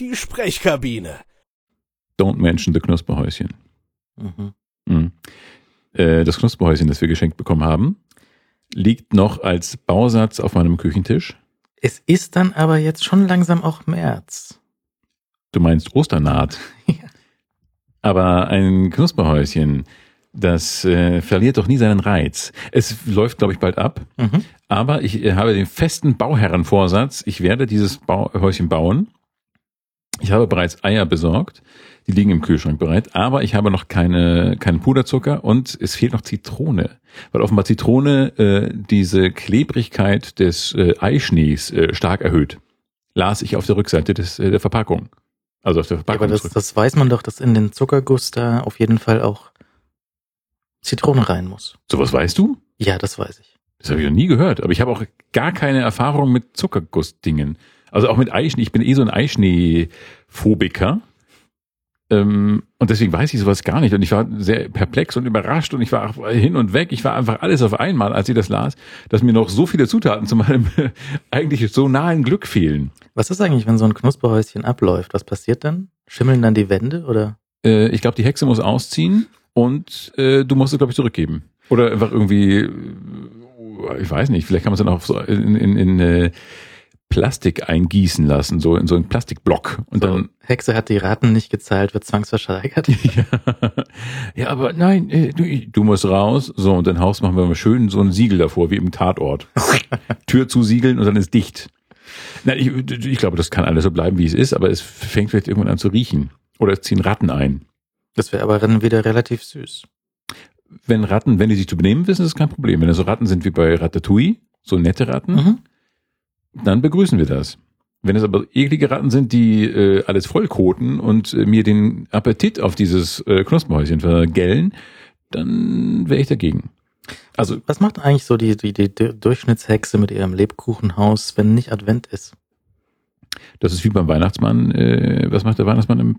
die Sprechkabine. Don't mention the Knusperhäuschen. Mhm. Mhm. Äh, das Knusperhäuschen, das wir geschenkt bekommen haben, liegt noch als Bausatz auf meinem Küchentisch. Es ist dann aber jetzt schon langsam auch März. Du meinst Osternaht. Ja. Aber ein Knusperhäuschen, das äh, verliert doch nie seinen Reiz. Es läuft, glaube ich, bald ab. Mhm. Aber ich äh, habe den festen Bauherrenvorsatz, ich werde dieses Bau Häuschen bauen. Ich habe bereits Eier besorgt. Die liegen im Kühlschrank bereit. Aber ich habe noch keine, keinen Puderzucker und es fehlt noch Zitrone. Weil offenbar Zitrone äh, diese Klebrigkeit des äh, Eischnees äh, stark erhöht. Las ich auf der Rückseite des, äh, der Verpackung. Also auf der Ja, Verpackung. aber das, das weiß man doch, dass in den Zuckerguss da auf jeden Fall auch Zitrone rein muss. Sowas weißt du? Ja, das weiß ich. Das habe ich noch nie gehört. Aber ich habe auch gar keine Erfahrung mit Zuckergussdingen. Also auch mit Eischnee. Ich bin eh so ein Eischnee-Phobiker. Ähm, und deswegen weiß ich sowas gar nicht. Und ich war sehr perplex und überrascht und ich war hin und weg. Ich war einfach alles auf einmal, als ich das las, dass mir noch so viele Zutaten zu meinem eigentlich so nahen Glück fehlen. Was ist eigentlich, wenn so ein Knusperhäuschen abläuft? Was passiert dann? Schimmeln dann die Wände oder? Äh, ich glaube, die Hexe muss ausziehen und äh, du musst es, glaube ich, zurückgeben. Oder einfach irgendwie, äh, ich weiß nicht, vielleicht kann man es dann auch so in, in, in äh, Plastik eingießen lassen, so in so einen Plastikblock. Und so, dann Hexe hat die Raten nicht gezahlt, wird zwangsversteigert. ja. ja, aber nein, äh, du, du musst raus. So, und dein Haus machen wir mal schön so ein Siegel davor, wie im Tatort. Tür zusiegeln und dann ist dicht. Nein, ich, ich glaube, das kann alles so bleiben, wie es ist, aber es fängt vielleicht irgendwann an zu riechen. Oder es ziehen Ratten ein. Das wäre aber dann wieder relativ süß. Wenn Ratten, wenn die sich zu benehmen wissen, ist kein Problem. Wenn das so Ratten sind wie bei Ratatouille, so nette Ratten, Mhm. Dann begrüßen wir das. Wenn es aber eklige Ratten sind, die äh, alles vollkoten und äh, mir den Appetit auf dieses äh, Knusperhäuschen vergällen, dann wäre ich dagegen. Also Was macht eigentlich so die, die, die Durchschnittshexe mit ihrem Lebkuchenhaus, wenn nicht Advent ist? das ist wie beim Weihnachtsmann. Äh, was macht der Weihnachtsmann im,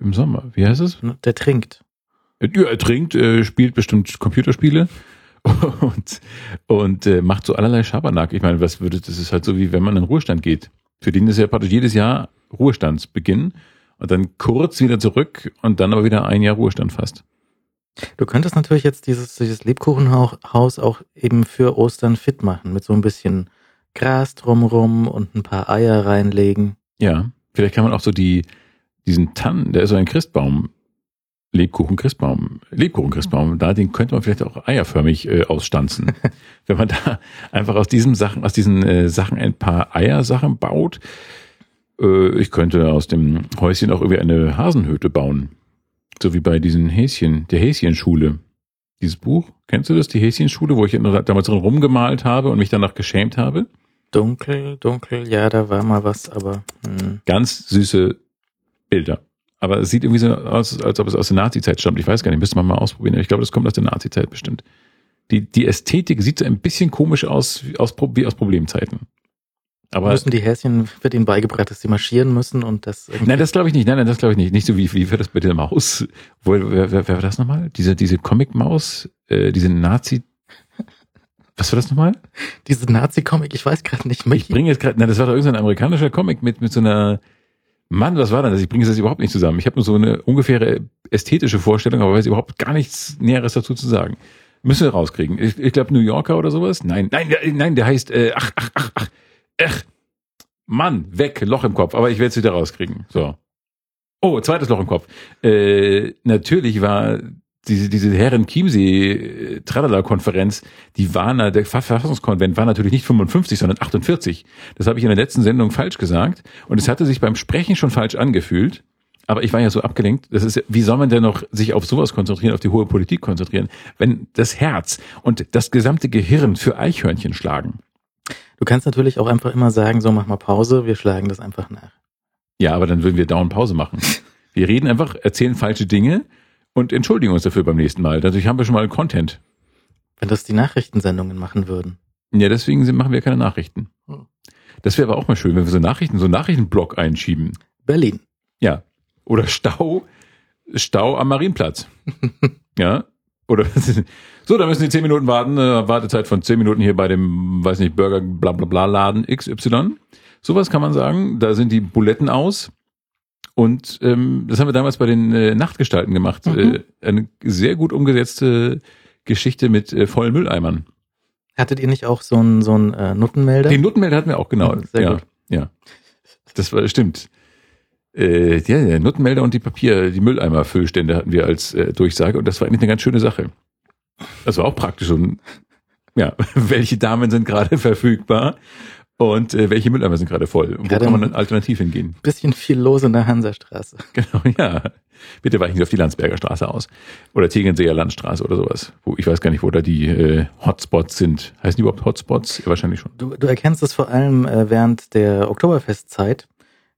im Sommer? Wie heißt es? Der trinkt. Ja, er trinkt, äh, spielt bestimmt Computerspiele und, und äh, macht so allerlei Schabernack. Ich meine, was würde, das ist halt so wie wenn man in Ruhestand geht. Für den ist ja praktisch jedes Jahr Ruhestandsbeginn und dann kurz wieder zurück und dann aber wieder ein Jahr Ruhestand fast. Du könntest natürlich jetzt dieses, dieses Lebkuchenhaus auch eben für Ostern fit machen, mit so ein bisschen Gras drumrum und ein paar Eier reinlegen. Ja, vielleicht kann man auch so die, diesen Tannen, der ist so ein Christbaum, Lebkuchen Christbaum, Lebkuchen Christbaum, da den könnte man vielleicht auch eierförmig äh, ausstanzen. Wenn man da einfach aus diesen Sachen, aus diesen äh, Sachen ein paar Eiersachen baut. Äh, ich könnte aus dem Häuschen auch irgendwie eine Hasenhütte bauen. So wie bei diesen Häschen, der Häschenschule. Dieses Buch, kennst du das, die Häschenschule, wo ich damals drin rumgemalt habe und mich danach geschämt habe? Dunkel, dunkel, ja, da war mal was, aber hm. ganz süße Bilder. Aber es sieht irgendwie so aus, als ob es aus der Nazi-Zeit stammt. Ich weiß gar nicht, müsste man mal ausprobieren. Ich glaube, das kommt aus der Nazi-Zeit bestimmt. Die, die Ästhetik sieht so ein bisschen komisch aus, wie aus, wie aus Problemzeiten. Aber müssen die Häschen, wird ihnen beigebracht, dass sie marschieren müssen und das nein, das glaube ich nicht. Nein, nein, das glaube ich nicht. Nicht so wie, wie wird das bei der Maus? Wo, wer, wer, wer war das nochmal? Diese, diese Comic-Maus, äh, diese Nazi. Was war das nochmal? Diese Nazi-Comic, ich weiß gerade nicht Ich mehr. bringe jetzt gerade, na, das war doch irgendein amerikanischer Comic mit, mit so einer, Mann, was war denn das? Ich bringe das überhaupt nicht zusammen. Ich habe nur so eine ungefähre ästhetische Vorstellung, aber weiß überhaupt gar nichts Näheres dazu zu sagen. Müssen wir rauskriegen. Ich, ich glaube New Yorker oder sowas? Nein, nein, nein, der heißt, äh, ach, ach, ach, ach, ach, Mann, weg, Loch im Kopf, aber ich werde es wieder rauskriegen. So. Oh, zweites Loch im Kopf. Äh, natürlich war diese, diese Herren Chiemsee Tralala Konferenz, die war der Verfassungskonvent war natürlich nicht 55, sondern 48. Das habe ich in der letzten Sendung falsch gesagt und es hatte sich beim Sprechen schon falsch angefühlt. Aber ich war ja so abgelenkt. Das ist, wie soll man denn noch sich auf sowas konzentrieren, auf die hohe Politik konzentrieren, wenn das Herz und das gesamte Gehirn für Eichhörnchen schlagen? Du kannst natürlich auch einfach immer sagen, so mach mal Pause, wir schlagen das einfach nach. Ja, aber dann würden wir dauernd Pause machen. Wir reden einfach, erzählen falsche Dinge und entschuldigen uns dafür beim nächsten Mal. Dadurch haben wir schon mal Content. Wenn das die Nachrichtensendungen machen würden. Ja, deswegen sind, machen wir keine Nachrichten. Hm. Das wäre aber auch mal schön, wenn wir so Nachrichten, so einen Nachrichtenblock einschieben. Berlin. Ja. Oder Stau, Stau am Marienplatz. ja. Oder so, da müssen die zehn Minuten warten. Äh, Wartezeit von zehn Minuten hier bei dem, weiß nicht, Burger bla bla bla Laden XY. Sowas kann man sagen. Da sind die Buletten aus. Und ähm, das haben wir damals bei den äh, Nachtgestalten gemacht. Mhm. Äh, eine sehr gut umgesetzte Geschichte mit äh, vollen Mülleimern. Hattet ihr nicht auch so einen so einen, äh, Nuttenmelder? Den Nuttenmelder hatten wir auch, genau. Sehr ja, gut. ja. Das war stimmt. Äh, ja, der Nuttenmelder und die Papier, die Mülleimerfüllstände hatten wir als äh, Durchsage und das war eigentlich eine ganz schöne Sache. Das war auch praktisch und ja, welche Damen sind gerade verfügbar und äh, welche Mülleimer sind gerade voll. Und wo Gerade kann man dann alternativ hingehen? Bisschen viel los in der Hansastraße. Genau, ja. Bitte weichen Sie auf die Landsberger Straße aus. Oder Tegernseer Landstraße oder sowas. Wo ich weiß gar nicht, wo da die äh, Hotspots sind. Heißen die überhaupt Hotspots? Ja, wahrscheinlich schon. Du, du erkennst es vor allem äh, während der Oktoberfestzeit.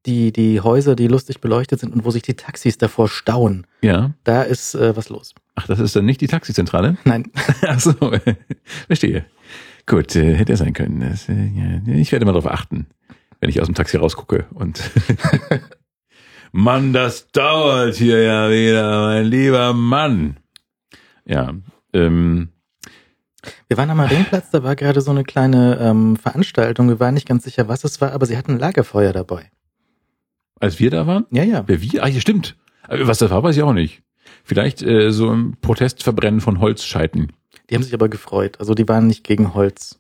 Die, die Häuser, die lustig beleuchtet sind und wo sich die Taxis davor stauen. Ja. Da ist äh, was los. Ach, das ist dann nicht die Taxizentrale? Nein, Ach so, verstehe. Gut, äh, hätte sein können. Das, äh, ja, ich werde mal darauf achten, wenn ich aus dem Taxi rausgucke und Mann, das dauert hier ja wieder, mein lieber Mann. Ja, ähm, wir waren am Marienplatz, da war gerade so eine kleine ähm, Veranstaltung. Wir waren nicht ganz sicher, was es war, aber sie hatten ein Lagerfeuer dabei. als wir da waren, Ja, ja. wer wie? Ah, hier stimmt. Aber Was das war, weiß ich auch nicht. Vielleicht äh, so ein Protestverbrennen von Holzscheiten. Die haben sich aber gefreut. Also die waren nicht gegen Holz.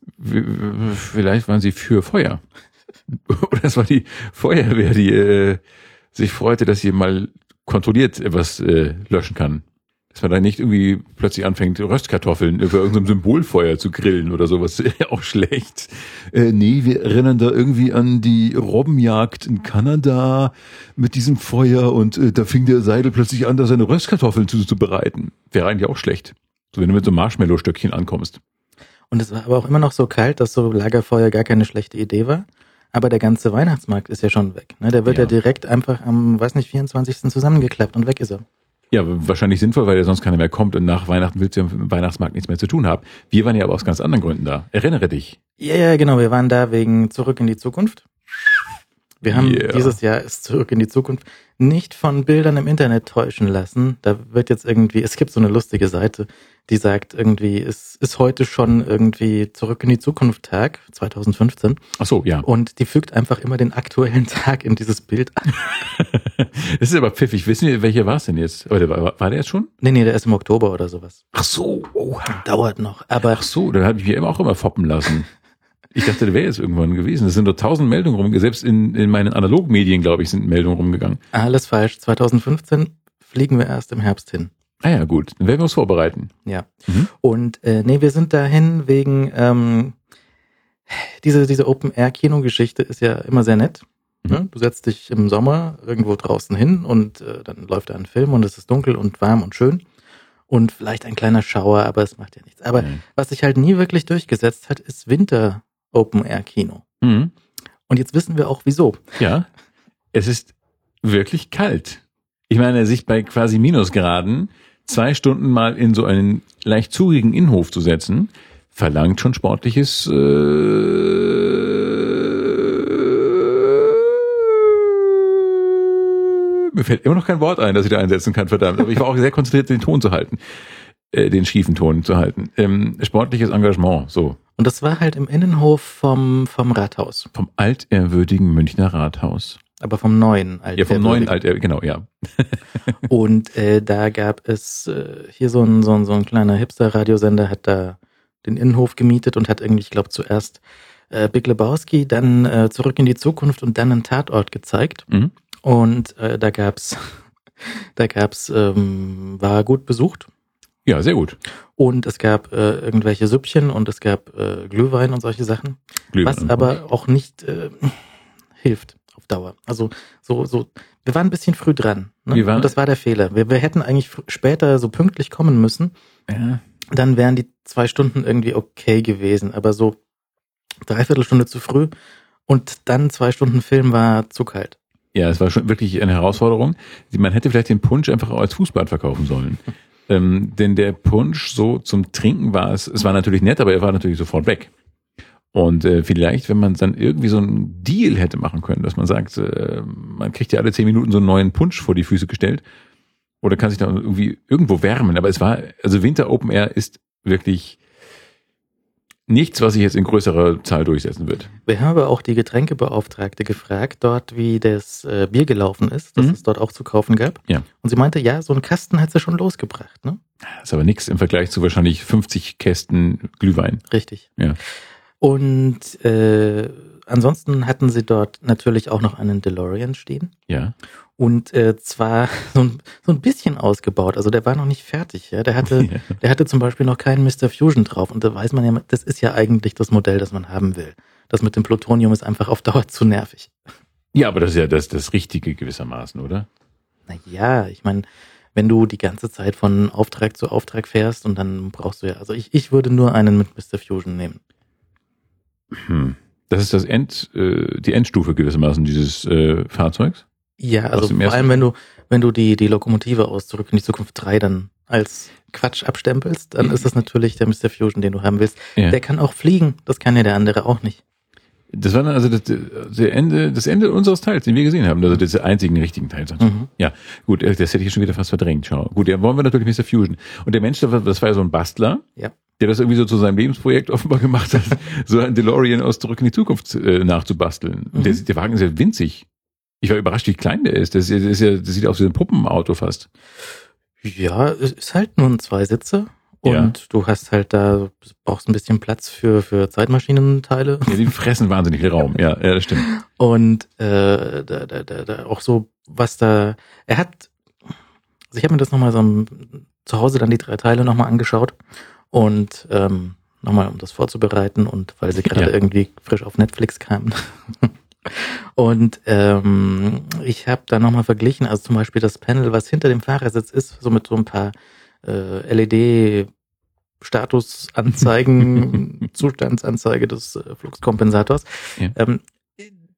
Vielleicht waren sie für Feuer. Oder es war die Feuerwehr, die äh, sich freute, dass sie mal kontrolliert etwas äh, löschen kann. Dass man da nicht irgendwie plötzlich anfängt, Röstkartoffeln über irgendeinem Symbolfeuer zu grillen oder sowas. Auch schlecht. Äh, nee, wir erinnern da irgendwie an die Robbenjagd in Kanada mit diesem Feuer und äh, da fing der Seidel plötzlich an, da seine Röstkartoffeln zuzubereiten. Wäre eigentlich auch schlecht. So, wenn du mit so Marshmallow-Stöckchen ankommst. Und es war aber auch immer noch so kalt, dass so Lagerfeuer gar keine schlechte Idee war. Aber der ganze Weihnachtsmarkt ist ja schon weg. Ne? Der wird ja. Ja. direkt einfach am, weiß nicht, 24. zusammengeklappt und weg ist er. Ja, wahrscheinlich sinnvoll, weil ja sonst keiner mehr kommt und nach Weihnachten willst du ja mit dem Weihnachtsmarkt nichts mehr zu tun haben. Wir waren ja aber aus ganz anderen Gründen da. Erinnere dich. Ja, ja, genau. Wir waren da wegen Zurück in die Zukunft. Wir haben Yeah. dieses Jahr ist Zurück in die Zukunft nicht von Bildern im Internet täuschen lassen. Da wird jetzt irgendwie, es gibt so eine lustige Seite, die sagt irgendwie, es ist heute schon irgendwie Zurück in die Zukunft Tag 2015 Ach so, ja. und die fügt einfach immer den aktuellen Tag in dieses Bild an. Das ist aber pfiffig. Wissen wir, welcher war es denn jetzt? Oder war, war der jetzt schon? Nee, nee, der ist im Oktober oder sowas. Ach so, oha. Dauert noch. Aber Ach so, dann habe ich mich eben auch immer foppen lassen. Ich dachte, der wäre jetzt irgendwann gewesen. Es sind doch tausend Meldungen rumgegangen. Selbst in, in meinen Analogmedien, glaube ich, sind Meldungen rumgegangen. alles falsch. 2015 fliegen wir erst im Herbst hin. Ah ja, gut. Dann werden wir uns vorbereiten. Ja. Mhm. Und äh, nee, wir sind dahin wegen ähm, diese diese Open Air Kinogeschichte ist ja immer sehr nett. Mhm. Ne? Du setzt dich im Sommer irgendwo draußen hin und äh, dann läuft da ein Film und es ist dunkel und warm und schön und vielleicht ein kleiner Schauer, aber es macht ja nichts. Aber Mhm. was sich halt nie wirklich durchgesetzt hat, ist Winter Open Air Kino. Mhm. Und jetzt wissen wir auch wieso. Ja, es ist wirklich kalt. Ich meine, sich bei quasi Minusgraden zwei Stunden mal in so einen leicht zugigen Innenhof zu setzen, verlangt schon sportliches. Äh, mir fällt immer noch kein Wort ein, das ich da einsetzen kann, verdammt. Aber ich war auch sehr konzentriert, den Ton zu halten, äh, den schiefen Ton zu halten. Ähm, sportliches Engagement, so Und das war halt im Innenhof vom vom Rathaus, vom altehrwürdigen Münchner Rathaus. Aber vom neuen Ja, vom neuen. Alter, genau, ja. Und äh, da gab es äh, hier so ein, so ein, so ein kleiner Hipster-Radiosender, hat da den Innenhof gemietet und hat irgendwie, ich glaube, zuerst äh, Big Lebowski, dann äh, Zurück in die Zukunft und dann einen Tatort gezeigt. Mhm. Und äh, da gab's, da gab's, ähm, war gut besucht. Ja, sehr gut. Und es gab äh, irgendwelche Süppchen und es gab äh, Glühwein und solche Sachen, Glühwein. was aber auch nicht äh, hilft auf Dauer. Also so, so, wir waren ein bisschen früh dran. Ne? Wir waren- und das war der Fehler. Wir, wir hätten eigentlich später so pünktlich kommen müssen. Ja. Dann wären die zwei Stunden irgendwie okay gewesen. Aber so dreiviertel Stunde zu früh und dann zwei Stunden Film war zu kalt. ja, es war schon wirklich eine Herausforderung. Man hätte vielleicht den Punsch einfach auch als Fußbad verkaufen sollen. ähm, denn der Punsch so zum Trinken war es, es war natürlich nett, aber er war natürlich sofort weg. Und äh, vielleicht, wenn man dann irgendwie so einen Deal hätte machen können, dass man sagt, äh, man kriegt ja alle zehn Minuten so einen neuen Punsch vor die Füße gestellt oder kann sich da irgendwie irgendwo wärmen. Aber es war, also Winter Open Air ist wirklich nichts, was sich jetzt in größerer Zahl durchsetzen wird. Wir haben aber auch die Getränkebeauftragte gefragt, dort wie das äh, Bier gelaufen ist, das Mhm. es dort auch zu kaufen gab. Ja. Und sie meinte, ja, so einen Kasten hat sie schon losgebracht, ne? Das ist aber nichts im Vergleich zu wahrscheinlich 50 Kästen Glühwein. Richtig. Ja. Und äh, ansonsten hatten sie dort natürlich auch noch einen DeLorean stehen. Ja. Und äh, zwar so ein, so ein bisschen ausgebaut. Also der war noch nicht fertig. Ja? Der hatte, Ja. der hatte zum Beispiel noch keinen Mr. Fusion drauf. Und da weiß man ja, das ist ja eigentlich das Modell, das man haben will. Das mit dem Plutonium ist einfach auf Dauer zu nervig. Ja, aber das ist ja das, das Richtige gewissermaßen, oder? Naja, ich meine, wenn du die ganze Zeit von Auftrag zu Auftrag fährst und dann brauchst du ja, also ich, ich würde nur einen mit Mr. Fusion nehmen. Hm. Das ist das End, äh, die Endstufe gewissermaßen dieses äh, Fahrzeugs. Ja, also vor allem, wenn du, wenn du die, die Lokomotive aus Zurück in die Zukunft 3 dann als Quatsch abstempelst, dann ist das natürlich der Mr. Fusion, den du haben willst. Ja. Der kann auch fliegen, das kann ja der andere auch nicht. Das war dann also das, der Ende, das Ende unseres Teils, den wir gesehen haben. Also des einzigen richtigen Teils. Mhm. Ja, gut, das hätte ich schon wieder fast verdrängt. Schau. Gut, ja, wollen wir natürlich Mr. Fusion. Und der Mensch, das war das war ja so ein Bastler, Ja. Der das irgendwie so zu seinem Lebensprojekt offenbar gemacht hat, so ein DeLorean aus Zurück in die Zukunft äh, nachzubasteln. Und Mhm. Der, der Wagen ist ja winzig. Ich war überrascht, wie klein der ist. Das, ist, das, ist ja, das sieht aus wie ein Puppenauto fast. Ja, es ist halt nur ein Zweisitzer. Und Ja. du hast halt da, brauchst ein bisschen Platz für, für Zeitmaschinenteile. Ja, die fressen wahnsinnig viel Raum. Ja, ja, das stimmt. Und äh, da, da, da, da auch so, was da. Er hat. Also ich habe mir das nochmal so am, zu Hause dann die drei Teile nochmal angeschaut. Und ähm, nochmal, um das vorzubereiten und weil sie gerade Ja. irgendwie frisch auf Netflix kamen. und ähm, ich habe da nochmal verglichen, also zum Beispiel das Panel, was hinter dem Fahrersitz ist, so mit so ein paar äh, LED Statusanzeigen, Zustandsanzeige des äh, Fluxkompensators. Ja. Ähm,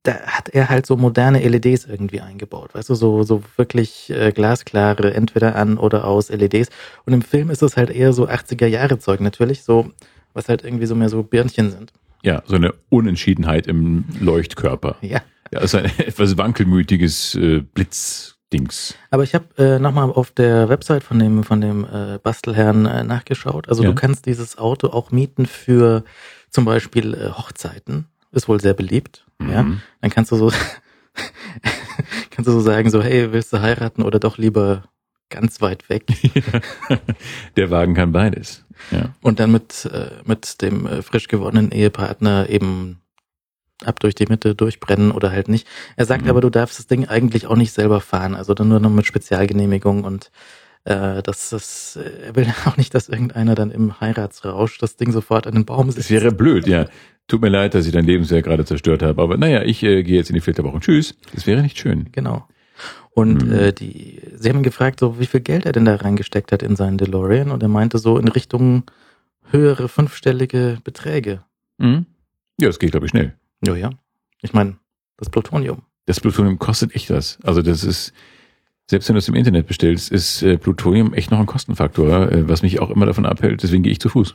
da hat er halt so moderne LEDs irgendwie eingebaut, weißt du, so, so wirklich äh, glasklare, entweder an oder aus LEDs. Und im Film ist es halt eher so 80er Jahre Zeug natürlich, so, was halt irgendwie so mehr so Birnchen sind. Ja, so eine Unentschiedenheit im Leuchtkörper. Ja. Ja, ist ein etwas wankelmütiges äh, Blitzdings. Aber ich habe äh, nochmal auf der Website von dem, von dem äh, Bastelherrn äh, nachgeschaut. Also Ja. du kannst dieses Auto auch mieten für zum Beispiel äh, Hochzeiten. Ist wohl sehr beliebt. Ja. Mhm. Dann kannst du so, kannst du so sagen, so, hey, willst du heiraten oder doch lieber ganz weit weg? Der Wagen kann beides. Ja. Und dann mit, äh, mit dem äh, frisch gewonnenen Ehepartner eben ab durch die Mitte durchbrennen oder halt nicht. Er sagt Mhm. aber, du darfst das Ding eigentlich auch nicht selber fahren, also dann nur noch mit Spezialgenehmigung und äh, das ist, äh, er will auch nicht, dass irgendeiner dann im Heiratsrausch das Ding sofort an den Baum Das setzt. wäre blöd, ja. Tut mir leid, dass ich dein Lebenswerk gerade zerstört habe, aber naja, ich äh, gehe jetzt in die Flitterwoche. Tschüss. Das wäre nicht schön. Genau. Und Mhm. äh, die, sie haben ihn gefragt, so wie viel Geld er denn da reingesteckt hat in seinen DeLorean und er meinte so in Richtung höhere fünfstellige Beträge. Mhm. Ja, das geht, glaube ich, schnell. Ja, ja. Ich meine, das Plutonium. Das Plutonium kostet echt was. Also das ist, selbst wenn du es im Internet bestellst, ist äh, Plutonium echt noch ein Kostenfaktor, äh, was mich auch immer davon abhält. Deswegen gehe ich zu Fuß.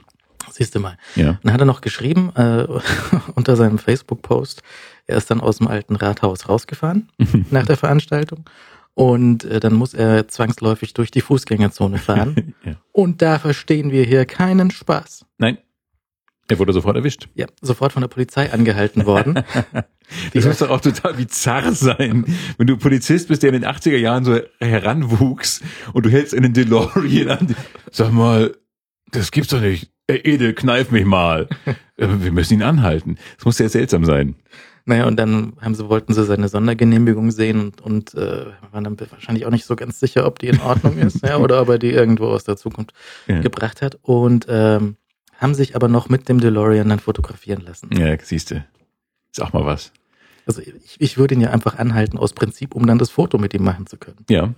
Siehst du mal. Ja. Dann hat er noch geschrieben äh, unter seinem Facebook-Post, er ist dann aus dem alten Rathaus rausgefahren nach der Veranstaltung und äh, dann muss er zwangsläufig durch die Fußgängerzone fahren. ja. und da verstehen wir hier keinen Spaß. Nein. Er wurde sofort erwischt. Ja, sofort von der Polizei angehalten worden. Das muss doch auch total bizarr sein, wenn du Polizist bist, der in den 80er Jahren so heranwuchs und du hältst einen DeLorean an. Sag mal, das gibt's doch nicht. Ey, Ede, kneif mich mal. Äh, Wir müssen ihn anhalten. Das muss ja seltsam sein. Naja, und dann haben sie, wollten sie seine Sondergenehmigung sehen und, und äh, waren dann wahrscheinlich auch nicht so ganz sicher, ob die in Ordnung ist, ja, oder ob er die irgendwo aus der Zukunft Ja. gebracht hat. Und ähm, haben sich aber noch mit dem DeLorean dann fotografieren lassen. Ja, siehste. Ist auch mal was. Also ich, ich würde ihn ja einfach anhalten aus Prinzip, um dann das Foto mit ihm machen zu können. Ja.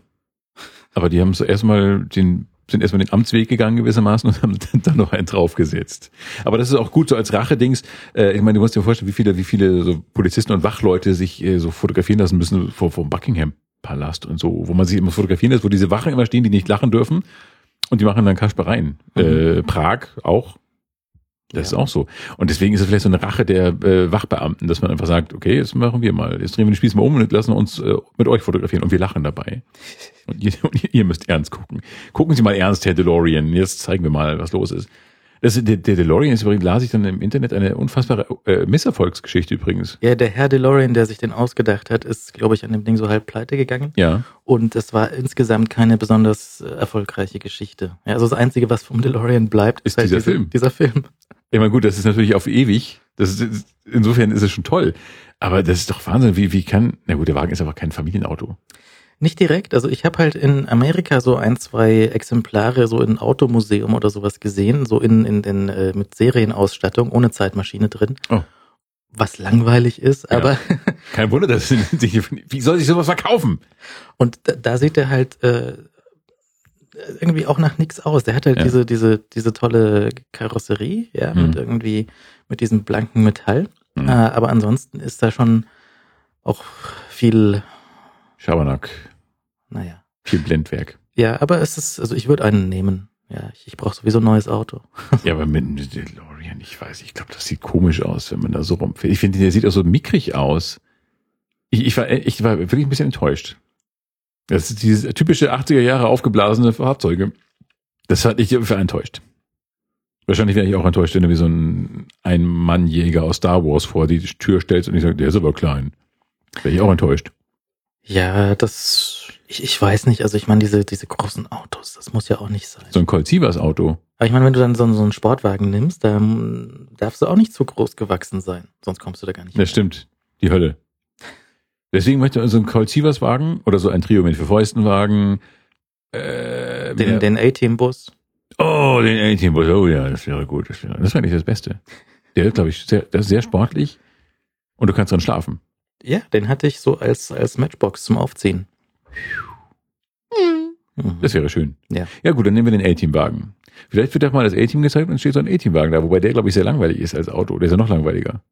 Aber die haben so erstmal den, sind erstmal den Amtsweg gegangen gewissermaßen und haben dann, noch einen draufgesetzt. Aber das ist auch gut so als Rache-Dings. Äh, ich meine, du musst dir vorstellen, wie viele, wie viele so Polizisten und Wachleute sich äh, so fotografieren lassen müssen vor, vor dem Buckingham-Palast und so, wo man sich immer fotografieren lässt, wo diese Wachen immer stehen, die nicht lachen dürfen. Und die machen dann Kaspereien. Äh, Prag auch. Das Ja. ist auch so. Und deswegen ist es vielleicht so eine Rache der äh, Wachbeamten, dass man einfach sagt, okay, jetzt machen wir mal. Jetzt drehen wir den Spieß mal um und lassen uns äh, mit euch fotografieren und wir lachen dabei. Und ihr, und ihr müsst ernst gucken. Gucken Sie mal ernst, Herr DeLorean. Jetzt zeigen wir mal, was los ist. Das, der, der DeLorean ist übrigens, las ich dann im Internet, eine unfassbare äh, Misserfolgsgeschichte übrigens. Ja, der Herr DeLorean, der sich den ausgedacht hat, ist, glaube ich, an dem Ding so halb pleite gegangen. Ja. Und es war insgesamt keine besonders äh, erfolgreiche Geschichte. Ja, also das Einzige, was vom DeLorean bleibt, Ist dieser diese, Film. Dieser Film. Ich meine, gut, das ist natürlich auf ewig. Das ist, insofern ist es schon toll. Aber das ist doch Wahnsinn. Wie, wie kann, na gut, der Wagen ist aber kein Familienauto. Nicht direkt. Also ich habe halt in Amerika so ein, zwei Exemplare so in Automuseum oder sowas gesehen, so in, in den äh, mit Serienausstattung, ohne Zeitmaschine drin. Oh. Was langweilig ist, Ja. aber Kein Wunder, dass sie sich, wie soll sich sowas verkaufen? und da, da sieht er halt äh, irgendwie auch nach nichts aus. Der hat halt Ja. diese, diese, diese tolle Karosserie, ja, mit Mhm. irgendwie, mit diesem blanken Metall. Mhm. Äh, aber ansonsten ist da schon auch viel, Schabernack, naja. viel Blendwerk. Ja, aber es ist, also ich würde einen nehmen. Ja, ich, ich brauche sowieso ein neues Auto. Ja, aber mit einem DeLorean, ich weiß, ich glaube, das sieht komisch aus, wenn man da so rumfährt. Ich finde, der sieht auch so mickrig aus. Ich, ich, war, ich war wirklich ein bisschen enttäuscht. Das ist dieses typische 80er Jahre aufgeblasene Fahrzeuge. Das hat ich für enttäuscht. Wahrscheinlich wäre ich auch enttäuscht, wenn du wie so ein Ein-Mann-Jäger aus Star Wars vor die Tür stellst und ich sage, der ist aber klein. Wäre ich auch enttäuscht. Ja, das, ich, ich weiß nicht, also ich meine, diese, diese großen Autos, das muss ja auch nicht sein. So ein Colt Sievers Auto. Aber ich meine, wenn du dann so, so einen Sportwagen nimmst, dann darfst du auch nicht zu groß gewachsen sein, sonst kommst du da gar nicht. Das stimmt. Die Hölle. Deswegen möchte man so einen Colt Sievers Wagen oder so ein Trio mit vier Fäusten Wagen. Äh, Den, den A-Team-Bus. Oh, den A-Team-Bus. Oh ja, das wäre gut. Das wäre, das wäre nicht das Beste. Der ist, glaube ich, sehr, das ist sehr sportlich und du kannst dran schlafen. Ja, den hatte ich so als, als Matchbox zum Aufziehen. Mhm. Das wäre schön. Ja. Ja gut, dann nehmen wir den A-Team-Wagen. Vielleicht wird auch mal das A-Team gezeigt und steht so ein A-Team-Wagen da, wobei der, glaube ich, sehr langweilig ist als Auto. Der ist ja noch langweiliger.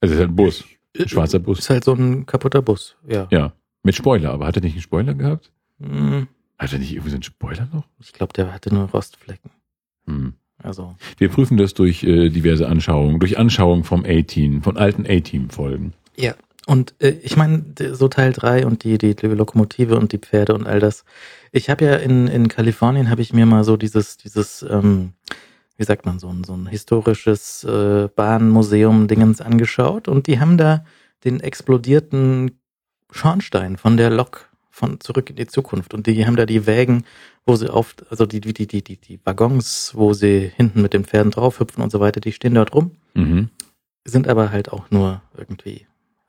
Also, ist halt ein Bus. Ein schwarzer Bus. Ist halt so ein kaputter Bus, ja. Ja. Mit Spoiler. Aber hat er nicht einen Spoiler gehabt? Mhm. Hat er nicht irgendwie so einen Spoiler noch? Ich glaube, der hatte nur Rostflecken. Hm. Also, Wir prüfen das durch äh, diverse Anschauungen, durch Anschauungen vom A-Team, von alten A-Team-Folgen. Ja. Und äh, ich meine, so Teil 3 und die, die, die Lokomotive und die Pferde und all das. Ich habe ja in, in Kalifornien habe ich mir mal so dieses, dieses, ähm, wie sagt man, so ein, so ein historisches äh, Bahnmuseum-Dingens angeschaut und die haben da den explodierten Schornstein von der Lok von zurück in die Zukunft. Und die haben da die Wägen, wo sie auf, also die, die, die, die, die, die Waggons, wo sie hinten mit den Pferden draufhüpfen und so weiter, die stehen dort rum Mhm. sind aber halt auch nur irgendwie.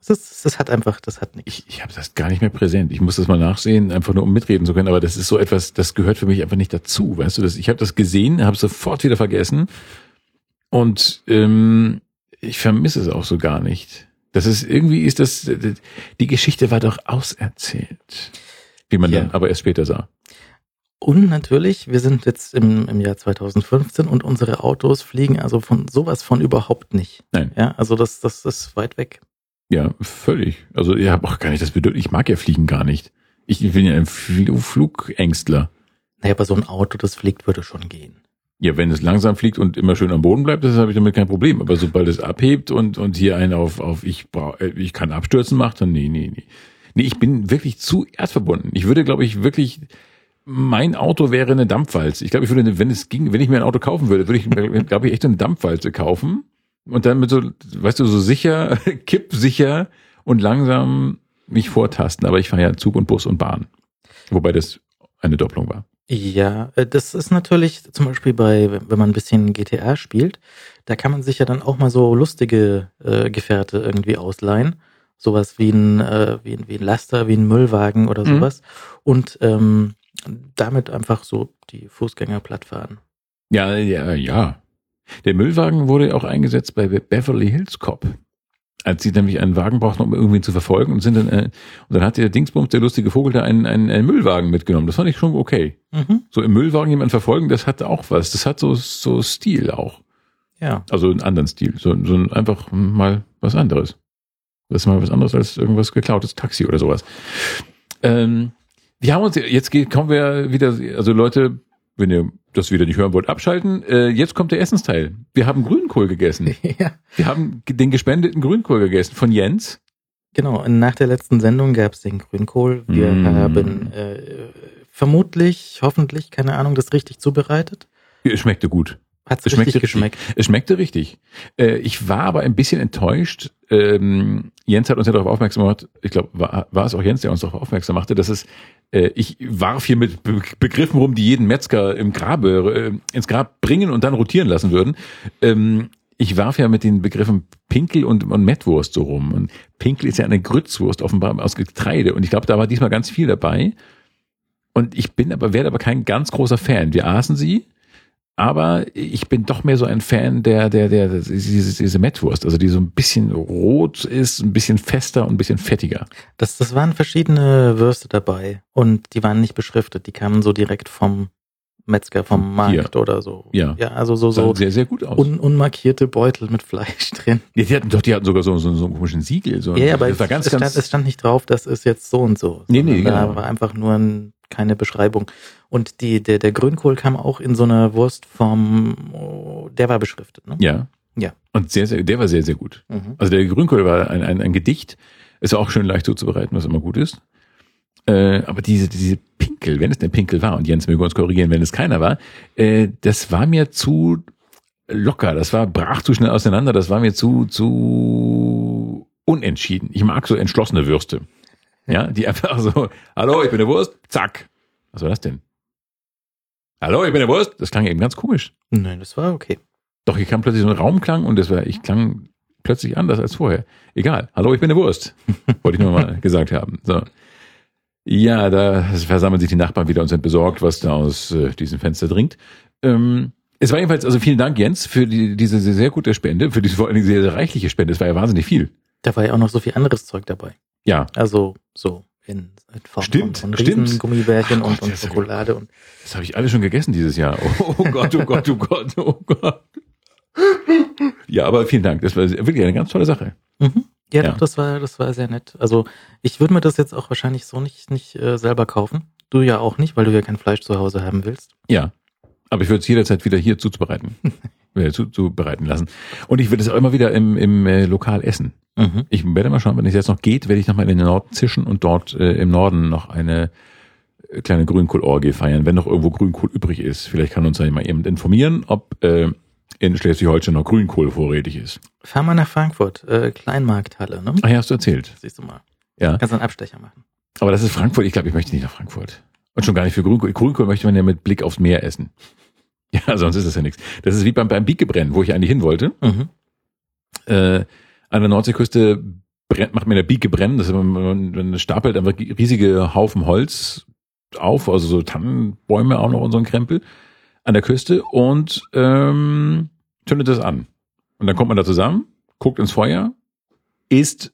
Ist, das hat einfach, das hat nichts. Ich, ich habe das gar nicht mehr präsent. Ich muss das mal nachsehen, einfach nur um mitreden zu können. Aber das ist so etwas, das gehört für mich einfach nicht dazu. Weißt du, das, ich habe das gesehen, habe sofort wieder vergessen und ähm, ich vermisse es auch so gar nicht. Das ist irgendwie ist das die Geschichte war doch auserzählt, wie man Ja. dann aber erst später sah. Und natürlich, wir sind jetzt im, im Jahr 2015 und unsere Autos fliegen also von sowas von überhaupt nicht. Nein. Ja, also das, das ist weit weg. Ja, völlig. Also ich habe auch gar nicht das Bedürfnis. Ich mag ja Fliegen gar nicht. Ich bin ja ein Fl Flugängstler. Naja, aber so ein Auto, das fliegt, würde schon gehen. Ja, wenn es langsam fliegt und immer schön am Boden bleibt, das habe ich damit kein Problem. Aber sobald es abhebt und, und hier einen auf, auf ich, äh, ich kann abstürzen macht, dann nee, nee, nee. Nee, ich bin wirklich zu erdverbunden. Ich würde, glaube ich, wirklich, mein Auto wäre eine Dampfwalze. Ich glaube, ich würde, wenn es ging, wenn ich mir ein Auto kaufen würde, würde ich, glaube ich, echt eine Dampfwalze kaufen. Und dann mit so, weißt du, so sicher, kippsicher und langsam mich vortasten. Aber ich fahre ja Zug und Bus und Bahn. Wobei das eine Doppelung war. Ja, äh, das ist natürlich zum Beispiel bei, wenn man ein bisschen GTA spielt, da kann man sich ja dann auch mal so lustige äh, Gefährte irgendwie ausleihen. Sowas wie ein, äh, wie, ein, wie ein Laster, wie ein Müllwagen oder Mhm. sowas. Und ähm, damit einfach so die Fußgänger platt fahren. Ja, ja, ja. Der Müllwagen wurde auch eingesetzt bei Be- Beverly Hills Cop. Als sie nämlich einen Wagen brauchten, um irgendwen zu verfolgen und sind dann, äh, und dann hat der Dingsbums, der lustige Vogel, da einen, einen, einen Müllwagen mitgenommen. Das fand ich schon okay. Mhm. So im Müllwagen jemanden verfolgen, das hat auch was. Das hat so, so Stil auch. Ja. Also einen anderen Stil. So, so ein- einfach mal was anderes. Das ist mal was anderes als irgendwas geklautes Taxi oder sowas. Ähm, wir haben uns, jetzt kommen wir wieder, also Leute, wenn ihr das wieder nicht hören wollt, abschalten. Äh, jetzt kommt der Essensteil. Wir haben Grünkohl gegessen. ja. Wir haben den gespendeten Grünkohl gegessen von Jens. Genau, nach der letzten Sendung gab es den Grünkohl. Wir Mm. haben äh, vermutlich, hoffentlich, keine Ahnung, das richtig zubereitet. Es schmeckte gut. Hat's Es richtig schmeckte geschmeckt? Es schmeckte richtig. Äh, ich war aber ein bisschen enttäuscht. Ähm, Jens hat uns ja darauf aufmerksam gemacht, ich glaube, war, war es auch Jens, der uns darauf aufmerksam machte, dass es, äh, ich warf hier mit Be Begriffen rum, die jeden Metzger im Grabe, äh, ins Grab bringen und dann rotieren lassen würden. Ähm, ich warf ja mit den Begriffen Pinkel und, und Mettwurst so rum. Und Pinkel ist ja eine Grützwurst offenbar aus Getreide. Und ich glaube, da war diesmal ganz viel dabei. Und ich bin aber, werde aber kein ganz großer Fan. Wir aßen sie, aber ich bin doch mehr so ein Fan der, der, der, diese, diese Mettwurst, also die so ein bisschen rot ist, ein bisschen fester und ein bisschen fettiger. Das, das waren verschiedene Würste dabei und die waren nicht beschriftet. Die kamen so direkt vom Metzger, vom Markt oder so. Ja. Ja, also so, so sehr, sehr gut aus. un, unmarkierte Beutel mit Fleisch drin. Ja, die hatten doch, die hatten sogar so, so, so einen komischen Siegel. So, Ja, aber das war ganz, es, stand, ganz, es stand nicht drauf, das ist jetzt so und so. Nee, nee, sondern Da genau. war einfach nur ein, keine Beschreibung. Und die, der, der Grünkohl kam auch in so einer Wurstform, der war beschriftet, ne? ja. Ja. Und sehr, sehr, der war sehr, sehr gut. Mhm. Also der Grünkohl war ein, ein, ein Gedicht. Ist auch schön leicht zuzubereiten, was immer gut ist. Äh, aber diese, diese Pinkel, wenn es denn Pinkel war, und Jens möge uns korrigieren, wenn es keiner war, äh, das war mir zu locker, das war, brach zu schnell auseinander, das war mir zu, zu unentschieden. Ich mag so entschlossene Würste. Ja, die einfach so, hallo, ich bin eine Wurst, zack. Was war das denn? Hallo, ich bin eine Wurst. Das klang eben ganz komisch. Nein, das war okay. Doch, hier kam plötzlich so ein Raumklang und das war, ich klang plötzlich anders als vorher. Egal. Hallo, ich bin eine Wurst. Wollte ich nur mal gesagt haben. So. Ja, da versammeln sich die Nachbarn wieder und sind besorgt, was da aus äh, diesem Fenster dringt. Ähm, es war jedenfalls, also vielen Dank, Jens, für die, diese sehr, sehr gute Spende, für diese vor allen Dingen sehr, sehr reichliche Spende. Es war ja wahnsinnig viel. Da war ja auch noch so viel anderes Zeug dabei. Ja, Also so in, in Form Stimmt, von, von stimmt. Ach und, Gott, und ja Schokolade und das habe ich alles schon gegessen dieses Jahr. Oh, oh Gott, oh Gott, oh Gott, oh Gott. Ja, aber vielen Dank. Das war wirklich eine ganz tolle Sache. Mhm. Ja, Ja. doch, das war, das war sehr nett. Also ich würde mir das jetzt auch wahrscheinlich so nicht, nicht äh, selber kaufen. Du ja auch nicht, weil du ja kein Fleisch zu Hause haben willst. Ja, aber ich würde es jederzeit wieder hier zuzubereiten, äh, zuzubereiten lassen. Und ich würde es auch immer wieder im, im äh, Lokal essen. Mhm. Ich werde mal schauen, wenn es jetzt noch geht, werde ich nochmal in den Norden zischen und dort äh, im Norden noch eine äh, kleine Grünkohlorgie feiern, wenn noch irgendwo Grünkohl übrig ist. Vielleicht kann uns ja mal jemand informieren, ob äh, in Schleswig-Holstein noch Grünkohl vorrätig ist. Fahr mal nach Frankfurt, äh, Kleinmarkthalle, ne? Ach ja, hast du erzählt. Siehst du mal. Ja, Kannst einen Abstecher machen. aber das ist Frankfurt. Ich glaube, ich möchte nicht nach Frankfurt. Und schon gar nicht für Grünkohl. Grünkohl möchte man ja mit Blick aufs Meer essen. Ja, sonst ist das ja nichts. Das ist wie beim, beim Biegebrennen, wo ich eigentlich hin wollte. Mhm. äh, an der Nordseeküste brennt, macht man der Bieke brennen. Das ist, man, man, man stapelt einfach riesige Haufen Holz auf, also so Tannenbäume auch noch und so ein Krempel an der Küste und ähm, zündet das an. Und dann kommt man da zusammen, guckt ins Feuer, isst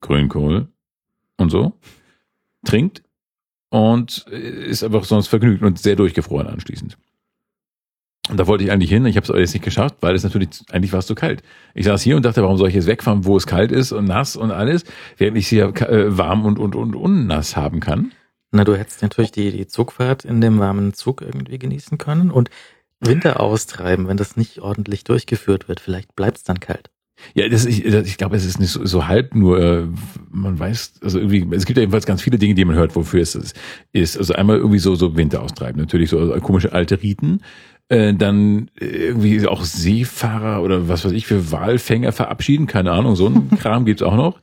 Grünkohl und so, trinkt und ist einfach sonst vergnügt und sehr durchgefroren anschließend. Und da wollte ich eigentlich hin, ich habe es aber jetzt nicht geschafft, weil es natürlich, eigentlich war es zu kalt. Ich saß hier und dachte, warum soll ich jetzt wegfahren, wo es kalt ist und nass und alles, während ich es hier äh, warm und, und, und unnass haben kann. Na, du hättest natürlich die, die Zugfahrt in dem warmen Zug irgendwie genießen können und Winter austreiben, wenn das nicht ordentlich durchgeführt wird. Vielleicht bleibt es dann kalt. Ja, das, ich, das- ich glaube, es ist nicht so, so halb nur, äh, man weiß, also irgendwie, es gibt ja jedenfalls ganz viele Dinge, die man hört, wofür es ist. ist. Also einmal irgendwie so, so Winter austreiben, natürlich so komische alte Riten, äh, dann irgendwie auch Seefahrer oder was weiß ich für Walfänger verabschieden, keine Ahnung, so ein Kram gibt's auch noch.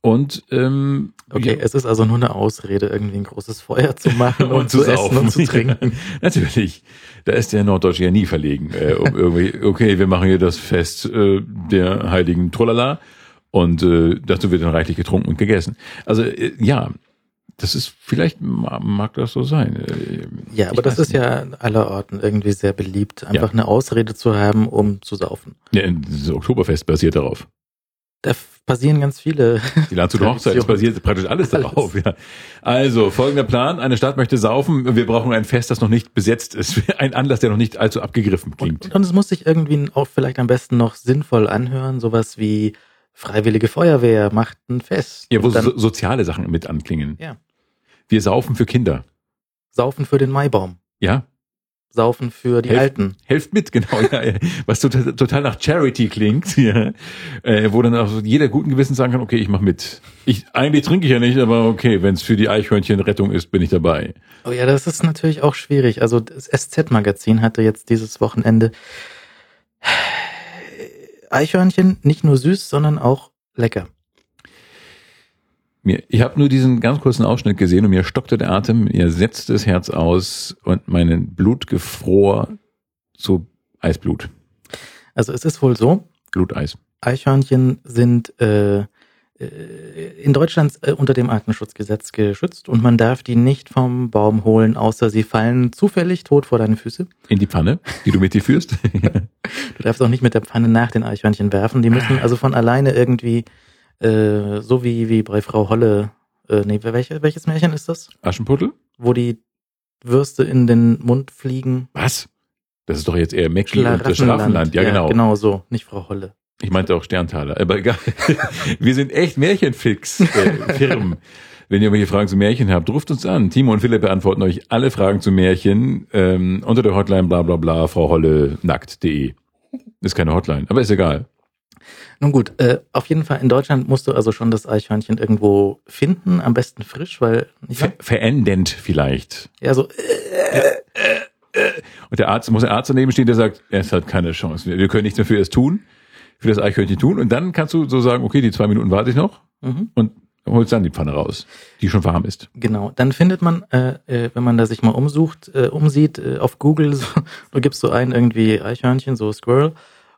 Und ähm, Okay, ja, es ist also nur eine Ausrede, irgendwie ein großes Feuer zu machen und, Und zu, zu essen saufen. und zu trinken. Natürlich. Da ist der Norddeutsche ja nie verlegen. Äh, um irgendwie, okay, wir machen hier das Fest äh, der heiligen Trolala und äh, dazu wird dann reichlich getrunken und gegessen. Also äh, ja, das ist vielleicht ma- mag das so sein. Äh, Ja, aber das ist ja allerorten irgendwie sehr beliebt, einfach Ja. eine Ausrede zu haben, um zu saufen. nicht. Ja, das Oktoberfest basiert darauf. Da passieren ganz viele. Die Landshuter Hochzeit, es basiert praktisch alles Alles. darauf. Ja. Also, folgender Plan. Eine Stadt möchte saufen. Wir brauchen ein Fest, das noch nicht besetzt ist. Ein Anlass, der noch nicht allzu abgegriffen klingt. Und, und es muss sich irgendwie auch vielleicht am besten noch sinnvoll anhören, sowas wie Freiwillige Feuerwehr macht ein Fest. Ja, wo dann so, soziale Sachen mit anklingen. Ja. Wir saufen für Kinder. Saufen für den Maibaum. Ja. saufen für die Helft- Alten. Helft mit, genau, ja, was total, nach Charity klingt, ja. äh, wo dann auch jeder guten Gewissen sagen kann, okay, ich mach mit. Ich, eigentlich trinke ich ja nicht, aber okay, wenn es für die Eichhörnchen Rettung ist, bin ich dabei. Oh ja, das ist natürlich auch schwierig. Also das SZ-Magazin hatte jetzt dieses Wochenende Eichhörnchen nicht nur süß, sondern auch lecker. Mir, ich habe nur diesen ganz kurzen Ausschnitt gesehen und mir stockte der Atem, mir setzte das Herz aus und mein Blut gefror zu Eisblut. Also es ist wohl so, Bluteis. Eichhörnchen sind äh, äh, in Deutschland äh, unter dem Artenschutzgesetz geschützt und man darf die nicht vom Baum holen, außer sie fallen zufällig tot vor deine Füße. In die Pfanne, die du mit dir führst. Du darfst auch nicht mit der Pfanne nach den Eichhörnchen werfen. Die müssen also von alleine irgendwie, äh, so wie, wie bei Frau Holle, äh, nee, welche, welches Märchen ist das? Aschenputtel? Wo die Würste in den Mund fliegen. Was? Das ist doch jetzt eher Mackie und das. Schlafenland. Ja, genau. Genau so, nicht Frau Holle. Ich meinte auch Sterntaler, aber egal. Wir sind echt Märchenfix, äh, Firmen. Wenn ihr irgendwelche Fragen zu Märchen habt, ruft uns an. Timo und Philipp beantworten euch alle Fragen zu Märchen ähm, unter der Hotline bla bla bla Frau Holle nackt.de. Ist keine Hotline, aber ist egal. Nun gut, äh, auf jeden Fall in Deutschland musst du also schon das Eichhörnchen irgendwo finden, am besten frisch, weil nicht Ver verendend vielleicht. ja so Und der Arzt muss der Arzt daneben stehen, der sagt, es hat keine Chance. Wir wir können nichts mehr für es tun, für das Eichhörnchen tun. Und dann kannst du so sagen, okay, die zwei Minuten warte ich noch mhm. und holst dann die Pfanne raus, die schon warm ist. Genau, dann findet man, äh, äh, wenn man da sich mal umsucht, äh, umsieht, äh, auf Google, so, du gibst so ein irgendwie Eichhörnchen, so Squirrel,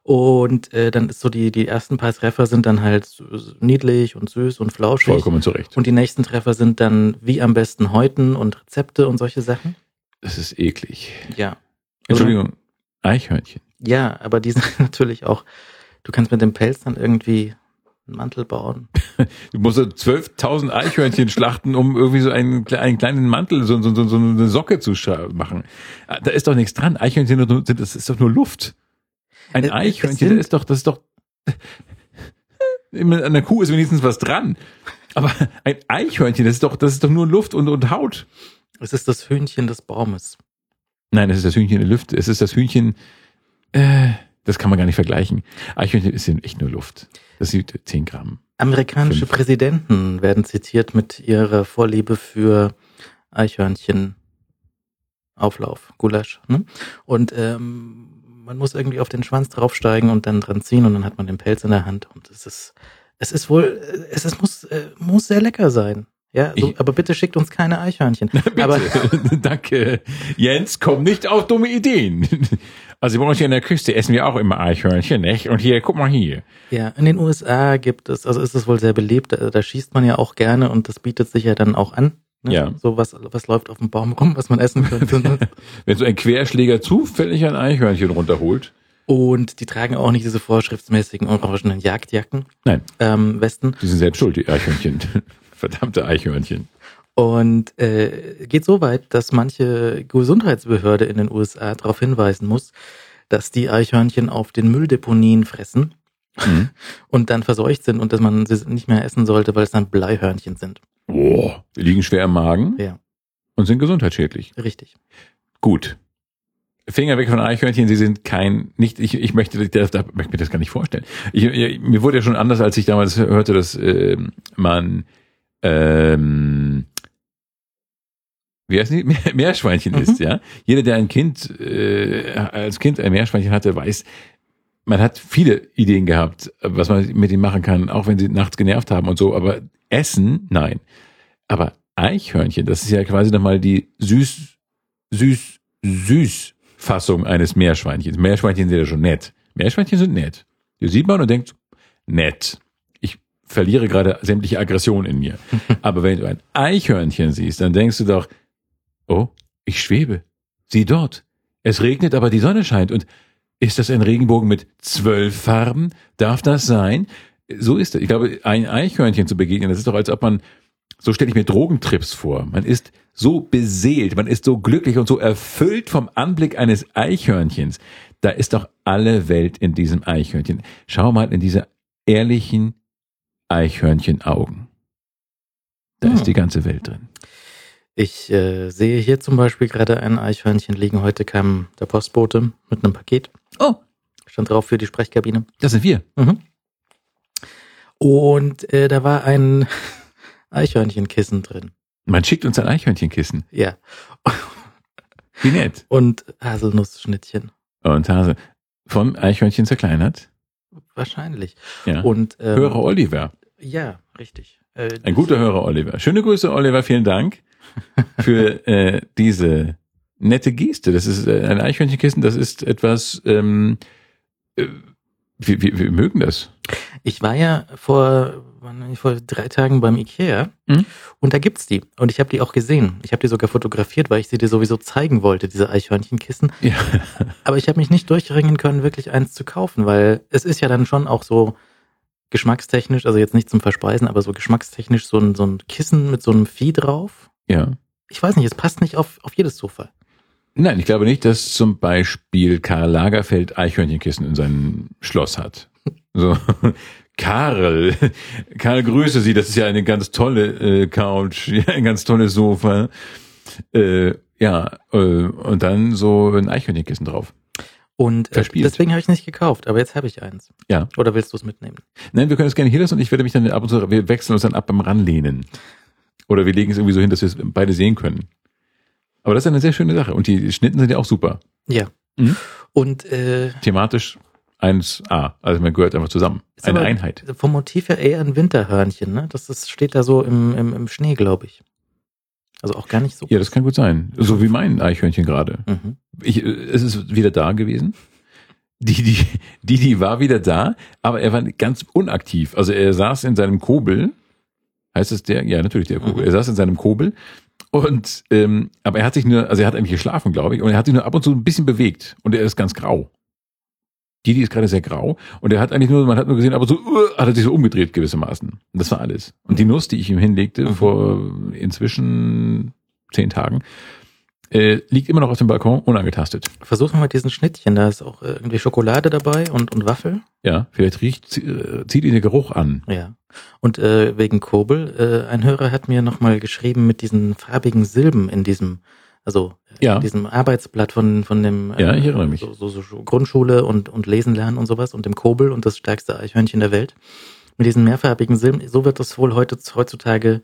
und äh, dann ist so die, die ersten paar Treffer sind dann halt niedlich und süß und flauschig. Vollkommen zurecht. Und die nächsten Treffer sind dann wie am besten häuten und Rezepte und solche Sachen. Das ist eklig. Ja. Entschuldigung, Eichhörnchen. Ja, aber die sind natürlich auch, du kannst mit dem Pelz dann irgendwie einen Mantel bauen. Du musst so 12.000 Eichhörnchen schlachten, um irgendwie so einen, einen kleinen Mantel, so, so, so, so eine Socke zu machen. Ah, Da ist doch nichts dran. Eichhörnchen, sind- das ist doch nur Luft. Ein Es- es Eichhörnchen, das ist doch, das ist doch, an der Kuh ist wenigstens was dran. Aber ein Eichhörnchen, das ist doch, das ist doch nur Luft und, und Haut. Es ist das Hühnchen des Baumes. Nein, es ist das Hühnchen in der Luft. Es ist das Hühnchen, äh, das kann man gar nicht vergleichen. Eichhörnchen ist echt nur Luft. Das sind 10 Gramm. Amerikanische Fünf. Präsidenten werden zitiert mit ihrer Vorliebe für Eichhörnchen. Auflauf, Gulasch. Ne? Und ähm, man muss irgendwie auf den Schwanz draufsteigen und dann dran ziehen und dann hat man den Pelz in der Hand. Und es ist, es ist wohl, es ist, muss, äh, muss sehr lecker sein. Ja, so, aber bitte schickt uns keine Eichhörnchen. Bitte. aber Danke. Jens, komm nicht auf dumme Ideen. Also bei uns hier in der Küste essen wir auch immer Eichhörnchen, nicht? Und hier, guck mal hier. ja, in den USA gibt es, also ist es wohl sehr beliebt, da, da schießt man ja auch gerne und das bietet sich ja dann auch an. Ne? Ja. So was, was läuft auf dem Baum rum, was man essen könnte. Ne? Wenn so ein Querschläger zufällig ein Eichhörnchen runterholt. Und die tragen auch nicht diese vorschriftsmäßigen orangenen Jagdjacken, Nein, ähm, Westen. die sind selbst schuld, die Eichhörnchen. Verdammte Eichhörnchen. Und äh, geht so weit, dass manche Gesundheitsbehörde in den USA darauf hinweisen muss, dass die Eichhörnchen auf den Mülldeponien fressen Mhm. und dann verseucht sind und dass man sie nicht mehr essen sollte, weil es dann Bleihörnchen sind. Boah, die liegen schwer im Magen Ja, und sind gesundheitsschädlich. richtig. Gut. Finger weg von Eichhörnchen, sie sind kein, nicht, ich, ich möchte, da, da möchte mir das gar nicht vorstellen. Ich, ich, mir wurde ja schon anders, als ich damals hörte, dass ähm, man ähm, wie heißt die? Meer, Meerschweinchen Mhm. ist, ja. Jeder, der ein Kind, äh, als Kind ein Meerschweinchen hatte, weiß, man hat viele Ideen gehabt, was man mit ihnen machen kann, auch wenn sie nachts genervt haben und so, aber Essen, nein. Aber Eichhörnchen, das ist ja quasi nochmal die süß, süß, süß Fassung eines Meerschweinchens. Meerschweinchen sind ja schon nett. Meerschweinchen sind nett. Die sieht man und denkt, nett. Ich verliere gerade sämtliche Aggression in mir. Aber wenn du ein Eichhörnchen siehst, dann denkst du doch, oh, ich schwebe. Sieh dort. Es regnet, aber die Sonne scheint. Und ist das ein Regenbogen mit zwölf Farben? Darf das sein? So ist es. Ich glaube, ein Eichhörnchen zu begegnen, das ist doch, als ob man, so stelle ich mir Drogentrips vor. Man ist so beseelt, man ist so glücklich und so erfüllt vom Anblick eines Eichhörnchens. Da ist doch alle Welt in diesem Eichhörnchen. Schau mal in diese ehrlichen Eichhörnchenaugen. Da Hm. ist die ganze Welt drin. Ich äh, sehe hier zum Beispiel gerade ein Eichhörnchen liegen. Heute kam der Postbote mit einem Paket. Oh, Stand drauf für die Sprechkabine. das sind wir. Mhm. Und äh, da war ein Eichhörnchenkissen drin. Man schickt uns ein Eichhörnchenkissen. Ja. Wie nett. Und Haselnussschnittchen. Und Hase. Vom Eichhörnchen zerkleinert. Wahrscheinlich. Ja. Und ähm, Hörer Oliver. ja, richtig. Äh, Ein guter Hörer Oliver. Schöne Grüße, Oliver. Vielen Dank für äh, diese nette Geste. Das ist äh, ein Eichhörnchenkissen. Das ist etwas, ähm, äh, wir, wir, wir mögen das. Ich war ja vor, vor drei Tagen beim Ikea Mhm. und da gibt's die. Und ich habe die auch gesehen. Ich habe die sogar fotografiert, weil ich sie dir sowieso zeigen wollte, diese Eichhörnchenkissen. Ja. Aber ich habe mich nicht durchringen können, wirklich eins zu kaufen, weil es ist ja dann schon auch so geschmackstechnisch, also jetzt nicht zum Verspeisen, aber so geschmackstechnisch so ein, so ein Kissen mit so einem Vieh drauf. Ja. Ich weiß nicht, es passt nicht auf, auf jedes Sofa. Nein, ich glaube nicht, dass zum Beispiel Karl Lagerfeld Eichhörnchenkissen in seinem Schloss hat. So. Karl, Karl, grüße Sie, das ist ja eine ganz tolle äh, Couch, ja, ein ganz tolles Sofa. Äh, ja, äh, und dann so ein Eichhörnchenkissen drauf. Und äh, Verspielt. deswegen habe ich nicht gekauft, aber jetzt habe ich eins. Ja. Oder willst du es mitnehmen? Nein, wir können es gerne hier lassen und ich werde mich dann ab und zu, wir wechseln uns dann ab beim Ranlehnen. Oder wir legen es irgendwie so hin, dass wir es beide sehen können. Aber das ist eine sehr schöne Sache. Und die Schnitten sind ja auch super. Ja. Mhm. Und äh, Thematisch 1A. Also man gehört einfach zusammen. Eine Einheit. vom Motiv her eher ein Winterhörnchen, ne? Das ist, steht da so im, im, im Schnee, glaube ich. Also auch gar nicht so. Ja, das kann gut sein. So wie mein Eichhörnchen gerade. Mhm. Ich, es ist wieder da gewesen. Die, die, die, die war wieder da, aber er war ganz unaktiv. Also er saß in seinem Kobel. Heißt es der? Ja, natürlich der Kobel. Mhm. Er saß in seinem Kobel. Und, ähm, aber er hat sich nur, also er hat eigentlich geschlafen, glaube ich, und er hat sich nur ab und zu ein bisschen bewegt. Und er ist ganz grau. Die, die ist gerade sehr grau. Und er hat eigentlich nur, man hat nur gesehen, aber so, uh, hat er sich so umgedreht gewissermaßen. Und das war alles. Und die Nuss, die ich ihm hinlegte, Mhm. vor inzwischen zehn Tagen, äh, liegt immer noch auf dem Balkon, unangetastet. Versuch mal mit diesen Schnittchen, da ist auch äh, irgendwie Schokolade dabei und, und Waffel. Ja, vielleicht riecht, äh, zieht ihn der Geruch an. Ja. Und äh, wegen Kobel, äh, ein Hörer hat mir nochmal geschrieben mit diesen farbigen Silben in diesem, also äh, Ja. in diesem Arbeitsblatt von, von dem Ja, ich erinnere mich. So, so, so Grundschule und, und Lesen lernen und sowas und dem Kobel und das stärkste Eichhörnchen der Welt. Mit diesen mehrfarbigen Silben, so wird das wohl heute, heutzutage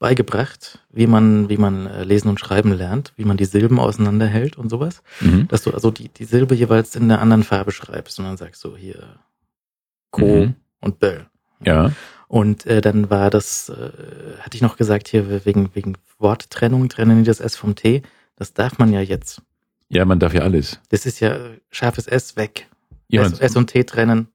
beigebracht, wie man, wie man äh, lesen und schreiben lernt, wie man die Silben auseinanderhält und sowas. Mhm. Dass du also die, die Silbe jeweils in einer anderen Farbe schreibst und dann sagst du hier Co Mhm. und Böll. Ja, Und äh, dann war das, äh, hatte ich noch gesagt, hier wegen, wegen Worttrennung, trennen die das S vom T. Das darf man ja jetzt. ja, man darf ja alles. Das ist ja scharfes S weg. Jemand, S, S und T trennen.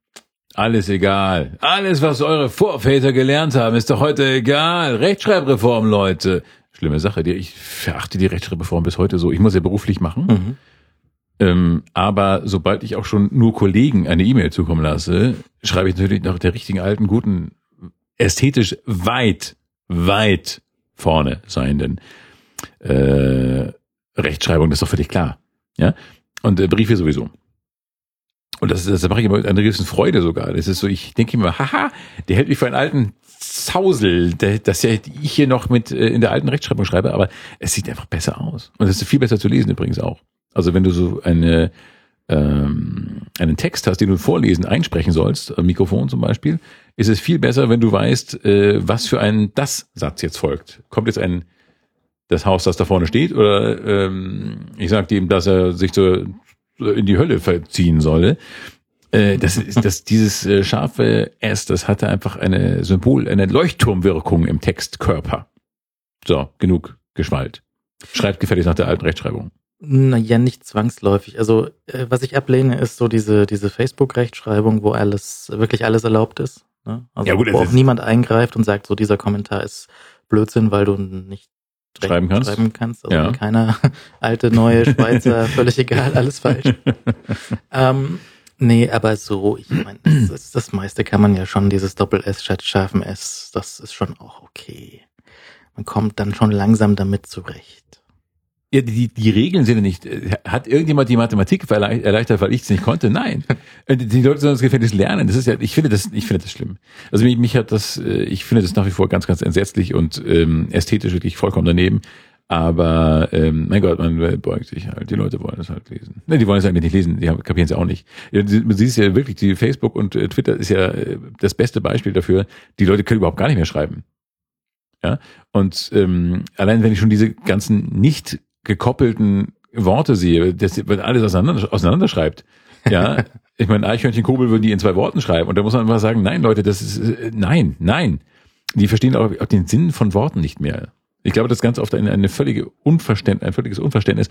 Alles egal. Alles, was eure Vorväter gelernt haben, ist doch heute egal. Rechtschreibreform, Leute. Schlimme Sache. Ich verachte die Rechtschreibreform bis heute so. Ich muss ja beruflich machen. Mhm. Ähm, aber sobald ich auch schon nur Kollegen eine E-Mail zukommen lasse, schreibe ich natürlich nach der richtigen alten, guten, ästhetisch weit, weit vorne seienden äh, Rechtschreibung. Das ist doch völlig klar. Ja. Und äh, Briefe sowieso. Und das, das mache ich immer mit einer gewissen Freude sogar. Das ist so, ich denke immer, haha, der hält mich für einen alten Zausel, der, dass ja ich hier noch mit äh, in der alten Rechtschreibung schreibe, aber es sieht einfach besser aus. Und es ist viel besser zu lesen übrigens auch. Also wenn du so eine, ähm, einen Text hast, den du vorlesen, einsprechen sollst, am Mikrofon zum Beispiel, ist es viel besser, wenn du weißt, äh, was für ein Das-Satz jetzt folgt. Kommt jetzt ein das Haus, das da vorne steht, oder ähm, ich sage ihm, dass er sich so in die Hölle verziehen solle. Äh, das ist das, dieses äh, scharfe S, das hatte einfach eine Symbol, eine Leuchtturmwirkung im Textkörper. So, genug Geschwalt. Schreibt gefälligst nach der alten Rechtschreibung. Naja, nicht zwangsläufig. Also, äh, was ich ablehne, ist so diese, diese Facebook-Rechtschreibung, wo alles, wirklich alles erlaubt ist. Ne? Also, Ja, gut, wo auch niemand eingreift und sagt, so dieser Kommentar ist Blödsinn, weil du nicht Schreiben kannst? schreiben kannst. Also Ja. keiner alte, neue Schweizer, völlig egal, alles falsch. ähm, nee, aber so, ich meine, das, das meiste kann man ja schon, dieses Doppel-S statt scharfen S, das ist schon auch okay. Man kommt dann schon langsam damit zurecht. Ja, die, die Regeln sind ja nicht. äh, Hat irgendjemand die Mathematik erleichtert, weil ich es nicht konnte? Nein. Äh, Die Leute sollen das gefälligst lernen. Das ist ja, ich finde das, ich finde das schlimm. Also mich, mich hat das, äh, ich finde das nach wie vor ganz, ganz entsetzlich und ähm, ästhetisch wirklich vollkommen daneben. Aber ähm, mein Gott, man beugt sich halt. Die Leute wollen es halt lesen. Ne, die wollen es eigentlich nicht lesen, die kapieren es ja auch nicht. Ja, du siehst ja wirklich, die Facebook und Twitter ist ja das beste Beispiel dafür. Die Leute können überhaupt gar nicht mehr schreiben. Ja. Und ähm, allein wenn ich schon diese ganzen nicht gekoppelten Worte sehe, das wird alles auseinander, auseinanderschreibt. Ja, ich meine, Eichhörnchen Kobel würden die in zwei Worten schreiben. Und da muss man einfach sagen, nein, Leute, das ist, äh, nein, nein. Die verstehen auch, auch den Sinn von Worten nicht mehr. Ich glaube, das ganz oft eine, eine völlige Unverständnis, ein völliges Unverständnis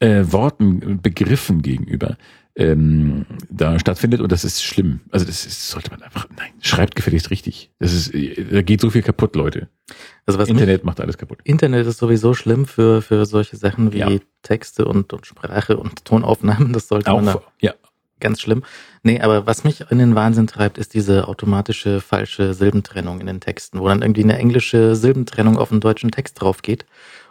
äh, Worten, Begriffen gegenüber ähm, da stattfindet und das ist schlimm. Also das ist, sollte man einfach, nein, schreibt gefälligst richtig. Das ist, da geht so viel kaputt, Leute. Also was Internet macht alles kaputt. Internet ist sowieso schlimm für, für solche Sachen wie Ja. Texte und, und Sprache und Tonaufnahmen. Das sollte man da Auch, ja, ganz schlimm. Nee, aber was mich in den Wahnsinn treibt, ist diese automatische falsche Silbentrennung in den Texten, wo dann irgendwie eine englische Silbentrennung auf einen deutschen Text drauf geht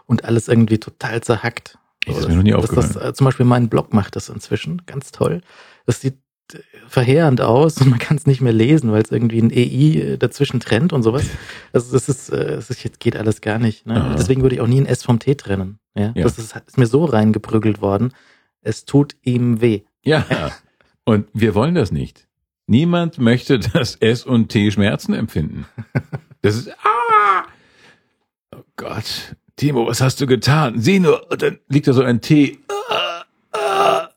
und alles irgendwie total zerhackt. Das ist mir noch nie das, das, aufgefallen. äh, Zum Beispiel mein Blog macht das inzwischen ganz toll. Das sieht äh, verheerend aus und man kann es nicht mehr lesen, weil es irgendwie ein EI dazwischen trennt und sowas. Also das ist, äh, das ist jetzt geht alles gar nicht. Ne? Aha. Deswegen würde ich auch nie ein S vom T trennen. Ja? Ja. Das ist, ist mir so reingeprügelt worden. Es tut ihm weh. ja. Und wir wollen das nicht. Niemand möchte, dass S und T Schmerzen empfinden. Das ist, ah! Oh Gott. Timo, was hast du getan? Sieh nur, und dann liegt da so ein T. Ah.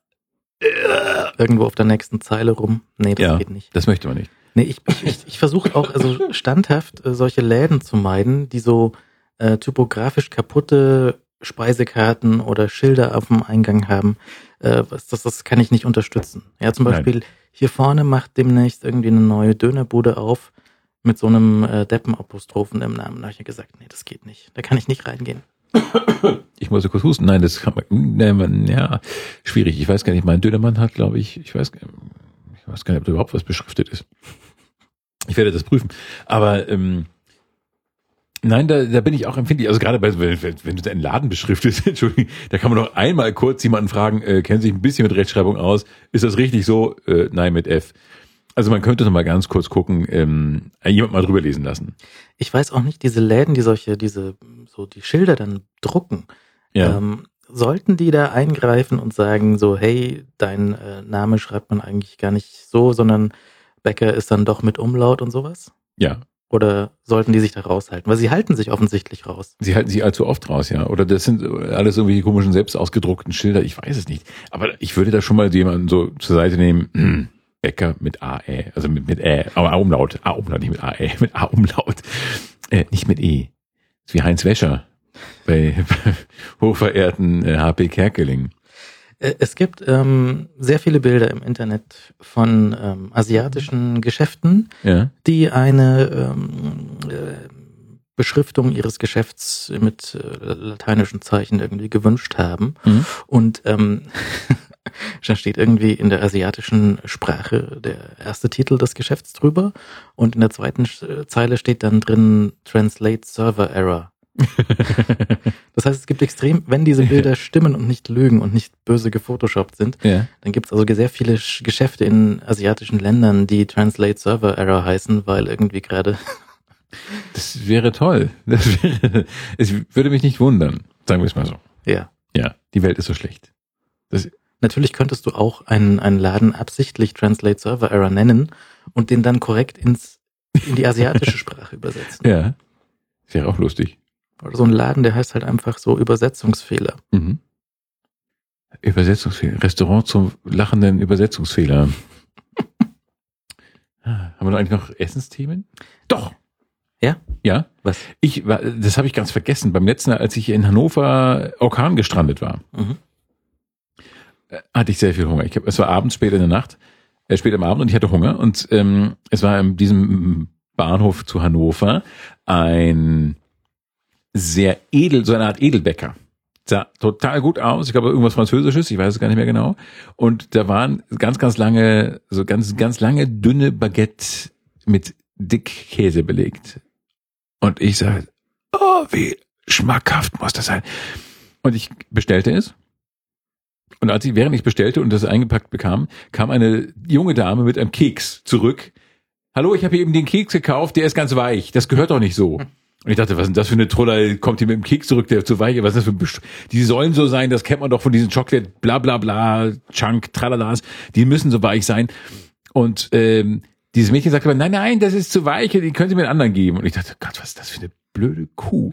Irgendwo auf der nächsten Zeile rum. Nee, das Ja. geht nicht. Das möchte man nicht. Nee, ich, ich, ich, versuche auch also standhaft äh, solche Läden zu meiden, die so äh, typografisch kaputte Speisekarten oder Schilder auf dem Eingang haben. Äh, was, das, das kann ich nicht unterstützen. Ja, zum Nein. Beispiel hier vorne macht demnächst irgendwie eine neue Dönerbude auf mit so einem äh, Deppenapostrophen im Namen. Da habe ich ja gesagt, nee, das geht nicht. Da kann ich nicht reingehen. Ich muss kurz husten. Nein, das kann man, ja, schwierig. Ich weiß gar nicht, mein Dönermann hat, glaube ich, ich weiß, ich weiß gar nicht, ob da überhaupt was beschriftet ist. Ich werde das prüfen. Aber, ähm, nein, da, da bin ich auch empfindlich. Also gerade bei, wenn, wenn wenn du deinen Laden beschriftest, Entschuldigung, da kann man noch einmal kurz jemanden fragen, äh, kennen Sie sich ein bisschen mit Rechtschreibung aus? Ist das richtig so? Äh, nein, mit F. Also man könnte noch mal ganz kurz gucken, ähm, jemand mal drüber lesen lassen. Ich weiß auch nicht, diese Läden, die solche, diese, so die Schilder dann drucken, Ja. Ähm, sollten die da eingreifen und sagen so, hey, dein äh, Name schreibt man eigentlich gar nicht so, sondern Becker ist dann doch mit Umlaut und sowas? ja. Oder sollten die sich da raushalten? Weil sie halten sich offensichtlich raus. Sie halten sich allzu oft raus, ja. Oder das sind alles irgendwelche komischen, selbst ausgedruckten Schilder. Ich weiß es nicht. Aber ich würde da schon mal jemanden so zur Seite nehmen. Becker mit AE, also mit, mit Ä, aber A-Umlaut. A-Umlaut, nicht mit AE, mit A-Umlaut. Äh, nicht mit E. Ist wie Heinz Wäscher bei, bei hochverehrten äh, HP Kerkeling. Äh, Es gibt ähm, sehr viele Bilder im Internet von ähm, asiatischen Geschäften, Ja. die eine ähm, äh, Beschriftung ihres Geschäfts mit äh, lateinischen Zeichen irgendwie gewünscht haben. Mhm. Und ähm, da steht irgendwie in der asiatischen Sprache der erste Titel des Geschäfts drüber und in der zweiten äh, Zeile steht dann drin Translate Server Error. Das heißt, es gibt extrem, wenn diese Bilder stimmen und nicht lügen und nicht böse gefotoshoppt sind, ja. dann gibt es also sehr viele Sch- Geschäfte in asiatischen Ländern, die Translate Server Error heißen, weil irgendwie gerade Das wäre toll. Das wäre, es würde mich nicht wundern. Sagen wir es mal so. ja. Ja. Die Welt ist so schlecht. Das, Natürlich könntest du auch einen, einen Laden absichtlich Translate Server Error nennen und den dann korrekt ins, in die asiatische Sprache übersetzen. ja. Wäre auch lustig. Oder so ein Laden, der heißt halt einfach so Übersetzungsfehler. Mhm. Übersetzungsfehler. Restaurant zum lachenden Übersetzungsfehler. Ah, Haben wir noch eigentlich noch Essensthemen? Doch. Ja? Ja. Was? Ich war, das habe ich ganz vergessen. Beim letzten Mal, als ich in Hannover Orkan gestrandet war, Mhm. Äh, hatte ich sehr viel Hunger. Ich hab, es war abends, spät in der Nacht, äh, spät am Abend und ich hatte Hunger. Und ähm, es war in diesem Bahnhof zu Hannover ein sehr edel, so eine Art Edelbäcker. Sah total gut aus. Ich glaube, irgendwas Französisches, ich weiß es gar nicht mehr genau. Und da waren ganz, ganz lange, so ganz, ganz lange dünne Baguette mit Dickkäse belegt. Und ich sage, oh, wie schmackhaft muss das sein. Und ich bestellte es. Und als ich, während ich bestellte und das eingepackt bekam, kam eine junge Dame mit einem Keks zurück. Hallo, ich habe eben den Keks gekauft, der ist ganz weich. Das gehört doch nicht so. Und ich dachte, was ist denn das für eine Troller? Kommt die mit dem Keks zurück, der zu weich ist? Was ist das für ein Best Die sollen so sein, das kennt man doch von diesen Chocolate, bla bla bla, Chunk, tralalas. Die müssen so weich sein. Und ähm, dieses Mädchen sagte aber, nein, nein, das ist zu weich, die können Sie mir einen anderen geben. Und ich dachte, Gott, was ist das für eine blöde Kuh?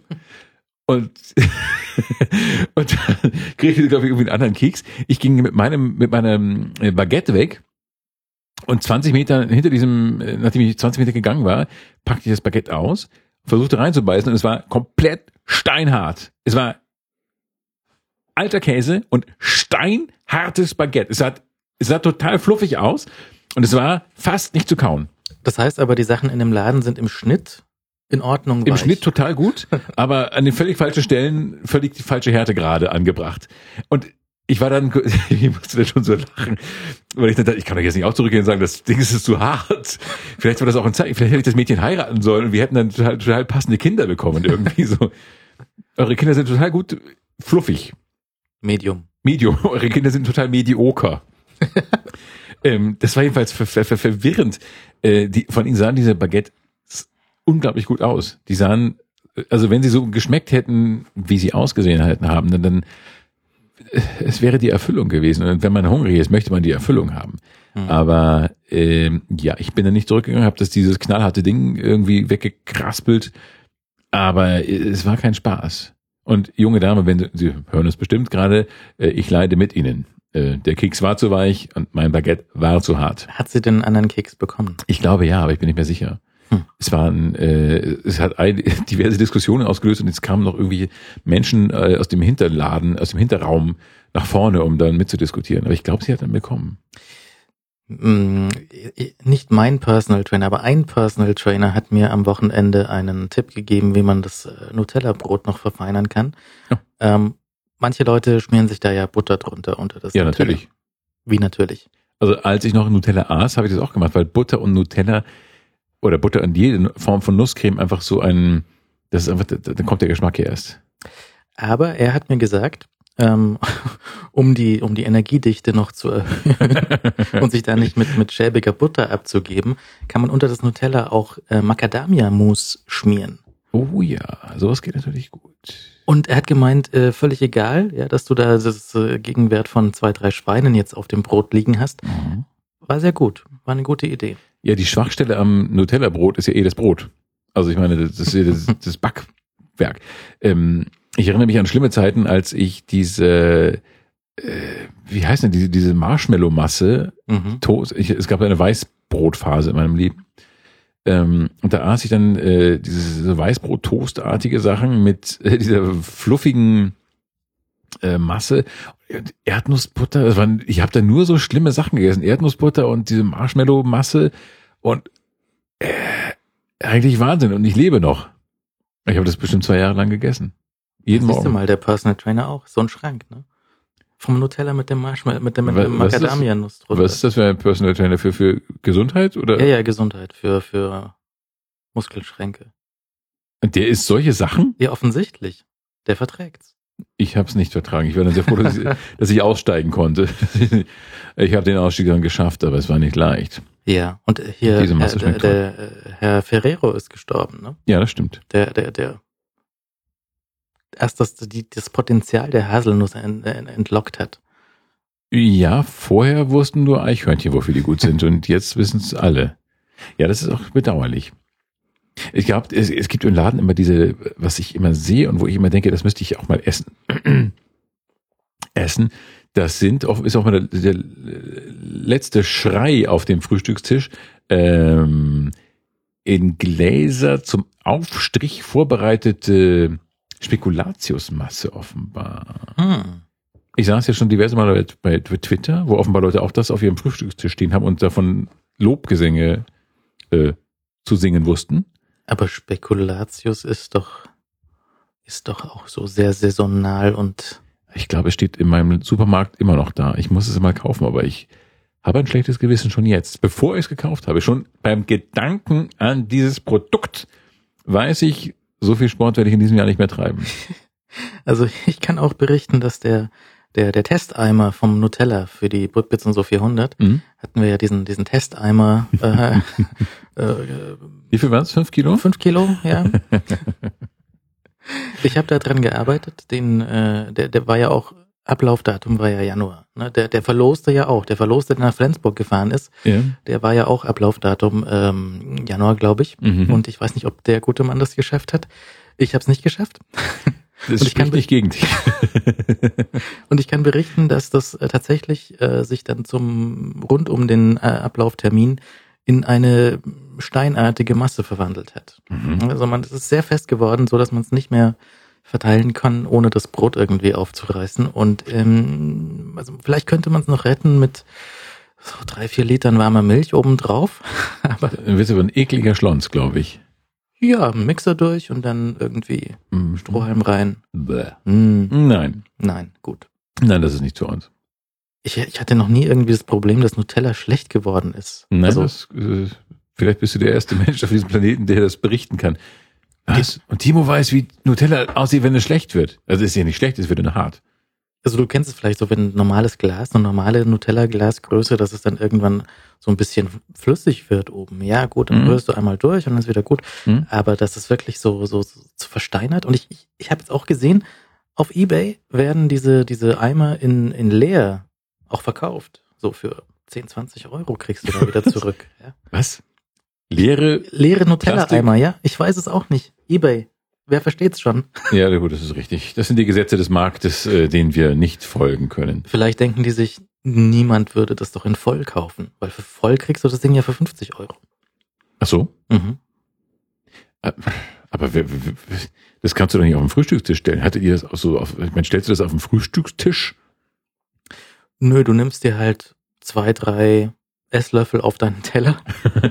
Und, und dann kriege ich, glaube ich, irgendwie einen anderen Keks. Ich ging mit meinem, mit meinem äh, Baguette weg. Und 20 Meter hinter diesem, äh, nachdem ich 20 Meter gegangen war, packte ich das Baguette aus, versuchte reinzubeißen und es war komplett steinhart. Es war alter Käse und steinhartes Baguette. Es sah, es sah total fluffig aus und es war fast nicht zu kauen. Das heißt aber, die Sachen in dem Laden sind im Schnitt in Ordnung. Im weich. Schnitt total gut, aber an den völlig falschen Stellen völlig die falsche Härte gerade angebracht. Und ich war dann, ich musste dann schon so lachen, weil ich dann dachte, ich kann doch jetzt nicht auch zurückgehen und sagen, das Ding ist zu hart. Vielleicht war das auch ein Zeichen, vielleicht hätte ich das Mädchen heiraten sollen und wir hätten dann total, total passende Kinder bekommen irgendwie so. Eure Kinder sind total gut fluffig. Medium. Medium. Eure Kinder sind total medioker. ähm, das war jedenfalls ver ver ver verwirrend. Äh, die, von ihnen sahen diese Baguette unglaublich gut aus. Die sahen, also wenn sie so geschmeckt hätten, wie sie ausgesehen hätten haben, dann, dann äh, es wäre die Erfüllung gewesen. Und wenn man hungrig ist, möchte man die Erfüllung haben. Hm. Aber ähm, ja, ich bin da nicht zurückgegangen, habe das dieses knallharte Ding irgendwie weggekraspelt. Aber es war kein Spaß. Und junge Dame, wenn Sie, Sie hören es bestimmt gerade, äh, ich leide mit Ihnen. Äh, der Keks war zu weich und mein Baguette war zu hart. Hat sie denn einen anderen Keks bekommen? Ich glaube ja, aber ich bin nicht mehr sicher. Hm. Es waren, äh, es hat ein, diverse Diskussionen ausgelöst und jetzt kamen noch irgendwie Menschen äh, aus dem Hinterladen, aus dem Hinterraum nach vorne, um dann mitzudiskutieren. Aber ich glaube, sie hat dann bekommen. Mm, Nicht mein Personal Trainer, aber ein Personal Trainer hat mir am Wochenende einen Tipp gegeben, wie man das äh, Nutella-Brot noch verfeinern kann. Ja. Ähm, manche Leute schmieren sich da ja Butter drunter unter das Ja, Nutella. natürlich. Wie natürlich. Also als ich noch Nutella aß, habe ich das auch gemacht, weil Butter und Nutella oder Butter und jede Form von Nusscreme einfach so ein, das ist einfach, da- dann kommt der Geschmack hier erst. Aber er hat mir gesagt, ähm, um die um die Energiedichte noch zu erhöhen und sich da nicht mit mit schäbiger Butter abzugeben, kann man unter das Nutella auch äh, Macadamia-Mousse schmieren. Oh ja, sowas geht natürlich gut. Und er hat gemeint, äh, völlig egal, ja, dass du da das äh, Gegenwert von zwei, drei Schweinen jetzt auf dem Brot liegen hast. Mhm. War sehr gut. War eine gute Idee. Ja, die Schwachstelle am Nutella-Brot ist ja eh das Brot. Also ich meine, das ist ja das, das Backwerk. Ähm, ich erinnere mich an schlimme Zeiten, als ich diese, äh, wie heißt denn diese, diese Marshmallow-Masse, Mhm. Toast, ich, es gab eine Weißbrotphase in meinem Leben. Ähm, und da aß ich dann äh, diese Weißbrot-Toastartige Sachen mit äh, dieser fluffigen äh, Masse. Erdnussbutter, das waren, ich habe da nur so schlimme Sachen gegessen. Erdnussbutter und diese Marshmallow-Masse und äh, eigentlich Wahnsinn. Und ich lebe noch. Ich habe das bestimmt zwei Jahre lang gegessen. Jeden Siehst du Morgen. mal, der Personal Trainer auch. So ein Schrank, ne? Vom Nutella mit dem Marshmallow, mit dem, mit dem was ist das? Macadamia-Nuss drunter. Was ist das für ein Personal Trainer für, für Gesundheit? Oder? Ja, ja, Gesundheit für, für Muskelschränke. Und der ist solche Sachen? Ja, offensichtlich. Der verträgt's. Ich habe es nicht vertragen. Ich war dann sehr froh, dass ich, dass ich aussteigen konnte. Ich habe den Ausstieg dann geschafft, aber es war nicht leicht. Ja, und hier, Diese Herr, Masse der, schmeckt der, äh, Herr Ferrero ist gestorben, ne? Ja, das stimmt. Der, der, der erst das, die, das Potenzial der Haselnuss ent, ent, entlockt hat. Ja, vorher wussten nur Eichhörnchen, wofür die gut sind und jetzt wissen es alle. Ja, das ist auch bedauerlich. Ich glaube, es, es gibt im Laden immer diese, was ich immer sehe und wo ich immer denke, das müsste ich auch mal essen. essen. Das sind auch, ist auch mal der, der letzte Schrei auf dem Frühstückstisch. Ähm, in Gläser zum Aufstrich vorbereitete Spekulatiusmasse offenbar. Hm. Ich saß ja schon diverse Mal bei bei Twitter, wo offenbar Leute auch das auf ihrem Frühstückstisch stehen haben und davon Lobgesänge äh, zu singen wussten. Aber Spekulatius ist doch, ist doch auch so sehr saisonal und Ich glaube, es steht in meinem Supermarkt immer noch da. Ich muss es mal kaufen, aber ich habe ein schlechtes Gewissen schon jetzt. Bevor ich es gekauft habe, schon beim Gedanken an dieses Produkt, weiß ich, so viel Sport werde ich in diesem Jahr nicht mehr treiben. Also ich kann auch berichten, dass der, der, der Testeimer vom Nutella für die Brotbits und so 400, Mhm. hatten wir ja diesen, diesen Testeimer, äh, äh, Wie viel waren es? Fünf Kilo? fünf Kilo, ja. Ich habe da dran gearbeitet, den, äh, der, der war ja auch, Ablaufdatum war ja Januar. Ne? Der, der verloste ja auch, der verloste, der nach Flensburg gefahren ist, Ja. der war ja auch Ablaufdatum ähm, Januar, glaube ich. Mhm. Und ich weiß nicht, ob der gute Mann das geschafft hat. Ich habe es nicht geschafft. Das und ich kann spricht nicht gegen dich. Und ich kann berichten, dass das äh, tatsächlich äh, sich dann zum rund um den äh, Ablauftermin in eine steinartige Masse verwandelt hat. Mhm. Also man es ist sehr fest geworden, so dass man es nicht mehr verteilen kann, ohne das Brot irgendwie aufzureißen. Und ähm, also vielleicht könnte man es noch retten mit so drei, vier Litern warmer Milch obendrauf. Aber Dann wird aber ein ekliger Schlons, glaube ich. Ja, Mixer durch und dann irgendwie Mhm. Strohhalm rein. Bäh. Hm, Nein. nein, gut. Nein, das ist nicht zu uns. Ich, ich hatte noch nie irgendwie das Problem, dass Nutella schlecht geworden ist. Nein, also, das, äh, vielleicht bist du der erste Mensch auf diesem Planeten, der das berichten kann. Was? Und Timo weiß, wie Nutella aussieht, wenn es schlecht wird. Also es ist ja nicht schlecht, es wird nur hart. Also du kennst es vielleicht so, wenn ein normales Glas, eine normale Nutella-Glasgröße, dass es dann irgendwann so ein bisschen flüssig wird oben. Ja, gut, dann Mhm. rührst du einmal durch und dann ist wieder gut. Mhm. Aber das ist wirklich so, so, so, versteinert. Und ich, ich, ich habe jetzt auch gesehen, auf Ebay werden diese, diese Eimer in, in leer auch verkauft. So für 10, 20 Euro kriegst du da wieder zurück. Ja. Was? Leere? Leere Nutella-Eimer, ja? Ich weiß es auch nicht. Ebay. Wer versteht's schon? Ja, gut, das ist richtig. Das sind die Gesetze des Marktes, äh, denen wir nicht folgen können. Vielleicht denken die sich, niemand würde das doch in voll kaufen. Weil für voll kriegst du das Ding ja für 50 Euro. Ach so? Mhm. Aber wer, wer, wer- das kannst du doch nicht auf den Frühstückstisch stellen. Hattet ihr das auch so auf, ich meine, stellst du das auf den Frühstückstisch? Nö, du nimmst dir halt zwei, drei Esslöffel auf deinen Teller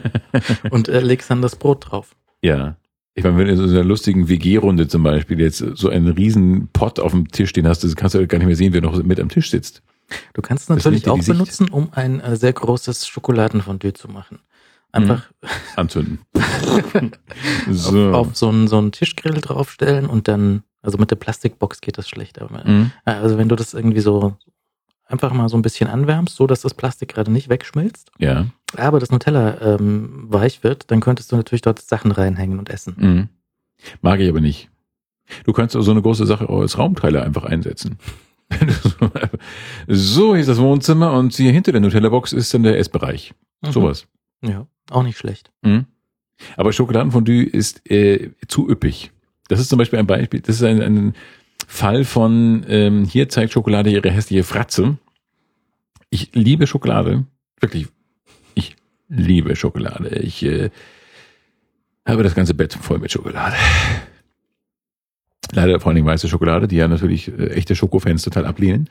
und äh, legst dann das Brot drauf. Ja. Ich meine, wenn du in so einer lustigen WG-Runde zum Beispiel jetzt so einen riesen Pot auf dem Tisch stehen hast, das kannst du gar nicht mehr sehen, wer noch mit am Tisch sitzt. Du kannst es natürlich auch benutzen, um ein äh, sehr großes Schokoladenfondue zu machen. Einfach Anzünden. auf, so. auf so einen, so einen Tischgrill draufstellen und dann, also mit der Plastikbox geht das schlecht, aber Mhm. also wenn du das irgendwie so einfach mal so ein bisschen anwärmst, so dass das Plastik gerade nicht wegschmilzt, Ja. aber das Nutella ähm, weich wird, dann könntest du natürlich dort Sachen reinhängen und essen. Mhm. Mag ich aber nicht. Du kannst so eine große Sache auch als Raumteiler einfach einsetzen. so, hier ist das Wohnzimmer und hier hinter der Nutella-Box ist dann der Essbereich. Mhm. Sowas. Ja, auch nicht schlecht. Mhm. Aber Schokoladenfondue ist äh, zu üppig. Das ist zum Beispiel ein Beispiel, das ist ein, ein Fall von, ähm, hier zeigt Schokolade ihre hässliche Fratze. Ich liebe Schokolade. Wirklich. Ich liebe Schokolade. Ich äh, habe das ganze Bett voll mit Schokolade. Leider vor allen Dingen weiße Schokolade, die ja natürlich äh, echte Schokofans total ablehnen,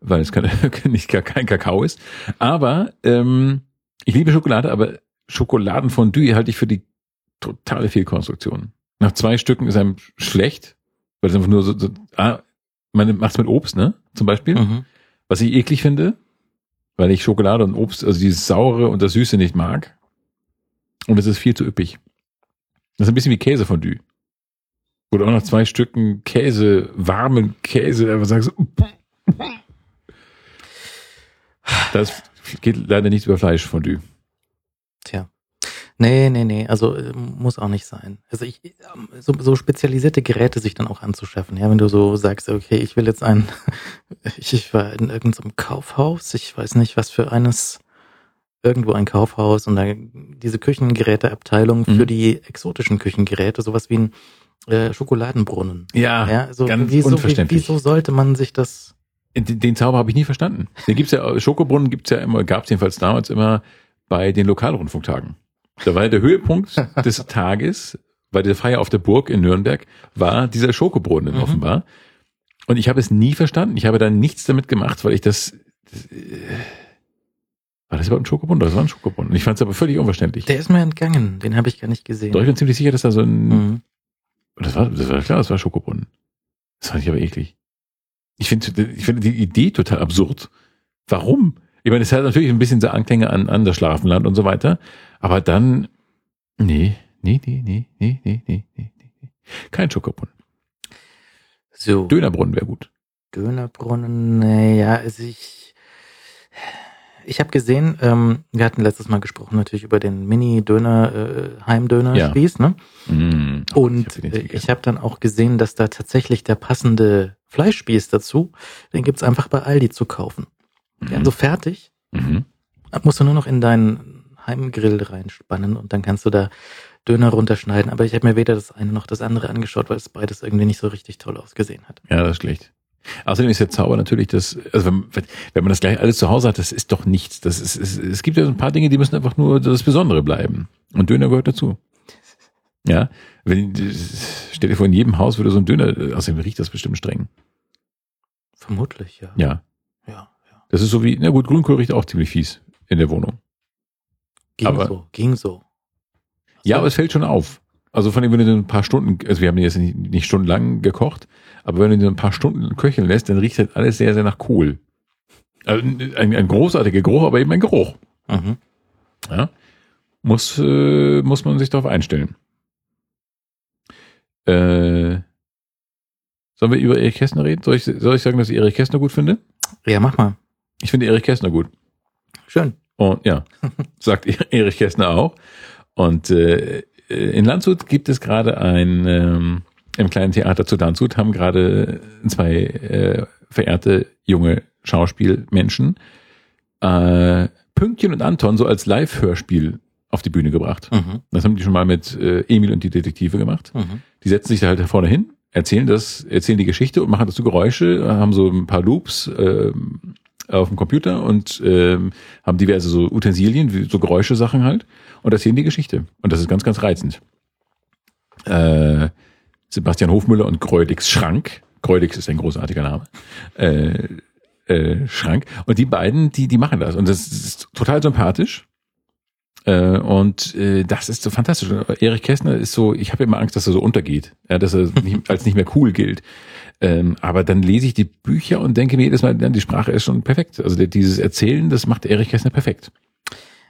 weil es keine, nicht gar kein Kakao ist. Aber ähm, ich liebe Schokolade, aber Schokoladenfondue halte ich für die totale Fehlkonstruktion. Nach zwei Stücken ist einem schlecht, weil es einfach nur so, so ah, man macht's mit Obst, ne? Zum Beispiel. Mhm. Was ich eklig finde, weil ich Schokolade und Obst, also dieses Saure und das Süße nicht mag. Und es ist viel zu üppig. Das ist ein bisschen wie Käsefondue. Oder auch nach zwei Stücken Käse, warmen Käse, einfach sagst du, das geht leider nicht über Fleischfondue. Tja. Nee, nee, nee, also äh, muss auch nicht sein. Also ich, ähm, so, so spezialisierte Geräte sich dann auch anzuschaffen. Ja, wenn du so sagst, okay, ich will jetzt ein, ich, ich war in irgendeinem Kaufhaus, ich weiß nicht, was für eines, irgendwo ein Kaufhaus und da diese Küchengeräteabteilung für Mhm. die exotischen Küchengeräte, sowas wie ein äh, Schokoladenbrunnen. Ja, Ja, also ganz wieso, wie, unverständlich. wieso sollte man sich das Den, den Zauber habe ich nie verstanden. Den gibt's ja, Schokobrunnen gibt's ja immer, gab's jedenfalls damals immer bei den Lokalrundfunktagen. Da war der Höhepunkt des Tages, bei der Feier auf der Burg in Nürnberg, war dieser Schokobrunnen Mhm. offenbar. Und ich habe es nie verstanden. Ich habe da nichts damit gemacht, weil ich das, das äh, war das überhaupt ein Schokobrunnen? Das war ein Schokobrunnen. Und ich fand es aber völlig unverständlich. Der ist mir entgangen, den habe ich gar nicht gesehen. Doch, ich bin ziemlich sicher, dass da so ein, Mhm. das war, das war klar, das war Schokobrunnen. Das fand ich aber eklig. Ich finde, ich finde die Idee total absurd. Warum? Ich meine, es hat natürlich ein bisschen so Anklänge an, an das Schlafenland und so weiter. Aber dann, nee, nee, nee, nee, nee, nee, nee, nee, nee. Kein Schokobrunnen. So, Dönerbrunnen wäre gut. Dönerbrunnen, naja, also ich, ich habe gesehen, ähm, wir hatten letztes Mal gesprochen natürlich über den Mini-Döner, äh, Heimdöner-Spieß, ne? Mm. Und ich hab den äh, habe dann auch gesehen, dass da tatsächlich der passende Fleischspieß dazu, den gibt's einfach bei Aldi zu kaufen. Mhm. Ja, so fertig, Mhm. musst du nur noch in deinen Heimgrill reinspannen und dann kannst du da Döner runterschneiden. Aber ich habe mir weder das eine noch das andere angeschaut, weil es beides irgendwie nicht so richtig toll ausgesehen hat. Ja, das ist schlecht. Außerdem ist der Zauber natürlich, dass, also wenn, wenn man das gleich alles zu Hause hat, das ist doch nichts. Das ist, es, es gibt ja so ein paar Dinge, die müssen einfach nur das Besondere bleiben. Und Döner gehört dazu. Ja, wenn, stell dir vor, in jedem Haus würde so ein Döner, außerdem riecht das bestimmt streng. Vermutlich, ja. Ja, Ja, ja. das ist so wie, na gut, Grünkohl riecht auch ziemlich fies in der Wohnung. Ging Aber- so, ging so. Ja, aber es fällt schon auf. Also von dem, wenn du ein paar Stunden, also wir haben jetzt nicht, nicht stundenlang gekocht, aber wenn du den ein paar Stunden köcheln lässt, dann riecht halt alles sehr, sehr nach Kohl. Also ein, ein großartiger Geruch, aber eben ein Geruch. Mhm. Ja? Muss, äh, muss man sich darauf einstellen. Äh, sollen wir über Erich Kästner reden? Soll ich, soll ich sagen, dass ich Erich Kästner gut finde? Ja, mach mal. Ich finde Erich Kästner gut. Schön. Und ja, sagt Erich Kästner auch. Und äh, in Landshut gibt es gerade ein, ähm, im kleinen Theater zu Landshut haben gerade zwei äh, verehrte junge Schauspielmenschen äh, Pünktchen und Anton so als Live-Hörspiel auf die Bühne gebracht. Mhm. Das haben die schon mal mit äh, Emil und die Detektive gemacht. Mhm. Die setzen sich da halt da vorne hin, erzählen das, erzählen die Geschichte und machen dazu Geräusche, haben so ein paar Loops ähm, auf dem Computer und ähm, haben diverse so Utensilien, wie so Geräuschesachen halt und erzählen die Geschichte. Und das ist ganz, ganz reizend. Äh, Sebastian Hofmüller und Kreudix Schrank. Kreudix ist ein großartiger Name. Äh, äh, Schrank. Und die beiden, die, die machen das. Und das ist total sympathisch. Äh, und äh, das ist so fantastisch. Erich Kästner ist so, ich habe immer Angst, dass er so untergeht, ja, dass er nicht, als nicht mehr cool gilt. Ähm, aber dann lese ich die Bücher und denke mir jedes Mal, die Sprache ist schon perfekt. Also dieses Erzählen, das macht Erich Kästner perfekt.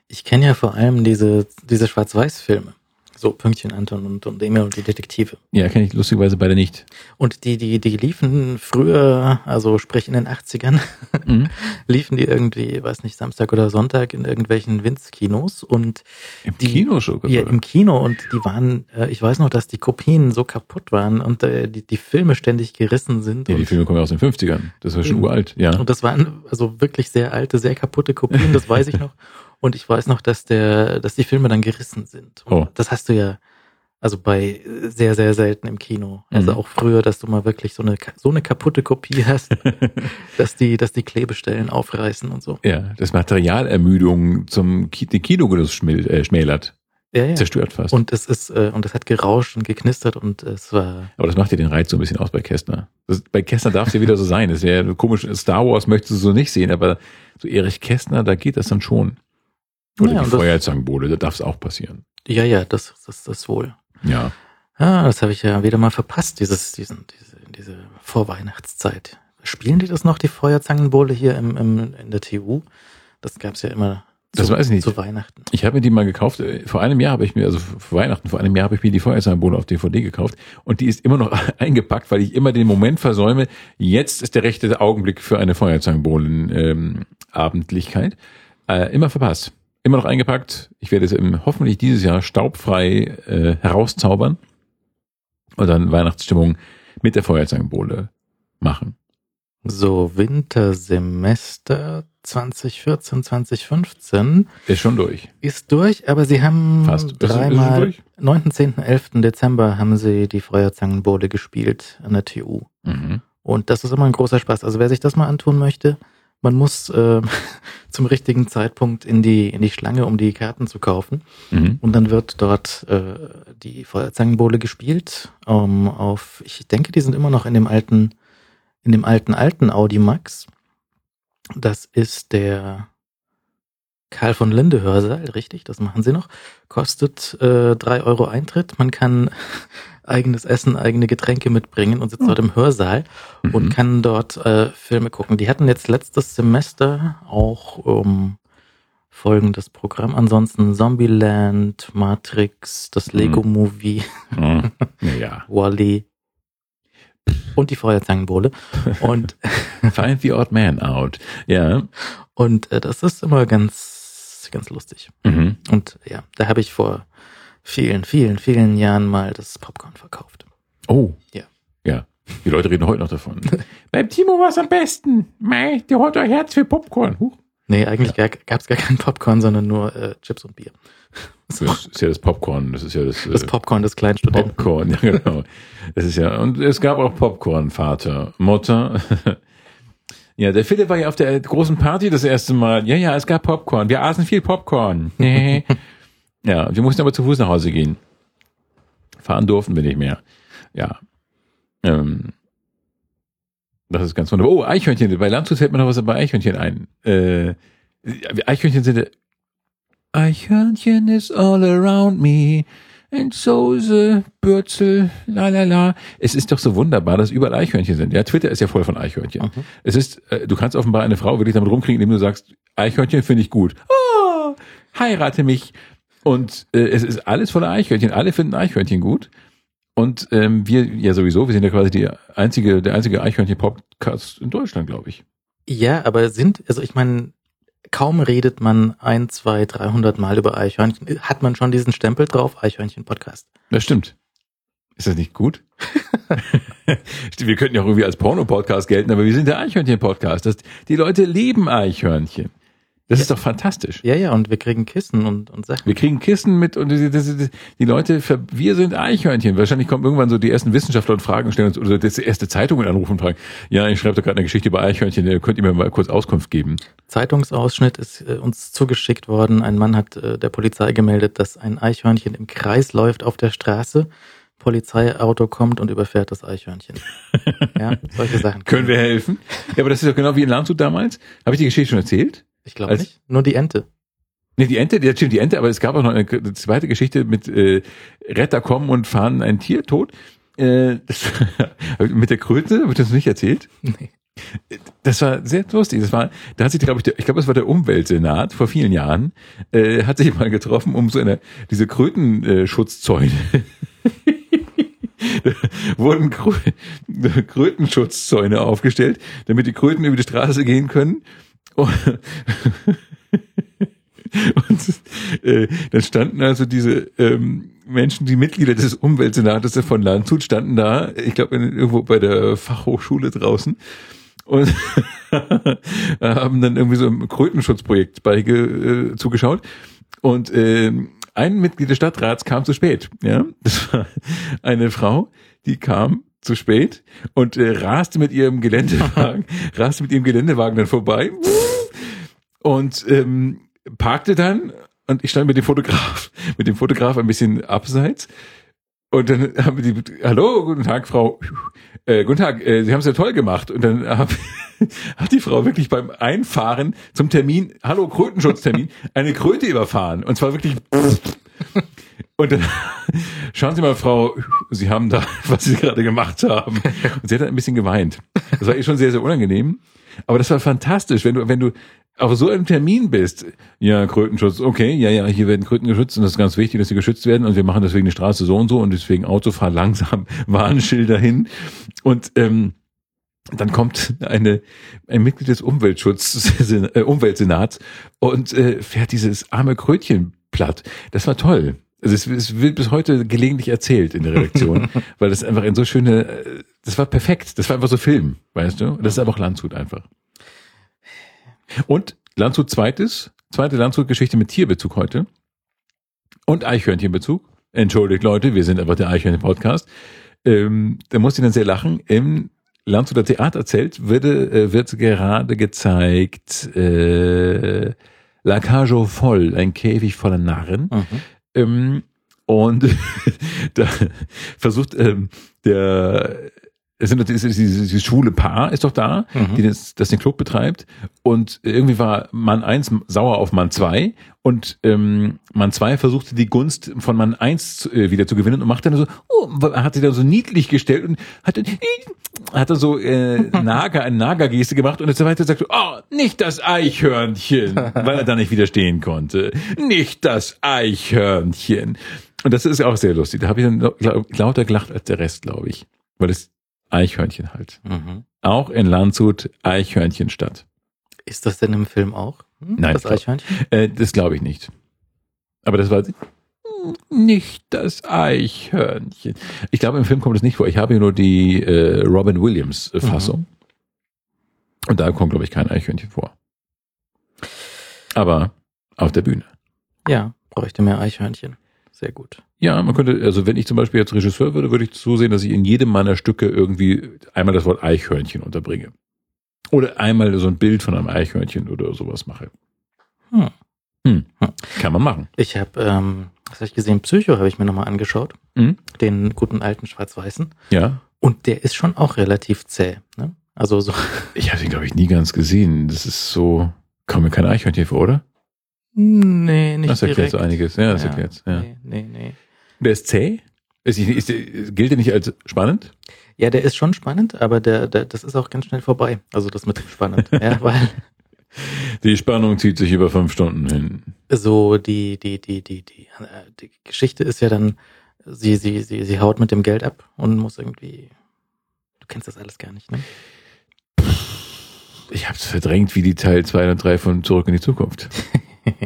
Ich kenne ja vor allem diese, diese Schwarz-Weiß-Filme. So Pünktchen Anton und, und Emil und die Detektive. Ja, kenne ich lustigerweise beide nicht. Und die, die, die liefen früher, also sprich in den 80ern, Mhm. liefen die irgendwie, weiß nicht, Samstag oder Sonntag in irgendwelchen Winz-Kinos und Im Die- Kino schon. ja, im Kino und die waren, äh, ich weiß noch, dass die Kopien so kaputt waren und äh, die, die Filme ständig gerissen sind. ja, die Filme kommen ja aus den 50ern. Das war schon uralt, ja. und das waren also wirklich sehr alte, sehr kaputte Kopien, das weiß ich noch. Und ich weiß noch, dass der, dass die Filme dann gerissen sind. Und Oh. Das hast du ja, also bei sehr, sehr selten im Kino. Also Mhm. auch früher, dass du mal wirklich so eine, so eine kaputte Kopie hast, dass die, dass die Klebestellen aufreißen und so. ja, das Materialermüdung zum den Kinogenuss äh, schmälert, Ja, ja. zerstört fast. Und es ist, äh, und es hat gerauscht und geknistert und es war, Aber das macht ja den Reiz so ein bisschen aus bei Kästner. Das, bei Kästner darf es ja wieder so sein. Das wäre komisch, Star Wars möchtest du so nicht sehen, aber so Erich Kästner, da geht das dann schon. Oder Ja, die das- Feuerzangenbowle, da darf es auch passieren. ja, ja, das, das, das wohl. Ja. Ah, das habe ich ja wieder mal verpasst, dieses, diesen, diese, diese Vorweihnachtszeit. Spielen die das noch, die Feuerzangenbowle hier im, im, in der TU? Das gab's ja immer Das zu, weiß ich nicht. zu Weihnachten. Ich habe mir die mal gekauft. Vor einem Jahr habe ich mir, also vor Weihnachten, vor einem Jahr habe ich mir die Feuerzangenbowle auf DVD gekauft und die ist immer noch eingepackt, weil ich immer den Moment versäume, jetzt ist der rechte Augenblick für eine Feuerzangenbowlen-Abendlichkeit. äh, immer verpasst. Immer noch eingepackt. Ich werde es im, hoffentlich dieses Jahr staubfrei äh, herauszaubern und dann Weihnachtsstimmung mit der Feuerzangenbowle machen. So, Wintersemester 2014, 2015 Ist schon durch. ist durch, aber sie haben Fast. Dreimal, durch? 9., 10., 11. Dezember haben sie die Feuerzangenbowle gespielt an der TU. Mhm. Und das ist immer ein großer Spaß. Also wer sich das mal antun möchte, man muss äh, zum richtigen Zeitpunkt in die, in die Schlange, um die Karten zu kaufen. Mhm. Und dann wird dort äh, die Feuerzangenbowle gespielt. Ähm, auf, ich denke, die sind immer noch in dem alten, in dem alten, alten Audi Max. Das ist der Karl von Linde Hörsaal, richtig, das machen sie noch. Kostet äh, drei Euro Eintritt. Man kann eigenes Essen, eigene Getränke mitbringen und sitzt dort im Hörsaal und Mhm. kann dort äh, Filme gucken. Die hatten jetzt letztes Semester auch ähm, folgendes Programm. Ansonsten Zombieland, Matrix, das Mhm. Lego Movie, Mhm. Naja. Wally. und die Feuerzangenbowle. Und, Find the odd man out. Ja. und äh, das ist immer ganz, ganz lustig. Mhm. Und ja, da habe ich vor vielen, vielen, vielen Jahren mal das Popcorn verkauft. Oh. Ja. Ja. Die Leute reden heute noch davon. Beim Timo war es am besten. Mei, der hat ein Herz für Popcorn. Huch. Nee, eigentlich gar, gab es gar kein Popcorn, sondern nur äh, Chips und Bier. Das ist ja das Popcorn. Das ist ja das, Das äh, Popcorn des kleinen Studenten. Popcorn. Ja, genau. Das ist ja, und es gab auch Popcorn, Vater, Mutter. Ja, der Philipp war ja auf der großen Party das erste Mal. Ja, ja, es gab Popcorn. Wir aßen viel Popcorn. Ja, wir mussten aber zu Fuß nach Hause gehen. Fahren durften wir nicht mehr. Ja. Ähm, das ist ganz wunderbar. Oh, Eichhörnchen. Bei Landshut fällt mir noch was bei Eichhörnchen ein. Äh, Eichhörnchen sind Eichhörnchen is all around me. And so the Bürzel, la la la. Es ist doch so wunderbar, dass überall Eichhörnchen sind. Ja, Twitter ist ja voll von Eichhörnchen. Mhm. Es ist, äh, du kannst offenbar eine Frau wirklich damit rumkriegen, indem du sagst, Eichhörnchen finde ich gut. Oh, heirate mich. Und äh, es ist alles voller Eichhörnchen. Alle finden Eichhörnchen gut. Und ähm, wir ja sowieso, wir sind ja quasi die einzige, der einzige Eichhörnchen-Podcast in Deutschland, glaube ich. Ja, aber sind, also ich meine, kaum redet man ein, zwei, dreihundert Mal über Eichhörnchen, hat man schon diesen Stempel drauf, Eichhörnchen-Podcast. Das stimmt. Ist das nicht gut? wir könnten ja auch irgendwie als Porno-Podcast gelten, aber wir sind der Eichhörnchen-Podcast. Die Leute lieben Eichhörnchen. Das ist doch fantastisch. Ja, ja, und wir kriegen Kissen und, und Sachen. Wir kriegen Kissen mit und die, die, die, die Leute, wir sind Eichhörnchen. Wahrscheinlich kommen irgendwann so die ersten Wissenschaftler und fragen stellen uns, oder das erste Zeitungen anrufen und fragen, ja, ich schreibe da gerade eine Geschichte über Eichhörnchen, äh, könnt ihr mir mal kurz Auskunft geben? Zeitungsausschnitt ist äh, uns zugeschickt worden. Ein Mann hat äh, der Polizei gemeldet, dass ein Eichhörnchen im Kreis läuft auf der Straße. Polizeiauto kommt und überfährt das Eichhörnchen. ja, solche Sachen. Können wir helfen? Ja, aber das ist doch genau wie in Landshut damals. Habe ich die Geschichte schon erzählt? Ich glaube nicht. Nur die Ente. Nee, die Ente, ja, stimmt, die Ente, aber es gab auch noch eine, eine zweite Geschichte mit äh, Retter kommen und fahren ein Tier tot. Äh, das, mit der Kröte, wird das nicht erzählt? Nee. Das war sehr lustig. Das war, da hat sich, glaube ich, der, ich glaube, es war der Umweltsenat vor vielen Jahren, äh, hat sich mal getroffen, um so eine diese Krötenschutzzäune. Da wurden Krö Krötenschutzzäune aufgestellt, damit die Kröten über die Straße gehen können. Und, äh, dann standen also diese ähm, Menschen, die Mitglieder des Umweltsenates von Landshut, standen da, ich glaube irgendwo bei der Fachhochschule draußen und haben dann irgendwie so im Krötenschutzprojekt beige, äh, zugeschaut. Und ähm, ein Mitglied des Stadtrats kam zu spät. Ja, das war eine Frau, die kam zu spät und äh, raste mit ihrem Geländewagen, raste mit ihrem Geländewagen dann vorbei und ähm, parkte dann und ich stand mit dem Fotograf, mit dem Fotograf ein bisschen abseits und dann haben wir die, hallo, guten Tag, Frau, äh, guten Tag, äh, Sie haben es ja toll gemacht. Und dann hab, hat die Frau wirklich beim Einfahren zum Termin, hallo, Krötenschutztermin, eine Kröte überfahren. Und zwar wirklich, und dann, schauen Sie mal, Frau, Sie haben da, was Sie gerade gemacht haben. Und sie hat ein bisschen geweint. Das war ihr schon sehr, sehr unangenehm. Aber das war fantastisch, wenn du, wenn du auf so einem Termin bist. Ja, Krötenschutz, okay, ja, ja, hier werden Kröten geschützt und das ist ganz wichtig, dass sie geschützt werden und wir machen deswegen die Straße so und so und deswegen Autofahr langsam, Warnschilder hin und ähm, dann kommt eine, ein Mitglied des Umweltschutz, äh, Umweltsenats und äh, fährt dieses arme Krötchen platt. Das war toll. Also es, es wird bis heute gelegentlich erzählt in der Redaktion, weil das einfach in so schöne, äh, das war perfekt. Das war einfach so Film, weißt du? Das ist einfach Landshut einfach. Und Landshut zweites, zweite Landshut-Geschichte mit Tierbezug heute. Und Eichhörnchenbezug. Entschuldigt Leute, wir sind einfach der Eichhörnchen-Podcast. Ähm, da muss ich dann sehr lachen. Im Landshuter Theaterzelt würde, äh, wird gerade gezeigt äh, La aux Folles, ein Käfig voller Narren. Mhm. Ähm, und da versucht ähm, der es sind dieses, dieses, schwule Paar ist doch da, Mhm. die das, das den Club betreibt. Und irgendwie war Mann eins sauer auf Mann zwei und ähm, Mann zwei versuchte die Gunst von Mann eins äh, wieder zu gewinnen und machte dann so, oh, hat sich dann so niedlich gestellt und hat dann, hat dann so äh, Nager, eine Nagergeste gemacht und der zweite sagte, oh, nicht das Eichhörnchen, weil er da nicht widerstehen konnte. Nicht das Eichhörnchen. Und das ist auch sehr lustig. Da habe ich dann lau- lauter gelacht als der Rest, glaube ich. Weil es Eichhörnchen halt. Mhm. Auch in Landshut Eichhörnchenstadt. Ist das denn im Film auch? Hm, Nein, Das Eichhörnchen? Äh, das glaube ich nicht. Aber das war nicht das Eichhörnchen. Ich glaube, im Film kommt es nicht vor. Ich habe hier nur die äh, Robin Williams äh, Fassung. Und da kommt, glaube ich, kein Eichhörnchen vor. Aber auf der Bühne. Ja, bräuchte mehr Eichhörnchen. Sehr gut. Ja, man könnte, also wenn ich zum Beispiel jetzt Regisseur würde, würde ich zusehen, dass ich in jedem meiner Stücke irgendwie einmal das Wort Eichhörnchen unterbringe. Oder einmal so ein Bild von einem Eichhörnchen oder sowas mache. Hm. Hm. Kann man machen. Ich habe, ähm, was habe ich gesehen? Psycho habe ich mir nochmal angeschaut. Mhm. Den guten alten Schwarz-Weißen. Ja. Und der ist schon auch relativ zäh. Ne? Also so. Ich habe den, glaube ich, nie ganz gesehen. Das ist so, kommt mir kein Eichhörnchen vor, oder? Nee, nicht das erklärt direkt. so einiges. Ja, das erklärt Ja. Nee, nee, nee. Der ist zäh? Ist, ist, ist, gilt der nicht als spannend? Ja, der ist schon spannend, aber der, der, das ist auch ganz schnell vorbei. Also das mit dem spannend. ja, weil Die Spannung zieht sich über fünf Stunden hin. so die, die, die, die, die, die Geschichte ist ja dann, sie, sie, sie, sie haut mit dem Geld ab und muss irgendwie. Du kennst das alles gar nicht, ne? Ich habe es verdrängt wie die Teil 2 und 3 von Zurück in die Zukunft.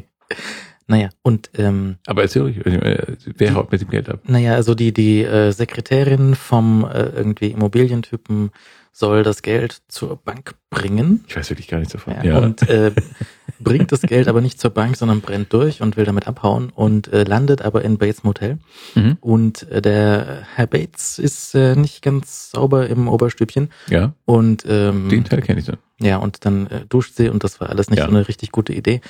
Naja, und ähm, Aber erzähl ruhig, äh, wer haut mit dem Geld ab? Naja, also die, die äh, Sekretärin vom äh, irgendwie Immobilientypen soll das Geld zur Bank bringen. Ich weiß wirklich gar nichts davon. Ja, Ja. Und äh, bringt das Geld aber nicht zur Bank, sondern brennt durch und will damit abhauen und äh, landet aber in Bates Motel. Mhm. Und äh, der Herr Bates ist äh, nicht ganz sauber im Oberstübchen. ja, Und ähm, den Teil kenne ich dann. ja, und dann äh, duscht sie und das war alles nicht Ja. so eine richtig gute Idee.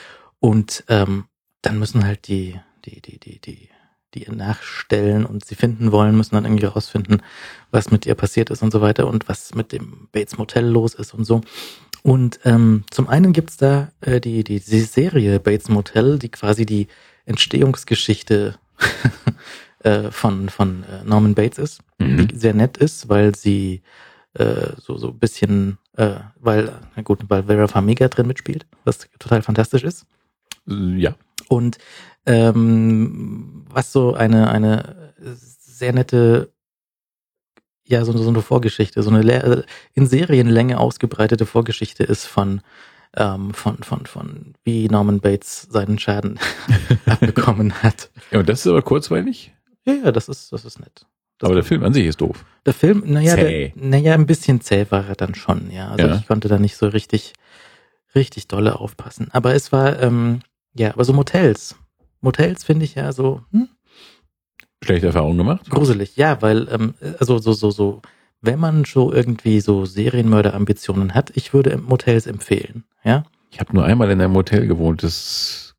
Und ähm, dann müssen halt die, die, die, die, die, die ihr nachstellen und sie finden wollen, müssen dann irgendwie rausfinden, was mit ihr passiert ist und so weiter und was mit dem Bates Motel los ist und so. Und ähm, zum einen gibt's da äh, die, die, die Serie Bates Motel, die quasi die Entstehungsgeschichte äh, von, von äh, Norman Bates ist, Mhm. die sehr nett ist, weil sie äh, so so ein bisschen, äh, weil na gut, weil Vera Farmiga drin mitspielt, was total fantastisch ist. Äh, Ja. Und ähm, was so eine eine sehr nette ja so, so eine Vorgeschichte, so eine Le- in Serienlänge ausgebreitete Vorgeschichte ist von ähm, von von von wie Norman Bates seinen Schaden abbekommen hat. ja. Und das ist aber kurzweilig. Ja, ja, das ist das ist nett. Das Aber der Film an sich ist doof. Der Film, naja, der, naja, ein bisschen zäh war er dann schon, ja. Also Ja. ich konnte da nicht so richtig, richtig dolle aufpassen. Aber es war, ähm, ja, aber so Motels. Motels finde ich ja so hm, Schlechte Erfahrung gemacht. gruselig, ja, weil, ähm, also so, so, so, wenn man so irgendwie so Serienmörderambitionen hat, ich würde Motels empfehlen, ja. Ich habe nur einmal in einem Hotel gewohnt, das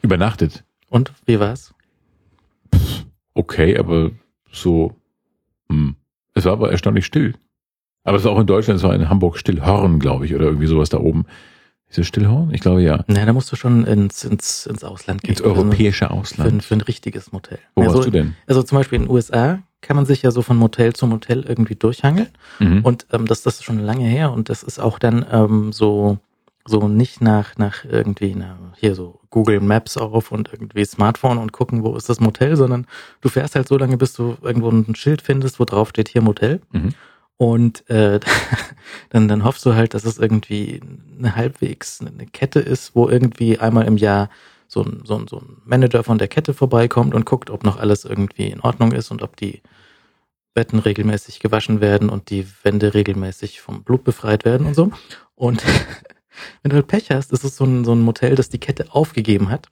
übernachtet. Und wie war's? Okay, aber so. Hm. Es war aber erstaunlich still. Aber es war auch in Deutschland, es war in Hamburg Stillhorn, glaube ich, oder irgendwie sowas da oben. Ist es Stillhorn? Ich glaube ja. Na, da musst du schon ins, ins, ins Ausland gehen. Ins europäische Für, ein- Ausland. für ein richtiges Motel. Wo also, warst du denn? Also zum Beispiel in den USA kann man sich ja so von Motel zu Motel irgendwie durchhangeln. Mhm. Und ähm, das, das ist schon lange her und das ist auch dann ähm, so so nicht nach nach irgendwie na, hier so Google Maps auf und irgendwie Smartphone und gucken, wo ist das Motel, sondern du fährst halt so lange, bis du irgendwo ein Schild findest, wo drauf steht hier Motel. Mhm. Und äh, dann, dann hoffst du halt, dass es irgendwie eine halbwegs eine Kette ist, wo irgendwie einmal im Jahr so ein, so ein, so ein Manager von der Kette vorbeikommt und guckt, ob noch alles irgendwie in Ordnung ist und ob die Betten regelmäßig gewaschen werden und die Wände regelmäßig vom Blut befreit werden und so. Und wenn du halt Pech hast, ist es so ein, so ein Motel, das die Kette aufgegeben hat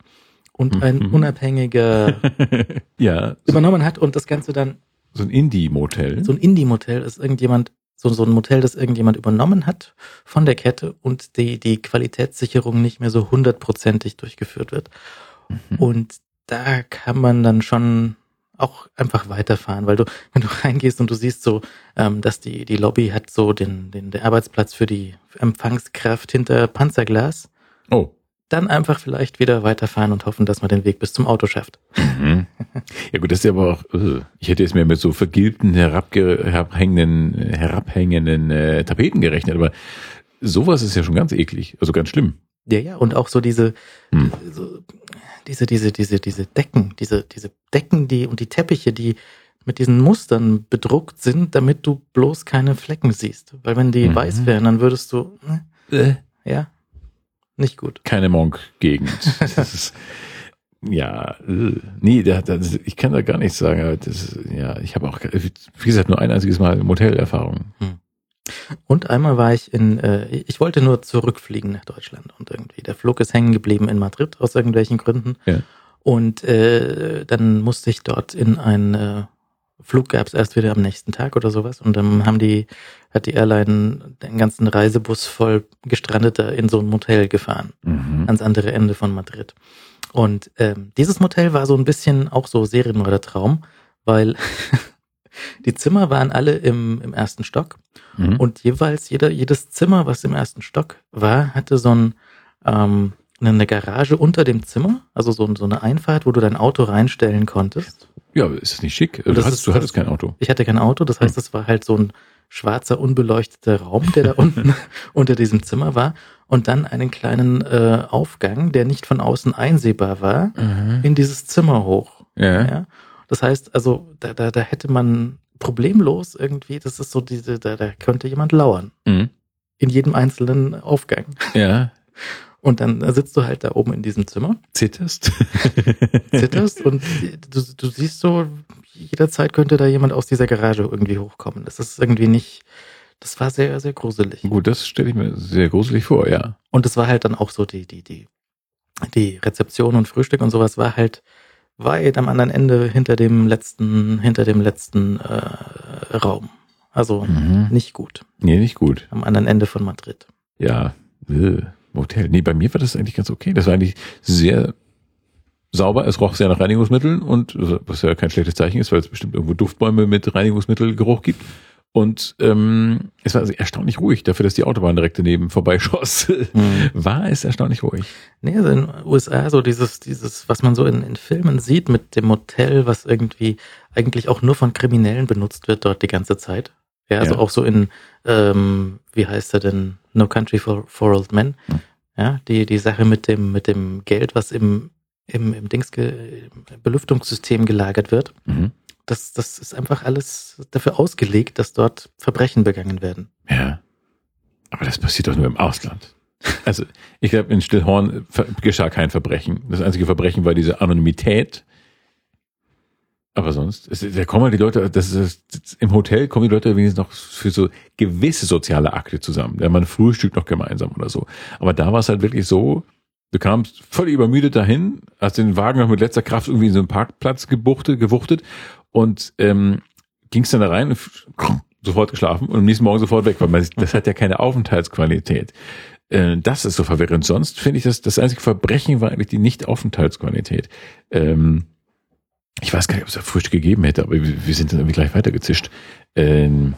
und ein Mhm. unabhängiger ja, übernommen hat und das Ganze dann so ein Indie-Motel. so ein Indie-Motel ist irgendjemand, so, so ein Motel, das irgendjemand übernommen hat von der Kette und die, die Qualitätssicherung nicht mehr so hundertprozentig durchgeführt wird. Mhm. Und da kann man dann schon auch einfach weiterfahren, weil du, wenn du reingehst und du siehst so, ähm, dass die, die Lobby hat so den, den, den Arbeitsplatz für die Empfangskraft hinter Panzerglas, oh. Dann einfach vielleicht wieder weiterfahren und hoffen, dass man den Weg bis zum Auto schafft. Mhm. Ja gut, das ist ja aber auch, äh, ich hätte jetzt mehr mit so vergilbten, herabhängenden, herabhängenden äh, Tapeten gerechnet, aber sowas ist ja schon ganz eklig, also ganz schlimm. Ja, ja, und auch so diese, Hm. so, diese, diese, diese, diese Decken, diese, diese Decken, die und die Teppiche, die mit diesen Mustern bedruckt sind, damit du bloß keine Flecken siehst. Weil wenn die Mhm. weiß wären, dann würdest du, ne, Äh, ja, nicht gut. keine Monk-Gegend. Ja, äh, nee, da, da, ich kann da gar nichts sagen. aber Das, ja, ich habe auch, wie gesagt, nur ein einziges Mal Motellerfahrung. Und einmal war ich in, äh, ich wollte nur zurückfliegen nach Deutschland und irgendwie der Flug ist hängen geblieben in Madrid aus irgendwelchen Gründen. Ja. Und äh, dann musste ich dort in ein äh, Flug gab es erst wieder am nächsten Tag oder sowas und dann haben die hat die Airline den ganzen Reisebus voll Gestrandeter in so ein Motel gefahren Mhm. ans andere Ende von Madrid. Und ähm, dieses Motel war so ein bisschen auch so Serienmörder-Traum, weil die Zimmer waren alle im, im ersten Stock Mhm. und jeweils jeder, jedes Zimmer, was im ersten Stock war, hatte so ein, ähm, eine Garage unter dem Zimmer, also so, so eine Einfahrt, wo du dein Auto reinstellen konntest. Ja, ist das nicht schick? Du, Das hattest, ist- du hattest kein Auto. Ich hatte kein Auto, das heißt, es war halt so ein schwarzer, unbeleuchteter Raum, der da unten unter diesem Zimmer war und dann einen kleinen äh, Aufgang, der nicht von außen einsehbar war, in dieses Zimmer hoch. Ja. Ja. Das heißt, also da, da, da hätte man problemlos irgendwie, das ist so diese, da, da könnte jemand lauern. Mhm. In jedem einzelnen Aufgang. Ja. Und dann sitzt du halt da oben in diesem Zimmer, Zitterst? zitterst und du, du siehst so, jederzeit könnte da jemand aus dieser Garage irgendwie hochkommen. Das ist irgendwie nicht, das war sehr, sehr gruselig. Gut, das stelle ich mir sehr gruselig vor, ja. Und es war halt dann auch so die, die, die, die Rezeption und Frühstück und sowas war halt weit am anderen Ende hinter dem letzten, hinter dem letzten äh, Raum. Also Mhm. nicht gut. Nee, nicht gut. Am anderen Ende von Madrid. Ja, äh, Motel. Nee, bei mir war das eigentlich ganz okay. Das war eigentlich sehr sauber. Es roch sehr nach Reinigungsmitteln und was ja kein schlechtes Zeichen ist, weil es bestimmt irgendwo Duftbäume mit Reinigungsmittelgeruch gibt. Und ähm, es war erstaunlich ruhig, dafür, dass die Autobahn direkt daneben vorbeischoss. Mhm. War es erstaunlich ruhig. Nee, also in den USA so dieses, dieses, was man so in, in Filmen sieht mit dem Motel, was irgendwie eigentlich auch nur von Kriminellen benutzt wird dort die ganze Zeit. Ja, also Ja. auch so in, ähm, wie heißt er denn, No Country for, for Old Men. Hm. Ja, die, die Sache mit dem, mit dem Geld, was im, im, im Dings, im Belüftungssystem gelagert wird. Mhm. Das, das ist einfach alles dafür ausgelegt, dass dort Verbrechen begangen werden. Ja. Aber das passiert doch nur im Ausland. Also, ich glaube, in Stillhorn geschah kein Verbrechen. Das einzige Verbrechen war diese Anonymität. Aber sonst, da kommen halt die Leute, das ist, im Hotel kommen die Leute wenigstens noch für so gewisse soziale Akte zusammen. Ja, man frühstückt noch gemeinsam oder so. Aber da war es halt wirklich so, du kamst völlig übermüdet dahin, hast den Wagen noch mit letzter Kraft irgendwie in so einen Parkplatz gebuchtet, gewuchtet und ähm, gingst dann da rein und sofort geschlafen und am nächsten Morgen sofort weg, weil man, das hat ja keine Aufenthaltsqualität. Äh, Das ist so verwirrend. Sonst finde ich, das, das einzige Verbrechen war eigentlich die Nicht-Aufenthaltsqualität. Ähm, ich weiß gar nicht, ob es da Frühstück gegeben hätte, aber wir, sind dann irgendwie gleich weitergezischt. Ähm,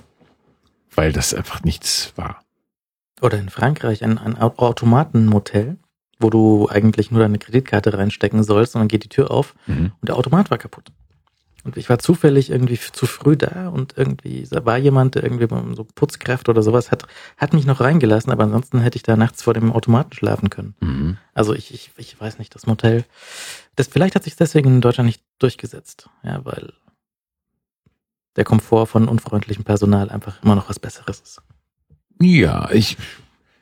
weil das einfach nichts war. Oder in Frankreich ein, ein Au- Automatenmotel, wo du eigentlich nur deine Kreditkarte reinstecken sollst und dann geht die Tür auf Mhm. und der Automat war kaputt. Und ich war zufällig irgendwie zu früh da und irgendwie da war jemand, der irgendwie so Putzkraft oder sowas hat, hat mich noch reingelassen, aber ansonsten hätte ich da nachts vor dem Automaten schlafen können. Mhm. Also ich, ich, ich weiß nicht, das Motel, das vielleicht hat sich deswegen in Deutschland nicht durchgesetzt, ja, weil der Komfort von unfreundlichem Personal einfach immer noch was Besseres ist. Ja, ich,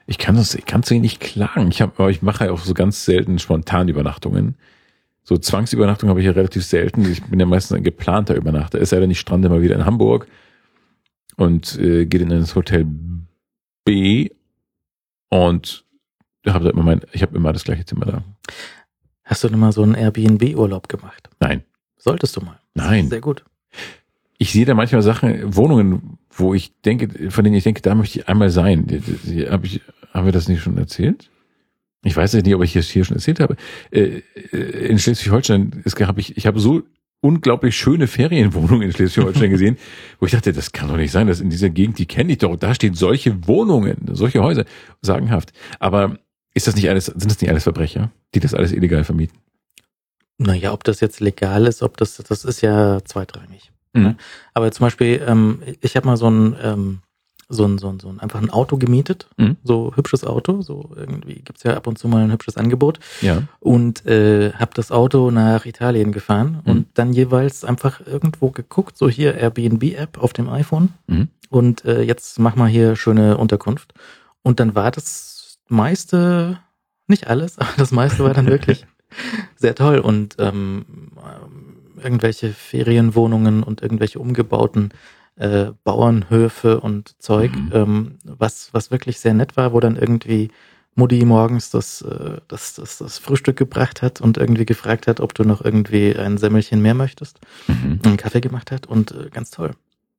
ich kann das, ich kann es nicht klagen. Ich habe, aber ich mache ja auch so ganz selten spontan Übernachtungen. So Zwangsübernachtung habe ich ja relativ selten. Ich bin ja meistens ein geplanter Übernachter. Es sei denn, ich strande mal wieder in Hamburg und äh, gehe in das Hotel B und habe da immer mein, ich habe immer das gleiche Zimmer da. Hast du denn mal so einen Airbnb-Urlaub gemacht? Nein, Solltest du mal. Das Nein. Sehr gut. ich sehe da manchmal Sachen, Wohnungen, wo ich denke, von denen ich denke, da möchte ich einmal sein. Die, die, die, hab ich, haben wir das nicht schon erzählt? Ich weiß nicht, ob ich das hier schon erzählt habe. Äh, äh, in Schleswig-Holstein ist, habe ich, ich habe so unglaublich schöne Ferienwohnungen in Schleswig-Holstein gesehen, wo ich dachte, das kann doch nicht sein, dass in dieser Gegend, die kenne ich doch, da stehen solche Wohnungen, solche Häuser, sagenhaft. Aber ist das nicht alles, sind das nicht alles Verbrecher, die das alles illegal vermieten? Naja, ob das jetzt legal ist, ob das, das ist ja zweitrangig. Mhm. Aber zum Beispiel, ähm, ich habe mal so ein, ähm, so ein, so ein, so ein einfach ein Auto gemietet, Mhm. so hübsches Auto, so irgendwie gibt's ja ab und zu mal ein hübsches Angebot Ja. und äh, habe das Auto nach Italien gefahren Mhm. und dann jeweils einfach irgendwo geguckt, so hier Airbnb-App auf dem iPhone Mhm. und äh, jetzt mach mal hier schöne Unterkunft. Und dann war das meiste, nicht alles, aber das meiste war dann wirklich sehr toll und ähm, ähm, irgendwelche Ferienwohnungen und irgendwelche umgebauten äh, Bauernhöfe und Zeug, Mhm. ähm, was, was wirklich sehr nett war, wo dann irgendwie Mutti morgens das, äh, das, das, das Frühstück gebracht hat und irgendwie gefragt hat, ob du noch irgendwie ein Semmelchen mehr möchtest, Mhm. einen Kaffee gemacht hat und äh, ganz toll.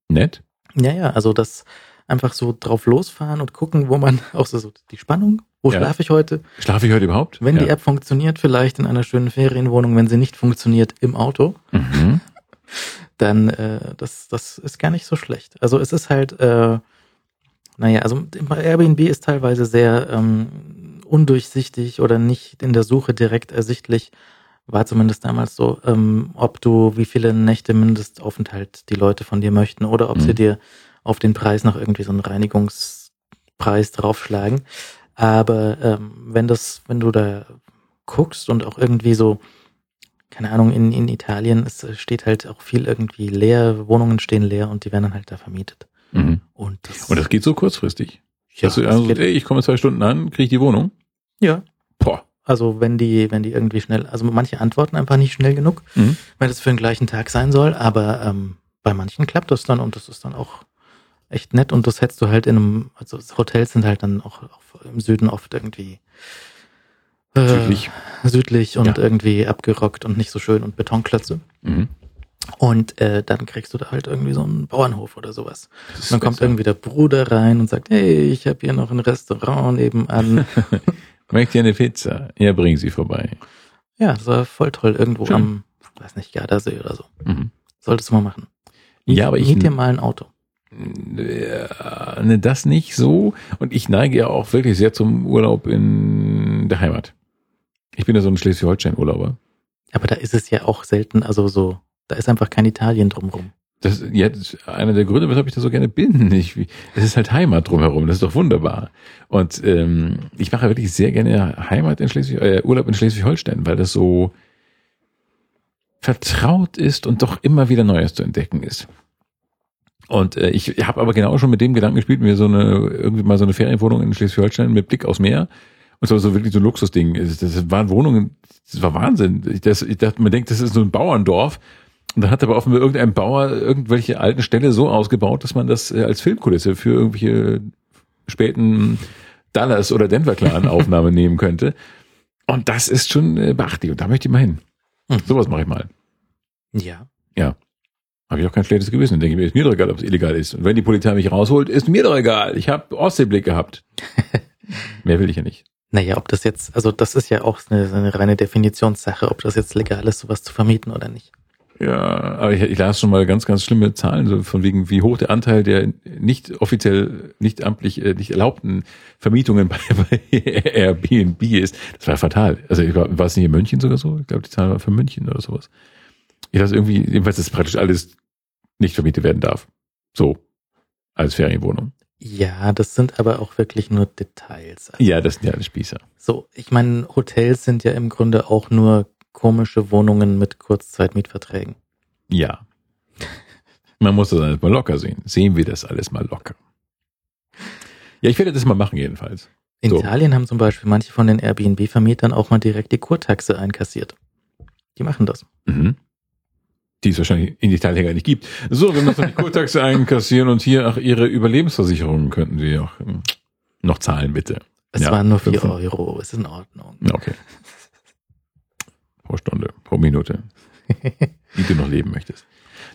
Nett. Ja, ja, also das einfach so drauf losfahren und gucken, wo man auch so, so die Spannung, wo Ja. schlafe ich heute? Schlafe ich heute überhaupt? Wenn ja. die App funktioniert, vielleicht in einer schönen Ferienwohnung, wenn sie nicht funktioniert im Auto, Mhm. dann äh, das, das ist gar nicht so schlecht. Also es ist halt, äh, naja, also Airbnb ist teilweise sehr ähm, undurchsichtig oder nicht in der Suche direkt ersichtlich. War zumindest damals so, ähm, ob du, wie viele Nächte Mindestaufenthalt die Leute von dir möchten oder ob Mhm. sie dir auf den Preis noch irgendwie so einen Reinigungspreis draufschlagen. Aber ähm, wenn das, wenn du da guckst und auch irgendwie so, keine Ahnung, in, in Italien es steht halt auch viel irgendwie leer, Wohnungen stehen leer und die werden dann halt da vermietet. Mhm. Und das, Und das geht so kurzfristig. ja, Dass du das also, geht, ey, ich komme zwei Stunden an, kriege ich die Wohnung. ja, Boah. also wenn die, wenn die irgendwie schnell, also manche antworten einfach nicht schnell genug, Mhm. wenn es für den gleichen Tag sein soll, aber ähm, bei manchen klappt das dann und das ist dann auch echt nett und das hättest du halt in einem, also Hotels sind halt dann auch, auch im Süden oft irgendwie äh, Südlich. südlich und Ja. irgendwie abgerockt und nicht so schön und Betonklötze. Mhm. Und äh, dann kriegst du da halt irgendwie so einen Bauernhof oder sowas. Und dann kommt besser. irgendwie der Bruder rein und sagt, hey, ich habe hier noch ein Restaurant nebenan. Möchte ihr eine Pizza? Ja, bring sie vorbei. ja, das war voll toll. Irgendwo Schön. am, weiß nicht, Gardasee oder so. Mhm. Solltest du mal machen. Ja, aber ich- Miet dir mal ein Auto. Ja, ne, das nicht so. Und ich neige ja auch wirklich sehr zum Urlaub in der Heimat. Ich bin ja so ein Schleswig-Holstein-Urlauber. Aber da ist es ja auch selten, also so, da ist einfach kein Italien drumrum. Das, ja, das ist einer der Gründe, weshalb ich da so gerne bin. Ich, es ist halt Heimat drumherum, das ist doch wunderbar. Und ähm, ich mache wirklich sehr gerne Heimat in Schleswig, äh, Urlaub in Schleswig-Holstein, weil das so vertraut ist und doch immer wieder Neues zu entdecken ist. Und äh, ich habe aber genau schon mit dem Gedanken gespielt, mir so eine irgendwie mal so eine Ferienwohnung in Schleswig-Holstein mit Blick aufs Meer. Und zwar so wirklich so ein Luxusding. Das, waren Wohnungen, das war Wahnsinn. Ich, das, ich dachte, man denkt, das ist so ein Bauerndorf. Und dann hat aber offenbar irgendein Bauer irgendwelche alten Ställe so ausgebaut, dass man das äh, als Filmkulisse für irgendwelche späten Dallas oder Denver Clan Aufnahme nehmen könnte. Und das ist schon äh, beachtlich. Und da möchte ich mal hin. Mhm. Sowas mache ich mal. Ja. Habe ich auch kein schlechtes Gewissen. Dann denke ich mir, ist mir doch egal, ob es illegal ist. Und wenn die Polizei mich rausholt, ist mir doch egal. Ich habe Ostseeblick gehabt. Mehr will ich ja nicht. Naja, ob das jetzt, also das ist ja auch eine, eine reine Definitionssache, ob das jetzt legal ist, sowas zu vermieten oder nicht. Ja, aber ich, ich las schon mal ganz, ganz schlimme Zahlen, so von wegen, wie hoch der Anteil der nicht offiziell, nicht amtlich, äh, nicht erlaubten Vermietungen bei, bei Airbnb ist. Das war fatal. Also ich war, war es nicht in München sogar so? Ich glaube, die Zahl war für München oder sowas. Ich lasse irgendwie, jedenfalls, dass praktisch alles nicht vermietet werden darf. So. Als Ferienwohnung. Ja, das sind aber auch wirklich nur Details. Also, Ja, das sind ja alle Spießer. So, ich meine, Hotels sind ja im Grunde auch nur komische Wohnungen mit Kurzzeitmietverträgen. Ja. Man muss das alles mal locker sehen. Sehen wir das alles mal locker. Ja, ich werde das mal machen jedenfalls. In So. Italien haben zum Beispiel manche von den Airbnb-Vermietern auch mal direkt die Kurtaxe einkassiert. Die machen das. Mhm. Die es wahrscheinlich in Italien gar nicht gibt. So, wir müssen die Kurtaxe einkassieren und hier, ach, Ihre Überlebensversicherungen könnten Sie auch hm, noch zahlen, bitte. Es Ja, waren nur vier Euro. Es ist in Ordnung. Okay. Pro Stunde, pro Minute, wie du noch leben möchtest.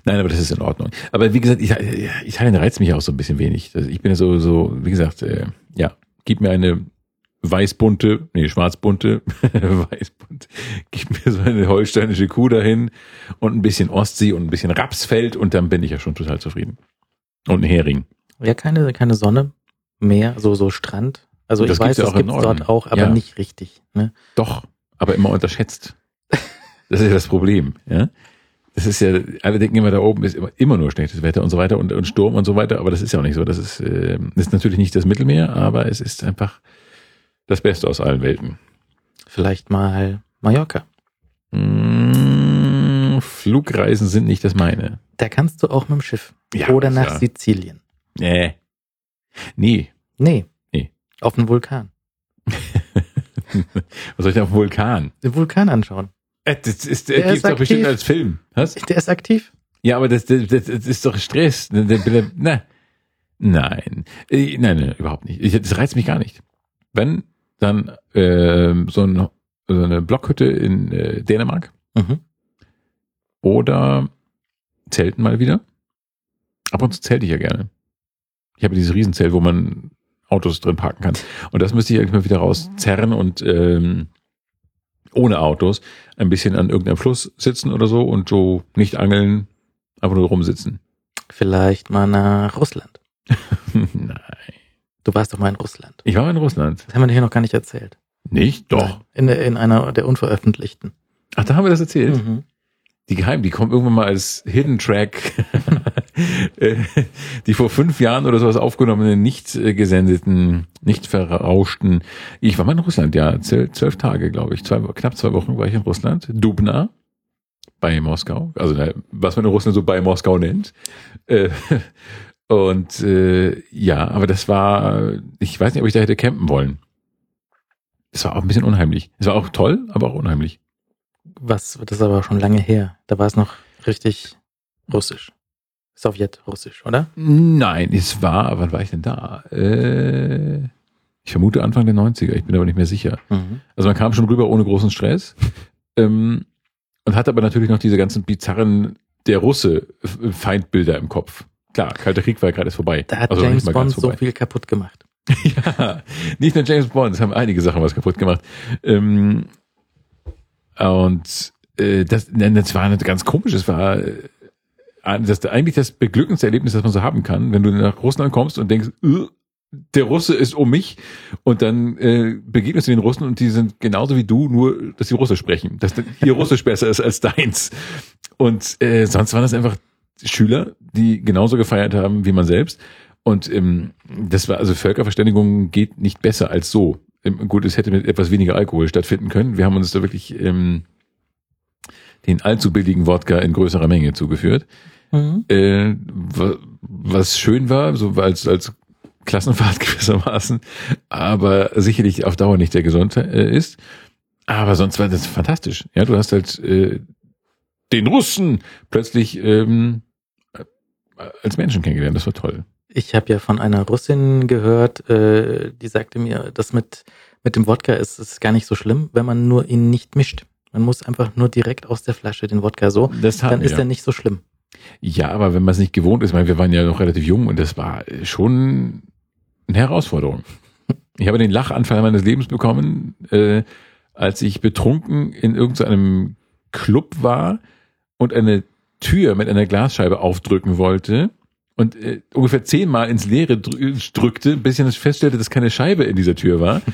Nein, aber das ist in Ordnung. Aber wie gesagt, Italien, reizt mich auch so ein bisschen wenig. Ich bin ja so, so, wie gesagt, äh, ja, gib mir eine weißbunte, nee, schwarzbunte, weißbunt, gib mir so eine holsteinische Kuh dahin und ein bisschen Ostsee und ein bisschen Rapsfeld und dann bin ich ja schon total zufrieden. Und ein Hering. Ja, keine, keine Sonne, Meer, so, so Strand. Also Das ich weiß, ja es gibt dort auch, aber Ja. nicht richtig. Ne? Doch, aber immer unterschätzt. Das ist ja das Problem. Ja? Das ist ja, alle denken immer, da oben ist immer, immer nur schlechtes Wetter und so weiter und, und Sturm und so weiter, aber das ist ja auch nicht so. Das ist, äh, ist natürlich nicht das Mittelmeer, aber es ist einfach das Beste aus allen Welten. Vielleicht mal Mallorca. Mm, Flugreisen sind nicht das meine. Da kannst du auch mit dem Schiff. Ja, Oder nach klar. Sizilien. Nee. Nee. Nee. Nee. Auf einen Vulkan. Was soll ich denn auf dem Vulkan? Den Vulkan anschauen. Äh, Das ist, Der der gibt's ist doch bestimmt als Film. Was? Der ist aktiv. Ja, aber das, das, das ist doch Stress. Der- Na, nein. Äh, Nein, nein, überhaupt nicht. Ich, das reizt mich gar nicht. Wenn, dann ähm, so, ein, so eine Blockhütte in äh, Dänemark Mhm. oder Zelten mal wieder. Ab und zu zelte ich ja gerne. Ich habe dieses Riesenzelt, wo man Autos drin parken kann. Und das müsste ich eigentlich mal wieder rauszerren und ähm, ohne Autos ein bisschen an irgendeinem Fluss sitzen oder so und so nicht angeln, einfach nur rumsitzen. Vielleicht mal nach Russland. Nein. Du warst doch mal in Russland. Ich war mal in Russland. Das haben wir dir hier noch gar nicht erzählt. Nicht? Doch. In, der- in einer der unveröffentlichten. Ach, da haben wir das erzählt. Mhm. Die Geheim, die kommen irgendwann mal als Hidden Track, äh, die vor fünf Jahren oder sowas aufgenommenen, nicht äh, gesendeten, nicht verrauschten. Ich war mal in Russland, ja, zwölf, Tage, glaube ich. Zwei, knapp zwei Wochen war ich in Russland. Dubna bei Moskau. Also was man in Russland so bei Moskau nennt. Und äh, ja, aber das war, ich weiß nicht, ob ich da hätte campen wollen. Es war auch ein bisschen unheimlich. Es war auch toll, aber auch unheimlich. Was, das ist aber schon lange her. Da war es noch richtig russisch. Sowjetrussisch, oder? Nein, es war, wann war ich denn da? Äh, ich vermute Anfang der 90er, ich bin aber nicht mehr sicher. Mhm. Also man kam schon rüber ohne großen Stress ähm, und hatte aber natürlich noch diese ganzen bizarren der Russe Feindbilder im Kopf. Klar, Kalter Krieg war ja gerade erst vorbei. Da hat Also James Bond so viel kaputt gemacht. ja, nicht nur James Bond, es haben einige Sachen was kaputt gemacht. Ähm, und äh, das, das war eine ganz komisch. Es war äh, das, eigentlich das beglückendste Erlebnis, das man so haben kann, wenn du nach Russland kommst und denkst, "Ugh, der Russe ist um mich und dann äh, begegnest du den Russen und die sind genauso wie du, nur dass sie Russisch sprechen, dass ihr Russisch besser ist als deins. Und äh, sonst waren das einfach Schüler, die genauso gefeiert haben wie man selbst. Und ähm, das war also Völkerverständigung geht nicht besser als so. Ähm, gut, es hätte mit etwas weniger Alkohol stattfinden können. Wir haben uns da wirklich ähm, den allzu billigen Wodka in größerer Menge zugeführt. Mhm. Äh, wa- was schön war, so als, als Klassenfahrt gewissermaßen, aber sicherlich auf Dauer nicht sehr gesund äh, ist. Aber sonst war das fantastisch. Ja, du hast halt äh, den Russen plötzlich ähm, äh, als Menschen kennengelernt. Das war toll. Ich habe ja von einer Russin gehört, äh, die sagte mir, das mit, mit dem Wodka ist, ist gar nicht so schlimm, wenn man nur ihn nicht mischt. Man muss einfach nur direkt aus der Flasche den Wodka so, Das dann ist er nicht so schlimm. Ja, aber wenn man es nicht gewohnt ist, weil wir waren ja noch relativ jung und das war schon eine Herausforderung. Ich habe den Lachanfall meines Lebens bekommen, äh, als ich betrunken in irgendeinem Club war und eine Tür mit einer Glasscheibe aufdrücken wollte und äh, ungefähr zehnmal ins Leere drü- drückte, bis ich feststellte, dass keine Scheibe in dieser Tür war.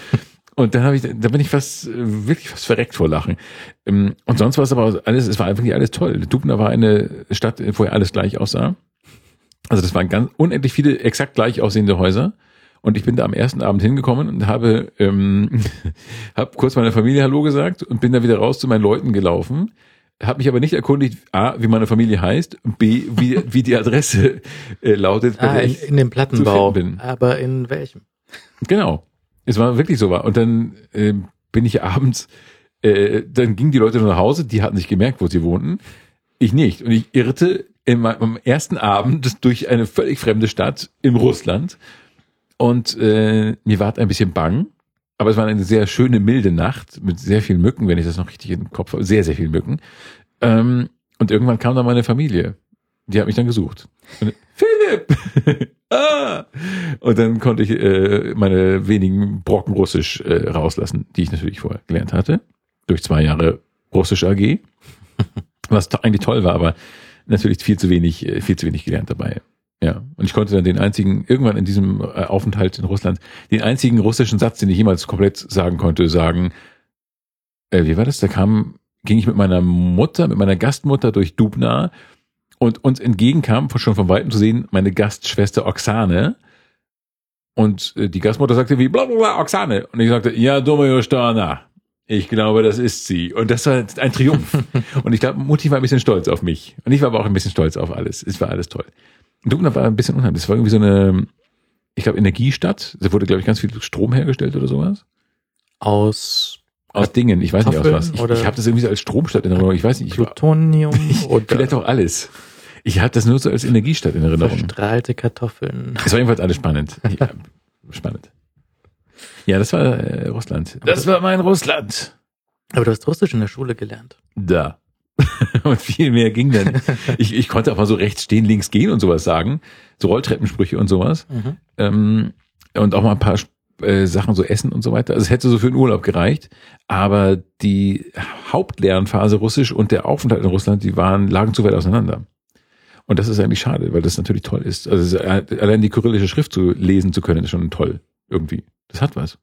Und dann habe ich, da bin ich fast, äh, wirklich fast verreckt vor Lachen. Ähm, Und sonst war es aber alles, es war einfach nicht alles toll. Dubna war eine Stadt, wo ja alles gleich aussah. Also das waren ganz unendlich viele exakt gleich aussehende Häuser. Und ich bin da am ersten Abend hingekommen und habe, ähm, hab kurz meiner Familie Hallo gesagt und bin da wieder raus zu meinen Leuten gelaufen. Habe mich aber nicht erkundigt, A, wie meine Familie heißt, B, wie, wie die Adresse äh, lautet. bei Ah, der in, ich- in dem Plattenbau. bin. Aber in welchem? Genau. Es war wirklich so war. Und dann äh, bin ich abends, äh, dann gingen die Leute nach Hause, die hatten sich gemerkt, wo sie wohnten. Ich nicht. Und ich irrte in meinem ersten Abend durch eine völlig fremde Stadt in Russland. Und äh, mir war ein bisschen bang. Aber es war eine sehr schöne, milde Nacht mit sehr vielen Mücken, wenn ich das noch richtig im Kopf habe. Sehr, sehr vielen Mücken. Ähm, und irgendwann kam dann meine Familie. Die hat mich dann gesucht. Und, Philipp! ah! Und dann konnte ich äh, meine wenigen Brocken Russisch äh, rauslassen, die ich natürlich vorher gelernt hatte. Durch zwei Jahre Russisch AG. Was eigentlich toll war, aber natürlich viel zu wenig, äh, viel zu wenig gelernt dabei. Ja. Und ich konnte dann den einzigen, irgendwann in diesem äh, Aufenthalt in Russland, den einzigen russischen Satz, den ich jemals komplett sagen konnte, sagen, äh, wie war das? Da kam ging ich mit meiner Mutter, mit meiner Gastmutter durch Dubna und uns entgegenkam, schon von Weitem zu sehen, meine Gastschwester Oksane. Und äh, die Gastmutter sagte wie, bla bla bla, Oksane. Und ich sagte, ja, dumme Jostana. Ich glaube, das ist sie. Und das war ein Triumph. und ich glaube, Mutti war ein bisschen stolz auf mich. Und ich war aber auch ein bisschen stolz auf alles. Es war alles toll. Und Dubna war ein bisschen unheimlich. Es war irgendwie so eine, ich glaube, Energiestadt. Da wurde, glaube ich, ganz viel Strom hergestellt oder sowas. Aus Aus Dingen. Ich weiß nicht aus was. Ich, ich habe das irgendwie so als Stromstadt in Erinnerung. Ich weiß nicht. Ich, Plutonium oder vielleicht auch alles. Ich habe das nur so als Energiestadt in Erinnerung. verstrahlte Kartoffeln. Es war jedenfalls alles spannend. Ja, spannend. Ja, das war äh, Russland. Das war mein Russland. Aber du hast Russisch in der Schule gelernt. Da. und viel mehr ging dann. Ich, ich konnte auch mal so rechts stehen, links gehen und sowas sagen. So Rolltreppensprüche und sowas. Mhm. Ähm, und auch mal ein paar äh, Sachen so essen und so weiter. Also es hätte so für den Urlaub gereicht. Aber die Hauptlernphase Russisch und der Aufenthalt in Russland, die waren, lagen zu weit auseinander. Und das ist eigentlich schade, weil das natürlich toll ist. Also ist, allein die kyrillische Schrift zu lesen zu können, ist schon toll. Irgendwie. Das hat was.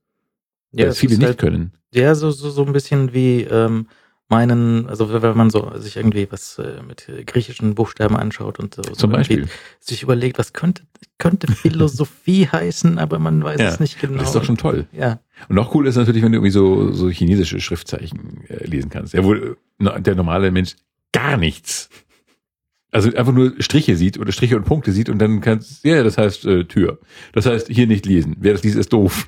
Ja, das viele ist nicht halt, können. Ja, so, so, so ein bisschen wie ähm, meinen, also wenn man so sich irgendwie was äh, mit griechischen Buchstaben anschaut und so, Zum Beispiel. sich überlegt, was könnte, könnte Philosophie heißen, aber man weiß Ja, es nicht genau. Das ist doch schon toll. ja. Und noch cool ist natürlich, wenn du irgendwie so, so chinesische Schriftzeichen äh, lesen kannst. Ja, wohl äh, der normale Mensch gar nichts. Also einfach nur Striche sieht oder Striche und Punkte sieht und dann kannst ja, das heißt äh, Tür. Das heißt hier nicht lesen. Wer das liest, ist doof.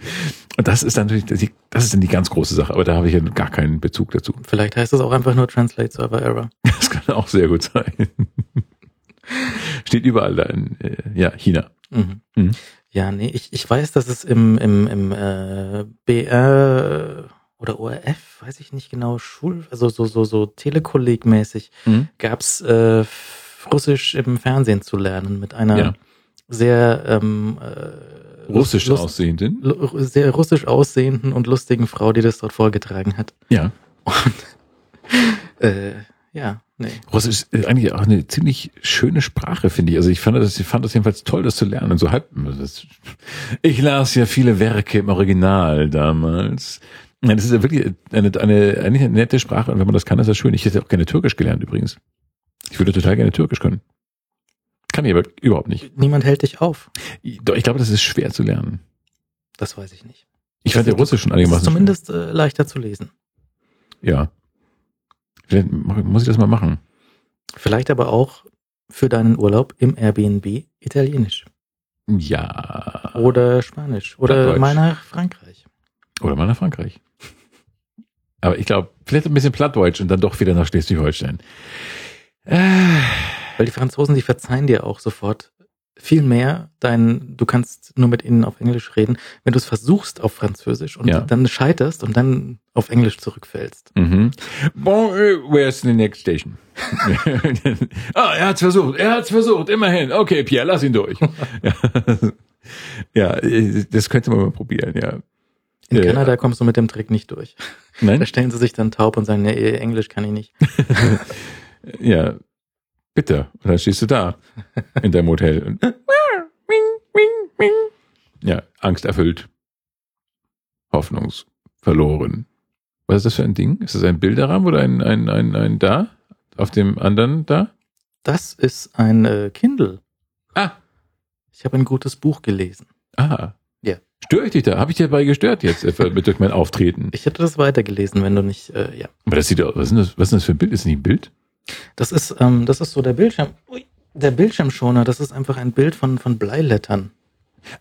Und das ist dann natürlich, das ist- das dann die ganz große Sache. Aber da habe ich ja gar keinen Bezug dazu. Vielleicht heißt es auch einfach nur Translate Server Error. Das kann auch sehr gut sein. Steht überall da in äh, ja, China. Mhm. Mhm. Ja, nee, ich, ich weiß, dass es im, im, im äh, BR oder ORF, weiß ich nicht genau, Schul, also so, so, so Telekolleg-mäßig, Mhm. gab's äh, Russisch im Fernsehen zu lernen mit einer Ja. sehr ähm, äh, Russisch lust- aussehenden. sehr russisch aussehenden und lustigen Frau, die das dort vorgetragen hat. Ja. Äh, ja, nee. Russisch ist eigentlich auch eine ziemlich schöne Sprache, finde ich. Also ich fand das, ich fand das jedenfalls toll, das zu lernen. Und so halb, ich las ja viele Werke im Original damals. Das ist ja wirklich eine, eine, eine nette Sprache und wenn man das kann, ist das schön. Ich hätte auch gerne Türkisch gelernt übrigens. Ich würde total gerne Türkisch können. Kann ich aber überhaupt nicht. Niemand hält dich auf. Doch, ich glaube, das ist schwer zu lernen. Das weiß ich nicht. Ich fand ja Russisch schon Es ist einigermaßen zumindest äh, leichter zu lesen. schwer. Ja. Vielleicht muss ich das mal machen. Vielleicht aber auch für deinen Urlaub im Airbnb Italienisch Ja. oder Spanisch oder mal nach Frankreich. Oder mal nach Frankreich. Aber ich glaube, vielleicht ein bisschen Plattdeutsch und dann doch wieder nach Schleswig-Holstein. Äh, Weil die Franzosen, die verzeihen dir auch sofort viel mehr dein, du kannst nur mit ihnen auf Englisch reden, wenn du es versuchst auf Französisch und Ja. dann scheiterst und dann auf Englisch zurückfällst. mhm. Bon, äh, where's the next station? ah, er hat's versucht, er hat's versucht, immerhin. Okay, Pierre, lass ihn durch. ja. äh, das könnte man mal probieren, ja. In Ja. Kanada kommst du mit dem Trick nicht durch. Da Nein? stellen sie sich dann taub und sagen, nee, Englisch kann ich nicht. Ja, bitte. Und dann stehst du da in deinem Hotel. Und ja, Angst erfüllt. Hoffnungsverloren. Was ist das für ein Ding? Ist das ein Bilderrahmen oder ein, ein, ein, ein da? Auf dem anderen da? Das ist ein äh, Kindle. Ah, Ich habe ein gutes Buch gelesen. ah. Ja. Störe ich dich da? Habe ich dir dabei gestört jetzt äh, mit durch mein Auftreten? Ich hätte das weitergelesen, wenn du nicht, äh, ja. Aber das sieht aus, was ist das, was ist denn das für ein Bild? Ist das nicht ein Bild? Das ist, ähm, das ist so der Bildschirm. Ui, der Bildschirmschoner, das ist einfach ein Bild von, von Bleilettern.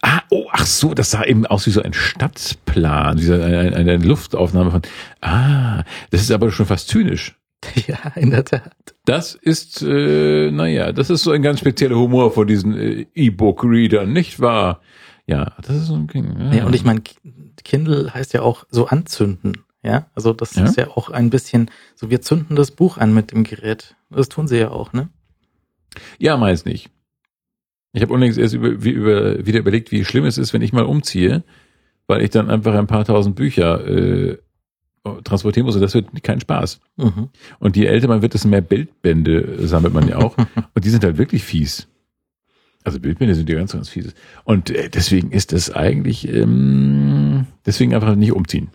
Ah, oh, ach so, das sah eben aus wie so ein Stadtplan, diese, eine, eine Luftaufnahme von, ah, das ist aber schon fast zynisch. ja, in der Tat. Das ist, äh, naja, das ist so ein ganz spezieller Humor von diesen äh, E-Book-Readern, nicht wahr? Ja, das ist so ein Ding. Ja. Ja, und ich meine, Kindle heißt ja auch so anzünden. Ja, also das Ja. ist ja auch ein bisschen so, wir zünden das Buch an mit dem Gerät. Das tun sie ja auch, ne? Ja, meins nicht. Ich habe unlängst erst über, wie, über, wieder überlegt, wie schlimm es ist, wenn ich mal umziehe, weil ich dann einfach ein paar tausend Bücher äh, transportieren muss und das wird kein Spaß. Mhm. Und je älter man wird, desto mehr Bildbände sammelt man ja auch. und die sind halt wirklich fies. Also Bildbände sind ja ganz, ganz fies. Und äh, deswegen ist das eigentlich, ähm, deswegen einfach nicht umziehen.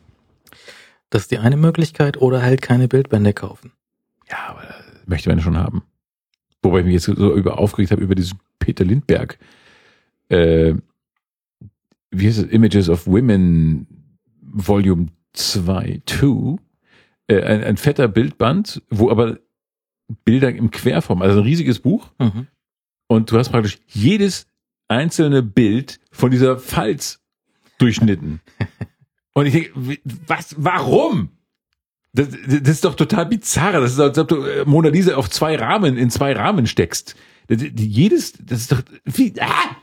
Das ist die eine Möglichkeit oder halt keine Bildbände kaufen. Ja, aber möchte man schon haben. Wobei ich mich jetzt so über aufgeregt habe über diesen Peter Lindberg. Äh, wie heißt es? Images of Women Volume 2, 2. Äh, ein, ein fetter Bildband, wo aber Bilder im Querform, also ein riesiges Buch. Mhm. Und du hast praktisch jedes einzelne Bild von dieser Falz durchschnitten. Und ich denke, was, warum? Das, das ist doch total bizarr. Das ist, als ob du äh, Mona Lisa auf zwei Rahmen, in zwei Rahmen steckst. Das, jedes, das ist doch, wie, ah!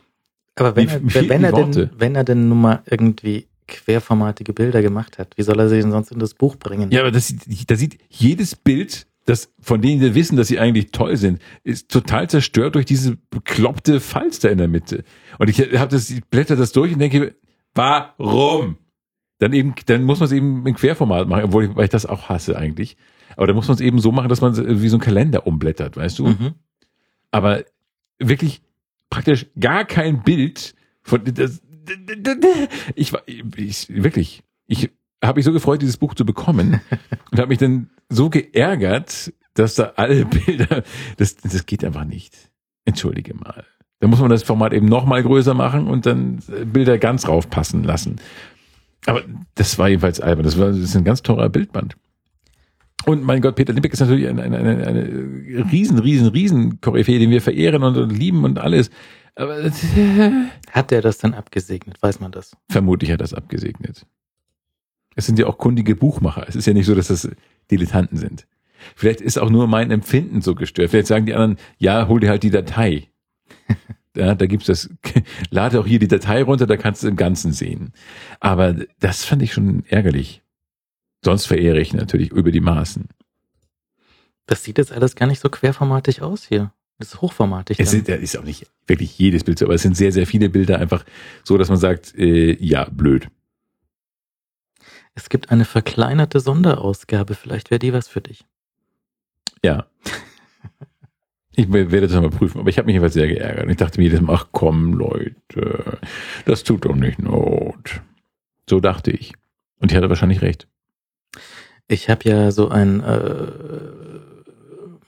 Aber wenn, Wie- er, wenn, er Worte. denn, wenn er denn nun mal irgendwie querformatige Bilder gemacht hat, wie soll er sie denn sonst in das Buch bringen? Ja, aber das sieht, da sieht jedes Bild, das, von denen wir wissen, dass sie eigentlich toll sind, ist total zerstört durch diese bekloppte Falz da in der Mitte. Und ich habe das, ich blätter das durch und denke, warum? Dann eben, dann muss man es eben im Querformat machen, obwohl ich, weil ich das auch hasse eigentlich. Aber dann muss man es eben so machen, dass man es wie so ein Kalender umblättert, weißt du? Mhm. aber wirklich praktisch gar kein Bild von das, ich war ich, wirklich ich habe mich so gefreut dieses Buch zu bekommen und habe mich dann so geärgert dass da alle Bilder das das geht einfach nicht entschuldige mal da muss man das Format eben noch mal größer machen und dann Bilder ganz raufpassen lassen aber das war jedenfalls albern das war das ist ein ganz teurer Bildband und mein Gott, Peter Limbeck ist natürlich eine, eine, eine, eine riesen, riesen, riesen Koryphäe, den wir verehren und, und lieben und alles. Aber äh, Hat er das dann abgesegnet? Weiß man das? vermutlich hat er das abgesegnet. Es sind ja auch kundige Buchmacher. Es ist ja nicht so, dass das Dilettanten sind. Vielleicht ist auch nur mein Empfinden so gestört. Vielleicht sagen die anderen, ja, hol dir halt die Datei. Ja, da gibt's das, lade auch hier die Datei runter, da kannst du im Ganzen sehen. Aber das fand ich schon ärgerlich. Sonst verehre ich natürlich über die Maßen. Das sieht jetzt alles gar nicht so querformatig aus hier. Das ist hochformatig. Es dann. sind, ja, ist auch nicht wirklich jedes Bild so, aber es sind sehr, sehr viele Bilder einfach so, dass man sagt, äh, ja, blöd. es gibt eine verkleinerte Sonderausgabe. Vielleicht wäre die was für dich. Ja. Ich werde das mal prüfen, aber ich habe mich jedenfalls sehr geärgert. Ich dachte mir jedes Mal, ach komm, Leute, das tut doch nicht Not. So dachte ich. Und ich hatte wahrscheinlich recht. Ich habe ja so ein. Äh,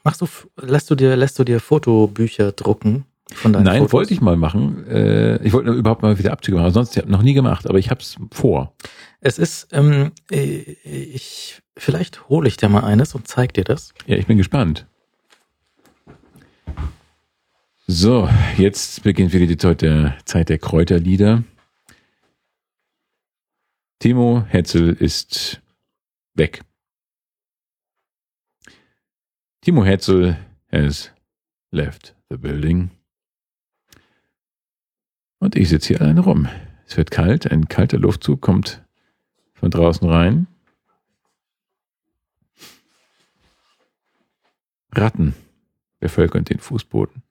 machst du, lässt du dir, lässt du dir Fotobücher drucken von deinen Nein, Fotos? wollte ich mal machen. Äh, ich wollte überhaupt mal wieder Abzüge machen. Sonst habe ich noch nie gemacht, aber ich habe es vor. Es ist, ähm, äh, ich, vielleicht hole ich dir mal eines und zeig dir das. Ja, ich bin gespannt. So, jetzt beginnt wieder die Zeit der, Kräuterlieder. Timo Hetzel ist weg. Timo Hetzel has left the building. Und ich sitze hier alleine rum. Es wird kalt, ein kalter Luftzug kommt von draußen rein. Ratten bevölkern den Fußboden.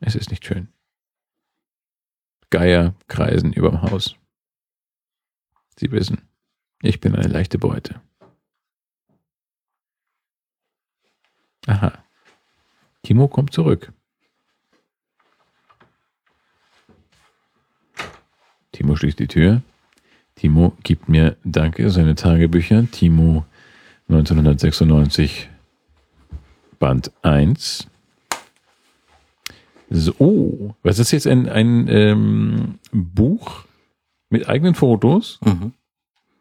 Es ist nicht schön. Geier kreisen überm Haus. Sie wissen, ich bin eine leichte Beute. Aha. Timo kommt zurück. Timo schließt die Tür. Timo gibt mir, danke, seine Tagebücher. Timo 1996 Band 1. So, oh, was ist jetzt ein, ein ähm, Buch mit eigenen Fotos? Mhm.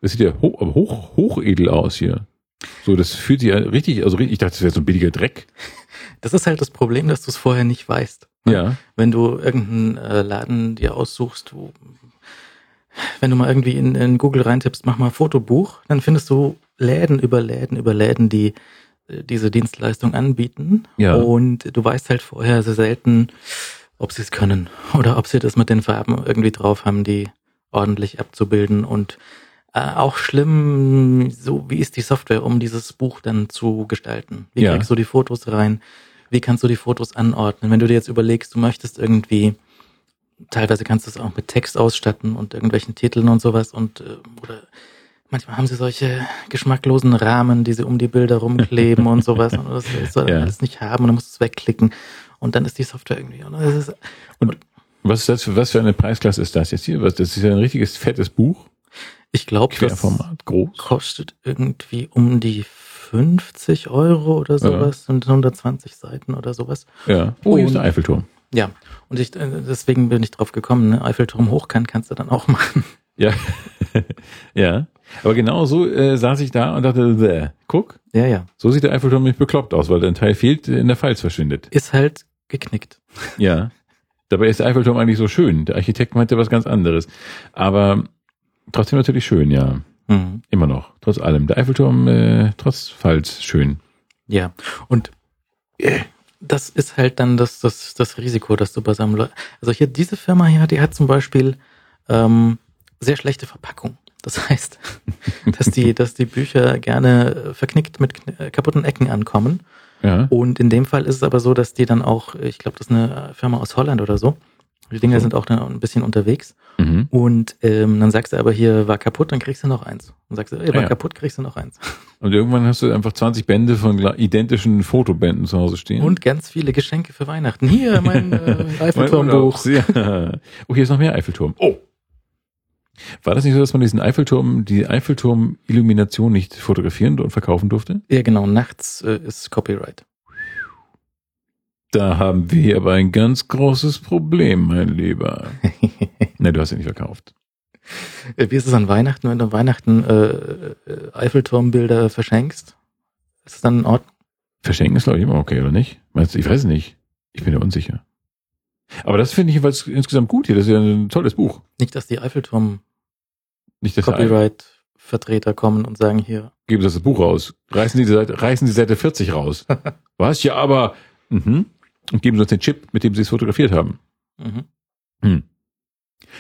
Das sieht ja hoch, hoch, hochedel aus hier. So, das fühlt sich ja richtig, also ich dachte, das wäre so ein billiger Dreck. Das ist halt das Problem, dass du es vorher nicht weißt. ne? Ja. Wenn du irgendeinen äh, Laden dir aussuchst, wo, wenn du mal irgendwie in, in Google reintippst, mach mal Fotobuch, dann findest du Läden über Läden über Läden, die diese Dienstleistung anbieten. Ja. Und du weißt halt vorher sehr selten, ob sie es können oder ob sie das mit den Farben irgendwie drauf haben, die ordentlich abzubilden und äh, auch schlimm, so wie ist die Software, um dieses Buch dann zu gestalten? Wie Ja. kriegst du die Fotos rein? Wie kannst du die Fotos anordnen? Wenn du dir jetzt überlegst, du möchtest irgendwie, teilweise kannst du es auch mit Text ausstatten und irgendwelchen Titeln und sowas und äh, oder manchmal haben sie solche geschmacklosen Rahmen, die sie um die Bilder rumkleben und sowas und das soll Ja. alles nicht haben und dann musst du es wegklicken und dann ist die Software irgendwie. Und ist, Was ist das für, was für eine Preisklasse ist das jetzt hier? Was, das ist ja ein richtiges fettes Buch. Ich glaube, das groß. kostet irgendwie um die 50 Euro oder sowas und 120 Seiten oder sowas. Ja. Oh, hier ist Und- der Eiffelturm. Ja, und ich, äh, deswegen bin ich drauf gekommen, ne? Eiffelturm hoch kann, kannst du dann auch machen. Ja. ja. Aber genau so äh, saß ich da und dachte, Bäh, guck, Ja, ja. so sieht der Eiffelturm nicht bekloppt aus, weil ein Teil fehlt, in der Pfalz verschwindet. Ist halt geknickt. Ja. Dabei ist der Eiffelturm eigentlich so schön. Der Architekt meinte was ganz anderes. Aber trotzdem natürlich schön, ja. Mhm. Immer noch. Trotz allem. Der Eiffelturm, äh, trotz Pfalz, schön. Ja, und äh, das ist halt dann das, das, das Risiko, dass du bei seinem Leuten. Also hier, diese Firma hier, die hat zum Beispiel ähm, sehr schlechte Verpackung. Das heißt, dass die, dass die Bücher gerne verknickt mit äh, kaputten Ecken ankommen. Ja. Und in dem Fall ist es aber so, dass die dann auch, ich glaube, das ist eine Firma aus Holland oder so. Die Dinger So. sind auch dann ein bisschen unterwegs. Mhm. Und ähm, dann sagst du aber hier, war kaputt, dann kriegst du noch eins. Dann sagst du, ey, war Ah ja. kaputt, kriegst du noch eins. Und irgendwann hast du einfach 20 Bände von identischen Fotobänden zu Hause stehen. Und ganz viele Geschenke für Weihnachten. Hier, mein äh, Eiffelturmbuch. Ja. Oh, hier ist noch mehr Eiffelturm. Oh. War das nicht so, dass man diesen Eiffelturm, die Eiffelturm-Illumination nicht fotografieren und verkaufen durfte? Ja, genau, nachts äh, ist Copyright. Da haben wir aber ein ganz großes Problem, mein Lieber. Ne, du hast ihn nicht verkauft. Äh, Wie ist es an Weihnachten, wenn du an Weihnachten äh, äh, Eiffelturmbilder verschenkst? Ist es dann in Ordnung? Verschenken ist, glaube ich, immer okay, oder nicht? Meinst du, ich weiß es nicht. Ich bin ja unsicher. Aber das finde ich jedenfalls insgesamt gut hier. Das ist ja ein tolles Buch. Nicht, dass die Nicht, dass der Eiffelturm-Copyright-Vertreter kommen und sagen hier, geben Sie das Buch raus. Reißen Sie die Seite, reißen Sie Seite 40 raus. Was? Ja, aber, mhm. Und geben Sie uns den Chip, mit dem Sie es fotografiert haben. mhm. Hm.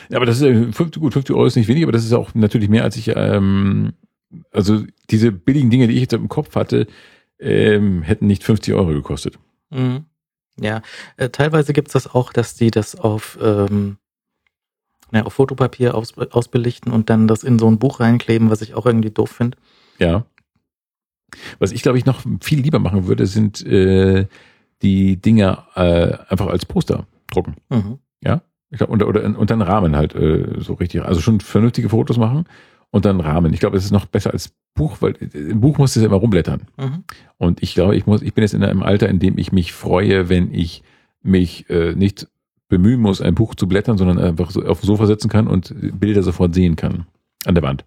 Ja, aber das ist äh, 50, gut, 50 Euro ist nicht wenig, aber das ist auch natürlich mehr, als ich, ähm, also diese billigen Dinge, die ich jetzt im Kopf hatte, ähm, hätten nicht 50 Euro gekostet. Mhm. Ja, äh, teilweise gibt's das auch, dass die das auf, ähm, ja, auf Fotopapier aus, ausbelichten und dann das in so ein Buch reinkleben, was ich auch irgendwie doof finde. Ja. Was ich, glaube ich, noch viel lieber machen würde, sind äh, die Dinger äh, einfach als Poster drucken. Mhm. Ich glaub, und, oder, und dann Rahmen halt äh, so richtig. Also schon vernünftige Fotos machen und dann Rahmen. Ich glaube, es ist noch besser als Buch, weil äh, im Buch musst du ja immer rumblättern. Mhm. Und ich glaube, ich muss, ich bin jetzt in einem Alter, in dem ich mich freue, wenn ich mich äh, nicht bemühen muss, ein Buch zu blättern, sondern einfach so auf dem Sofa sitzen kann und Bilder sofort sehen kann. An der Wand.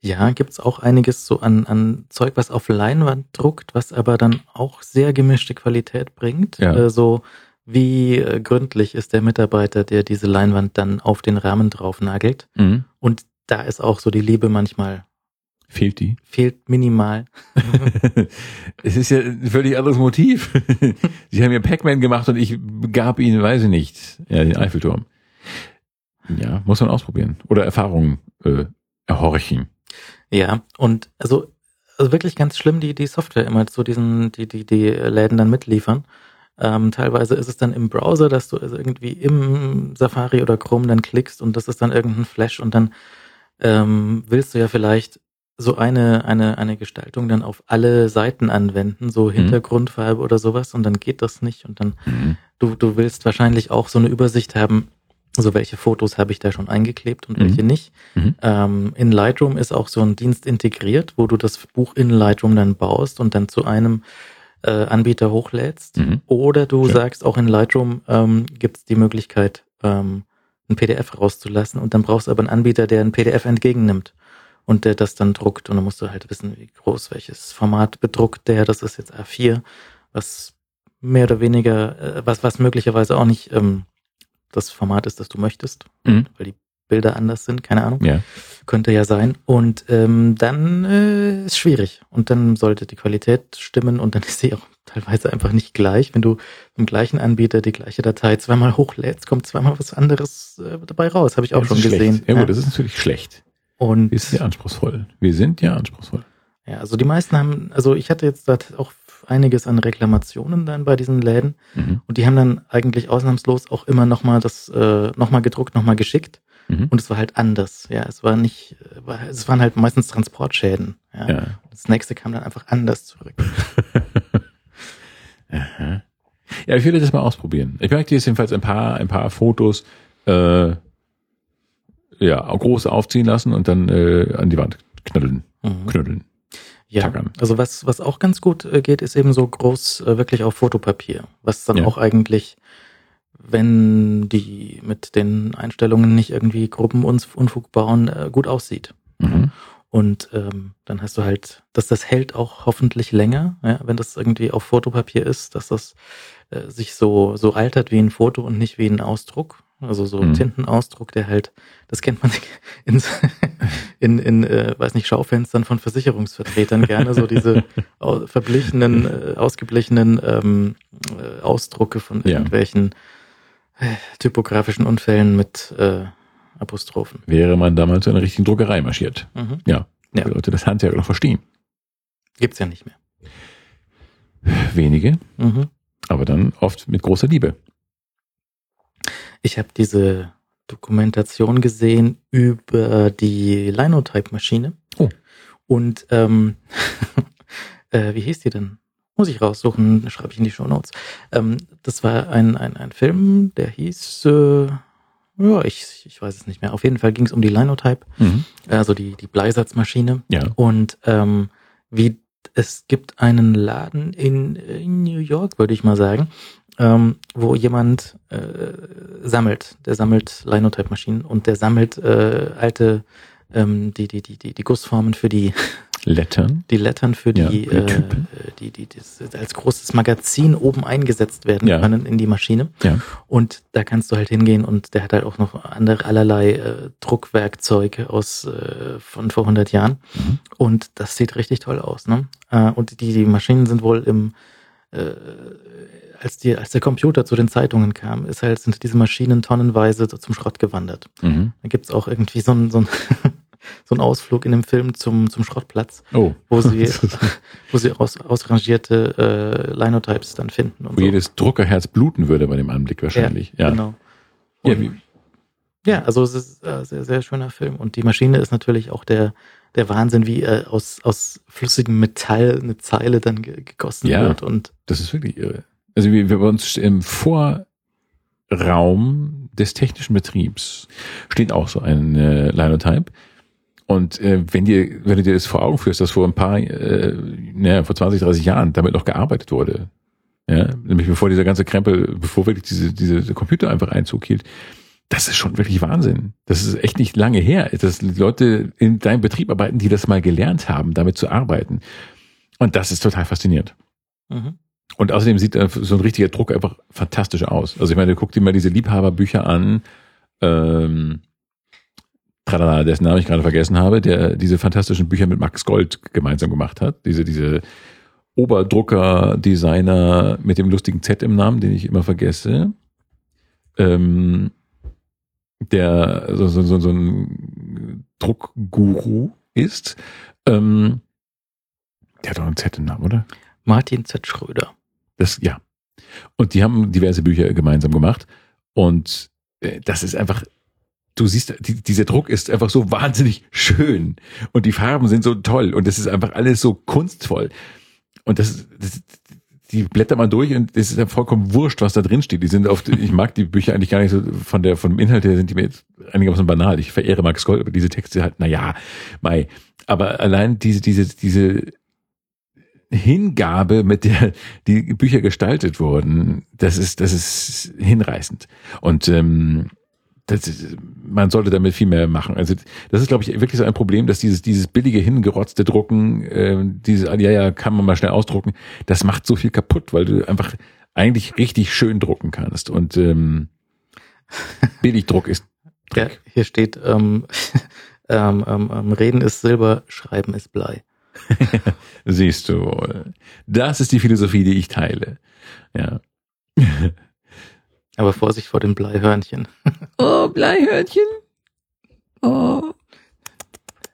Ja, gibt's auch einiges so an, an Zeug, was auf Leinwand druckt, was aber dann auch sehr gemischte Qualität bringt. Ja. Äh, so wie äh, gründlich ist der Mitarbeiter, der diese Leinwand dann auf den Rahmen drauf nagelt. Mhm. Und da ist auch so die Liebe manchmal, Fehlt die? fehlt minimal. es ist ja ein völlig anderes Motiv. Sie haben ja Pac-Man gemacht und ich gab ihnen, weiß ich nicht, ja, den Eiffelturm. Ja, muss man ausprobieren. Oder Erfahrungen äh, erhorchen. Ja, und also, also wirklich ganz schlimm, die, die Software immer zu diesen, die, die, die Läden dann mitliefern. Ähm, teilweise ist es dann im Browser, dass du also irgendwie im Safari oder Chrome dann klickst und das ist dann irgendein Flash und dann ähm, willst du ja vielleicht so eine, eine, eine Gestaltung dann auf alle Seiten anwenden, so Hintergrundfarbe oder sowas und dann geht das nicht und dann Mhm. du, du willst wahrscheinlich auch so eine Übersicht haben, so welche Fotos habe ich da schon eingeklebt und Mhm. welche nicht. Mhm. Ähm, in Lightroom ist auch so ein Dienst integriert, wo du das Buch in Lightroom dann baust und dann zu einem äh, Anbieter hochlädst. Mhm. Oder du Schön. sagst, auch in Lightroom ähm, gibt es die Möglichkeit, ähm, ein PDF rauszulassen und dann brauchst du aber einen Anbieter, der ein PDF entgegennimmt und der das dann druckt und dann musst du halt wissen, wie groß, welches Format bedruckt der, das ist jetzt A4, was mehr oder weniger, äh, was, was möglicherweise auch nicht ähm, das Format ist, das du möchtest, Mhm. weil die Bilder anders sind, keine Ahnung. Ja. Könnte ja sein. Und ähm, dann äh, ist schwierig. Und dann sollte die Qualität stimmen und dann ist sie auch teilweise einfach nicht gleich. Wenn du vom gleichen Anbieter die gleiche Datei zweimal hochlädst, kommt zweimal was anderes äh, dabei raus. Habe ich auch Das schon ist gesehen. Schlecht. Ja, gut, das ist natürlich schlecht. und sind ja anspruchsvoll. Wir sind ja anspruchsvoll. ja, also die meisten haben, also ich hatte jetzt auch einiges an Reklamationen dann bei diesen Läden Mhm. und die haben dann eigentlich ausnahmslos auch immer nochmal das äh, nochmal gedruckt, nochmal geschickt. Mhm. Und es war halt anders. Ja, es war nicht, äh, es waren halt meistens Transportschäden. Ja. Ja. Das nächste kam dann einfach anders zurück. Aha. Ja, ich würde das mal ausprobieren. Ich möchte jetzt jedenfalls ein paar, ein paar Fotos äh, ja, groß aufziehen lassen und dann äh, an die Wand knütteln. Mhm. knütteln. Ja, tackern. also was, was auch ganz gut äh, geht, ist eben so groß äh, wirklich auf Fotopapier, was dann Ja. auch eigentlich, wenn die mit den Einstellungen nicht irgendwie Gruppenunfug bauen, äh, gut aussieht. Mhm. Und ähm, dann hast du halt, dass das hält auch hoffentlich länger, ja, wenn das irgendwie auf Fotopapier ist, dass das äh, sich so, so altert wie ein Foto und nicht wie ein Ausdruck. Also so Mhm. Tintenausdruck, der halt, das kennt man in, in, in äh, weiß nicht, Schaufenstern von Versicherungsvertretern gerne, so diese verblichenen, äh, ausgeblichenen ähm, äh, Ausdrucke von Ja. irgendwelchen äh, typografischen Unfällen mit äh, Apostrophen. Wäre man damals zu einer richtigen Druckerei marschiert. Mhm. Ja. Ja. Die Leute das Handwerk noch verstehen. Gibt's ja nicht mehr. Wenige, Mhm. aber dann oft mit großer Liebe. Ich habe diese Dokumentation gesehen über die Linotype-Maschine. Oh. Und ähm, äh, wie hieß die denn? Muss ich raussuchen, schreibe ich in die Show Notes. Ähm, das war ein, ein, ein Film, der hieß, äh, ja, ich, ich weiß es nicht mehr. Auf jeden Fall ging es um die Linotype, Mhm. also die, die Bleisatzmaschine. Ja. Und ähm, wie es gibt einen Laden in, in New York, würde ich mal sagen, ähm, wo jemand äh, sammelt. Der sammelt Linotype-Maschinen und der sammelt äh, alte ähm, die, die, die, die, die Gussformen für die, Lettern. die Lettern für Ja, die, äh, Typen. die, die, die als großes Magazin oben eingesetzt werden Ja. können in die Maschine. Ja. Und da kannst du halt hingehen und der hat halt auch noch andere allerlei äh, Druckwerkzeuge aus äh, von vor 100 Jahren. Mhm. Und das sieht richtig toll aus. Ne? Äh, und die, die Maschinen sind wohl im äh, als, die, als der Computer zu den Zeitungen kam, ist halt, sind diese Maschinen tonnenweise so zum Schrott gewandert. Mhm. Da gibt's auch irgendwie so einen so einen- so einen Ausflug in dem Film zum, zum Schrottplatz, Oh. wo sie, wo sie aus, ausrangierte äh, Linotypes dann finden. Und Wo so. jedes Druckerherz bluten würde bei dem Anblick wahrscheinlich. Ja. Genau. Ja, Und- wie, Ja, also es ist ein sehr, sehr schöner Film. Und die Maschine ist natürlich auch der, der Wahnsinn, wie äh, aus, aus flüssigem Metall eine Zeile dann ge gegossen Ja. wird. Und das ist wirklich irre. Also wir, wir bei uns im Vorraum des technischen Betriebs steht auch so ein äh, Linotype. Und äh, wenn dir, wenn du dir das vor Augen führst, dass vor ein paar, äh, naja, vor 20, 30 Jahren damit noch gearbeitet wurde, ja, nämlich bevor dieser ganze Krempel, bevor wirklich diese, diese Computer einfach Einzug hielt, das ist schon wirklich Wahnsinn. Das ist echt nicht lange her, dass Leute in deinem Betrieb arbeiten, die das mal gelernt haben, damit zu arbeiten. Und das ist total faszinierend. mhm. Und außerdem sieht so ein richtiger Druck einfach fantastisch aus. Also ich meine, guck dir mal diese Liebhaberbücher an, ähm, tralala, dessen Namen ich gerade vergessen habe, der diese fantastischen Bücher mit Max Gold gemeinsam gemacht hat. Diese, diese Oberdrucker-Designer mit dem lustigen Z im Namen, den ich immer vergesse. Ähm, der so, so, so, so ein Druckguru ist. Ähm, der hat doch einen Z im Namen, oder? Martin Z. Schröder. Das, ja. Und die haben diverse Bücher gemeinsam gemacht. Und äh, das ist einfach, du siehst, die, dieser Druck ist einfach so wahnsinnig schön. Und die Farben sind so toll. Und das ist einfach alles so kunstvoll. Und das, das die blättert man durch und es ist dann vollkommen wurscht, was da drin steht. Die sind oft, ich mag die Bücher eigentlich gar nicht so von der, vom Inhalt her sind die mir jetzt einigermaßen banal. Ich verehre Max Gold, aber diese Texte halt, na ja, Mai. Aber allein diese, diese, diese Hingabe, mit der die Bücher gestaltet wurden, das ist, das ist hinreißend. Und ähm, das man sollte damit viel mehr machen. Also das ist, glaube ich, wirklich so ein Problem, dass dieses, dieses billige, hingerotzte Drucken, äh, diese, ja, ja, kann man mal schnell ausdrucken, das macht so viel kaputt, weil du einfach eigentlich richtig schön drucken kannst. Und ähm, Billigdruck ist Ja, hier steht, ähm, ähm, ähm, ähm, Reden ist Silber, Schreiben ist Blei. Siehst du wohl. Das ist die Philosophie, die ich teile. Ja. Aber Vorsicht vor dem Bleihörnchen. Oh, Bleihörnchen. Oh.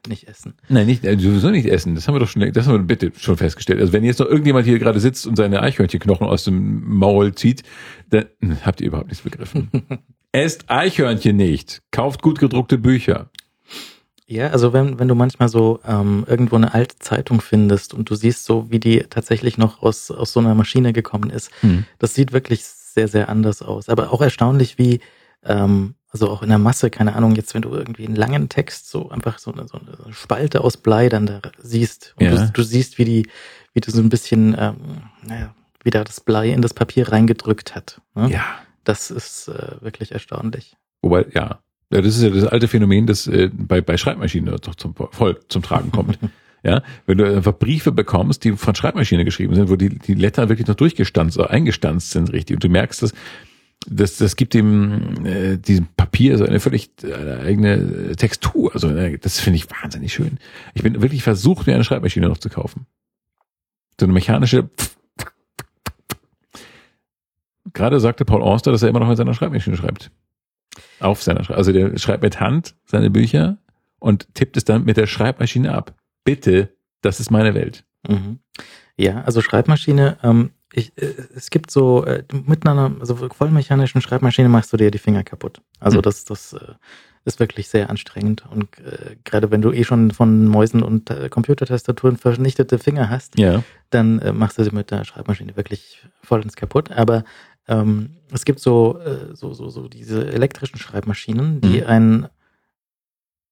Nicht essen. Nein, nicht, äh, sowieso nicht essen. Das haben wir doch schon, das haben wir bitte schon festgestellt. Also wenn jetzt noch irgendjemand hier gerade sitzt und seine Eichhörnchenknochen aus dem Maul zieht, dann hm, habt ihr überhaupt nichts begriffen. Esst Eichhörnchen nicht. Kauft gut gedruckte Bücher. Ja, also wenn, wenn du manchmal so ähm, irgendwo eine alte Zeitung findest und du siehst so, wie die tatsächlich noch aus, aus so einer Maschine gekommen ist, Hm. das sieht wirklich sehr, sehr anders aus. Aber auch erstaunlich, wie, ähm, Also auch in der Masse, keine Ahnung, jetzt wenn du irgendwie einen langen Text so einfach so eine, so eine Spalte aus Blei dann da siehst und Ja. du, du siehst, wie die, wie du so ein bisschen, ähm, naja, wie da das Blei in das Papier reingedrückt hat. Ne? Ja. Das ist äh, wirklich erstaunlich. Wobei, ja, ja, das ist ja das alte Phänomen, das äh, bei, bei Schreibmaschinen doch zum, voll zum Tragen kommt. ja, wenn du einfach Briefe bekommst, die von Schreibmaschine geschrieben sind, wo die, die Letter wirklich noch durchgestanzt oder eingestanzt sind, richtig. Und du merkst, dass das, das gibt dem äh, diesem Papier so eine völlig äh, eigene Textur. Also äh, das finde ich wahnsinnig schön. Ich bin wirklich versucht, mir eine Schreibmaschine noch zu kaufen. So eine mechanische. Gerade sagte Paul Auster, dass er immer noch mit seiner Schreibmaschine schreibt. Auf seiner Schreibmaschine. Also der schreibt mit Hand seine Bücher und tippt es dann mit der Schreibmaschine ab. Bitte, das ist meine Welt. Mhm. Ja, also Schreibmaschine, ähm, ich, äh, es gibt so, äh, mit einer also vollmechanischen Schreibmaschine machst du dir die Finger kaputt. Also Hm. das, das äh, ist wirklich sehr anstrengend. Und äh, gerade wenn du eh schon von Mäusen und äh, Computertastaturen vernichtete Finger hast, Ja. dann äh, machst du sie mit der Schreibmaschine wirklich vollends kaputt. Aber ähm, es gibt so, äh, so, so, so diese elektrischen Schreibmaschinen, die Mhm. ein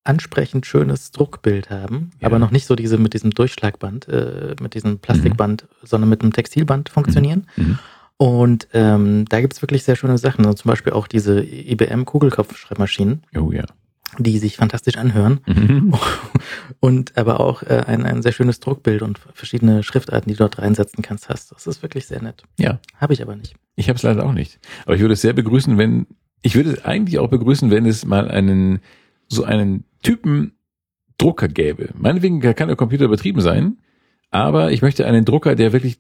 ansprechend schönes Druckbild haben, Ja. aber noch nicht so diese mit diesem Durchschlagband, äh, mit diesem Plastikband, sondern mit einem Textilband funktionieren. Mhm. Und ähm, da gibt's wirklich sehr schöne Sachen. Also zum Beispiel auch diese IBM-Kugelkopfschreibmaschinen, Oh ja. die sich fantastisch anhören. Mhm. Und aber auch äh, ein, ein sehr schönes Druckbild und verschiedene Schriftarten, die du dort reinsetzen kannst, hast. Das ist wirklich sehr nett. Ja. Habe ich aber nicht. Ich habe es leider auch nicht. Aber ich würde es sehr begrüßen, wenn ich würde es eigentlich auch begrüßen, wenn es mal einen so einen Typen Drucker gäbe. Meinetwegen kann der Computer betrieben sein, aber ich möchte einen Drucker, der wirklich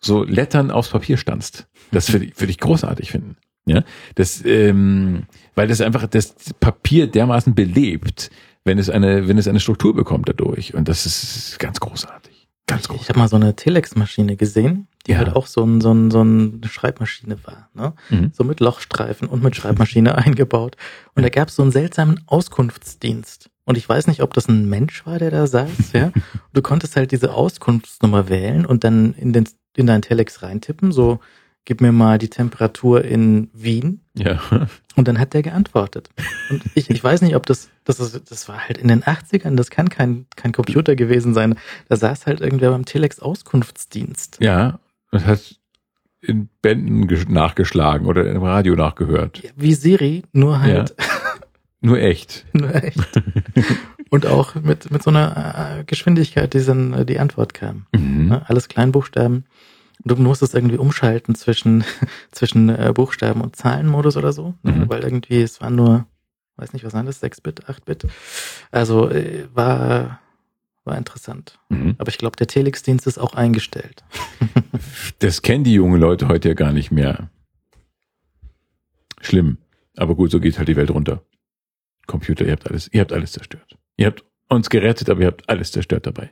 so Lettern aufs Papier stanzt. Das würde ich, würde ich großartig finden. Ja, das, ähm, weil das einfach das Papier dermaßen belebt, wenn es eine, wenn es eine Struktur bekommt dadurch. Und das ist ganz großartig. Ganz Ich großartig. habe mal so eine Telex-Maschine gesehen, die Ja. halt auch so, ein, so, ein, so eine Schreibmaschine war. Ne? Mhm. So mit Lochstreifen und mit Schreibmaschine eingebaut. Und da gab es so einen seltsamen Auskunftsdienst. Und ich weiß nicht, ob das ein Mensch war, der da saß. ja. Und du konntest halt diese Auskunftsnummer wählen und dann in, den, in dein Telex reintippen. So, gib mir mal die Temperatur in Wien. Ja. Und dann hat der geantwortet. Und ich, ich weiß nicht, ob das, das, ist, das war halt in den 80ern, das kann kein, kein Computer gewesen sein. Da saß halt irgendwer beim Telex Auskunftsdienst. Ja, das hat in Bänden gesch- nachgeschlagen oder im Radio nachgehört. Ja, Wie Siri, nur halt, Nur echt. nur echt. Und auch mit, mit so einer äh, Geschwindigkeit, die dann äh, die Antwort kam. Mhm. Alles Kleinbuchstaben. Du musstest irgendwie umschalten zwischen, zwischen äh, Buchstaben und Zahlenmodus oder so, ne? Mhm. weil irgendwie es waren nur, weiß nicht, was waren das, 6-Bit, 8-Bit. Also äh, war, war interessant. Mhm. Aber ich glaube, der Telex-Dienst ist auch eingestellt. Das kennen die jungen Leute heute ja gar nicht mehr. Schlimm. Aber gut, so geht halt die Welt runter. Computer, ihr habt alles, ihr habt alles zerstört. Ihr habt uns gerettet, aber ihr habt alles zerstört dabei.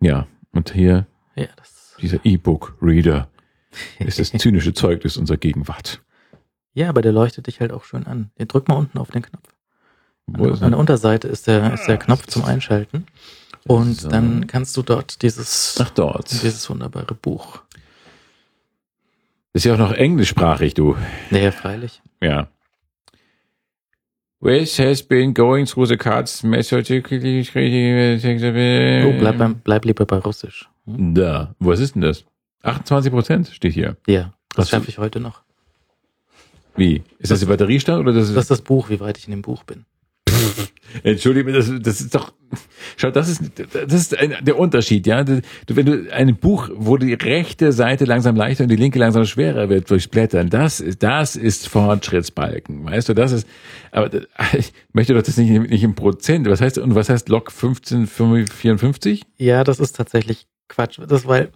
Ja, und hier Ja, das, dieser E-Book-Reader ist das zynische Zeugnis unserer Gegenwart. ja, aber der leuchtet dich halt auch schön an. Den drück mal unten auf den Knopf. Wo An, ist an der er? Unterseite ist der, ist der Knopf zum Einschalten. Und So. dann kannst du dort dieses, Ach, dort. dieses wunderbare Buch. Ist ja auch noch englischsprachig, du. Naja, freilich. Ja. Which has been going through the cards methodically. Oh, bleib, beim, bleib lieber bei Russisch. Hm? Da. Was ist denn das? 28 Prozent steht hier. Ja, das schaffe ich heute noch. Wie? Ist das, der Batteriestand oder das ist, Das ist das Buch, wie weit ich in dem Buch bin. Entschuldige, das, das ist doch, schau, das ist, das ist ein, der Unterschied, ja. Du, wenn du ein Buch, wo die rechte Seite langsam leichter und die linke langsam schwerer wird durchs Blättern, das ist, das ist Fortschrittsbalken, weißt du, das ist, aber ich möchte doch das nicht, nicht im Prozent, was heißt, und was heißt Log 1554? Ja, das ist tatsächlich Quatsch. Das, weil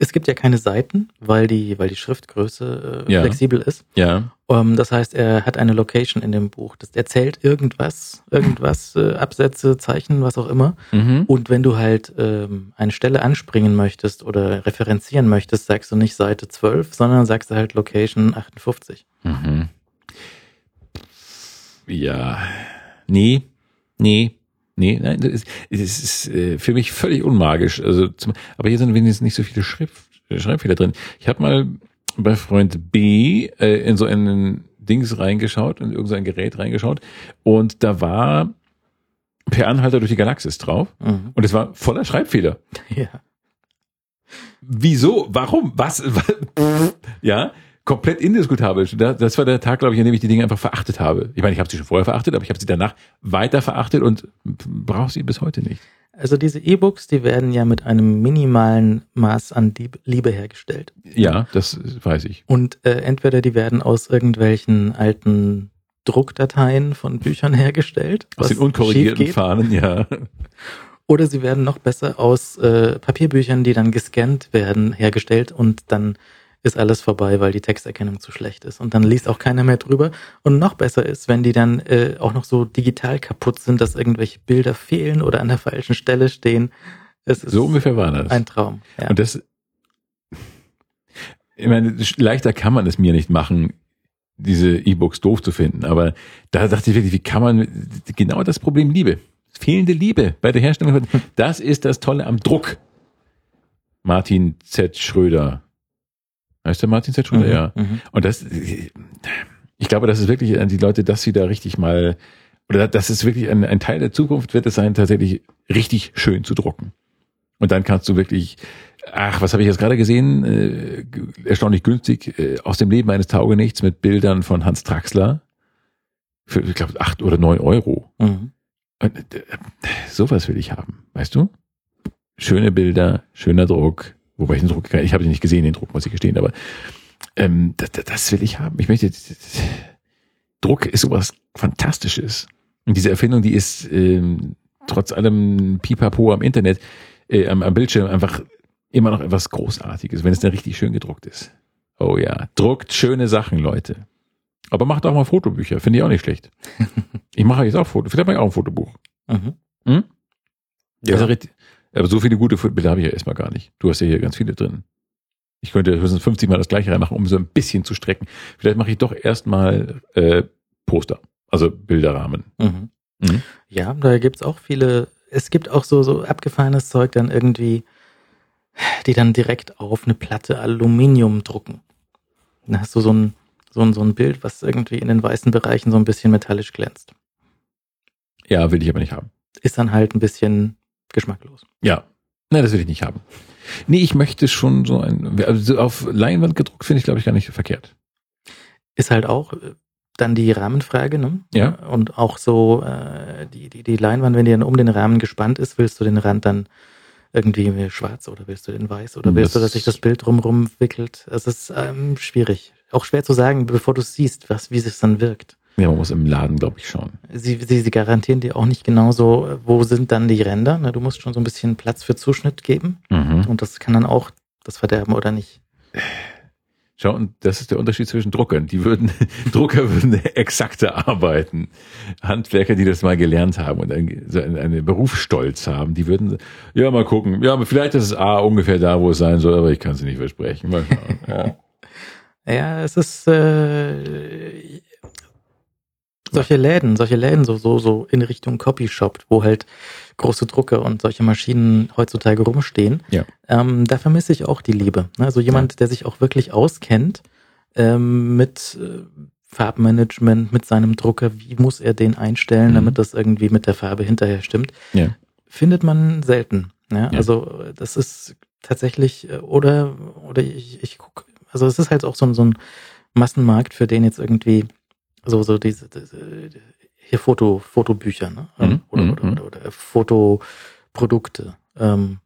es gibt ja keine Seiten, weil die, weil die Schriftgröße äh, Ja. flexibel ist. Ja. Ähm, das heißt, er hat eine Location in dem Buch. Das erzählt irgendwas, irgendwas, äh, Absätze, Zeichen, was auch immer. Mhm. Und wenn du halt ähm, eine Stelle anspringen möchtest oder referenzieren möchtest, sagst du nicht Seite 12, sondern sagst du halt Location 58. Mhm. Ja. Nee, nee, nee, nein, das ist, das ist äh, für mich völlig unmagisch. Also zum, aber hier sind wenigstens nicht so viele Schrift, Schreibfehler drin. Ich habe mal bei Freund B äh, in so einen Dings reingeschaut, in irgendein Gerät reingeschaut und da war per Anhalter durch die Galaxis drauf Mhm. und es war voller Schreibfehler. Ja. Wieso? Warum? Was? ja, komplett indiskutabel. Da- Das war der Tag, glaube ich, an dem ich die Dinge einfach verachtet habe. Ich meine, ich habe sie schon vorher verachtet, aber ich habe sie danach weiter verachtet und brauche sie bis heute nicht. Also diese E-Books, die werden ja mit einem minimalen Maß an Lieb- Liebe hergestellt. Ja, das weiß ich. Und äh, entweder die werden aus irgendwelchen alten Druckdateien von Büchern hergestellt, Aus den unkorrigierten Fahnen, ja. oder sie werden noch besser aus äh, Papierbüchern, die dann gescannt werden, hergestellt und dann ist alles vorbei, weil die Texterkennung zu schlecht ist. Und dann liest auch keiner mehr drüber. Und noch besser ist, wenn die dann äh, auch noch so digital kaputt sind, dass irgendwelche Bilder fehlen oder an der falschen Stelle stehen. Es ist So ungefähr war das. ein Traum. Ja. Und das, ich meine, leichter kann man es mir nicht machen, diese E-Books doof zu finden. Aber da dachte ich wirklich, wie kann man, genau das Problem Liebe. Fehlende Liebe bei der Herstellung. Das ist das Tolle am Druck. Martin Z. Schröder. Heißt der Martin Z. Schröder? Mhm, Ja. mhm. Und das, ich glaube, das ist wirklich an die Leute, dass sie da richtig mal, oder das ist wirklich ein, ein Teil der Zukunft, wird es sein, tatsächlich richtig schön zu drucken. Und dann kannst du wirklich, ach, was habe ich jetzt gerade gesehen? Äh, erstaunlich günstig, äh, aus dem Leben eines Taugenichts mit Bildern von Hans Traxler. Für, ich glaube, acht oder neun Euro. Mhm. Und, äh, sowas will ich haben, weißt du? Schöne Bilder, schöner Druck. Wobei ich den Druck, ich habe ihn nicht gesehen, den Druck, muss ich gestehen, aber ähm, das, das will ich haben. Ich möchte, Druck ist sowas Fantastisches. Und diese Erfindung, die ist ähm, trotz allem Pipapo am Internet, äh, am, am Bildschirm einfach immer noch etwas Großartiges, wenn es dann richtig schön gedruckt ist. Oh ja, druckt schöne Sachen, Leute. Aber macht auch mal Fotobücher, finde ich auch nicht schlecht. ich mache jetzt auch Foto, vielleicht mache ich auch ein Fotobuch. Mhm. Hm? Ja. Also, aber so viele gute Bilder habe ich ja erstmal gar nicht. Du hast ja hier ganz viele drin. Ich könnte höchstens 50 Mal das gleiche reinmachen, um so ein bisschen zu strecken. Vielleicht mache ich doch erstmal äh, Poster, also Bilderrahmen. Mhm. Mhm. Ja, da gibt's auch viele, es gibt auch so, so abgefahrenes Zeug dann irgendwie, die dann direkt auf eine Platte Aluminium drucken. Dann hast du so ein, so ein, so ein Bild, was irgendwie in den weißen Bereichen so ein bisschen metallisch glänzt. Ja, will ich aber nicht haben. Ist dann halt ein bisschen geschmacklos. Ja. Nein, das will ich nicht haben. Nee, ich möchte schon so ein, also so auf Leinwand gedruckt finde ich, glaube ich, gar nicht verkehrt. Ist halt auch äh, dann die Rahmenfrage, ne? Ja. Und auch so äh, die, die, die Leinwand, wenn die dann um den Rahmen gespannt ist, willst du den Rand dann irgendwie schwarz oder willst du den weiß oder willst Das- du, dass sich das Bild drumherum wickelt? Es ist ähm, schwierig. Auch schwer zu sagen, bevor du siehst, was, wie es dann wirkt. Ja, man muss im Laden, glaube ich, schauen. Sie, sie, sie garantieren dir auch nicht genauso, wo sind dann die Ränder. Ne? Du musst schon so ein bisschen Platz für Zuschnitt geben. Mhm. Und das kann dann auch das verderben oder nicht. Schau, und das ist der Unterschied zwischen Druckern. Die würden, Drucker würden exakter arbeiten. Handwerker, die das mal gelernt haben und so einen, einen Berufsstolz haben, die würden, ja, mal gucken. Ja, aber vielleicht ist es A ungefähr da, wo es sein soll, aber ich kann es nicht versprechen. Mal schauen. Ja. Ja, es ist äh, solche Läden, solche Läden so so so in Richtung Copyshop, wo halt große Drucker und solche Maschinen heutzutage rumstehen. Ja. Ähm, da vermisse ich auch die Liebe. Ne? Also jemand, der sich auch wirklich auskennt ähm, mit äh, Farbmanagement, mit seinem Drucker, wie muss er den einstellen, Mhm. damit das irgendwie mit der Farbe hinterher stimmt, Ja. findet man selten. Ja? Ja. Also äh, das ist tatsächlich, äh, oder, oder ich, ich gucke, also es ist halt auch so, so ein Massenmarkt, für den jetzt irgendwie so, so diese, diese hier Foto, Fotobücher, ne? Mhm, Oder, mhm, oder, oder, oder Fotoprodukte, ähm,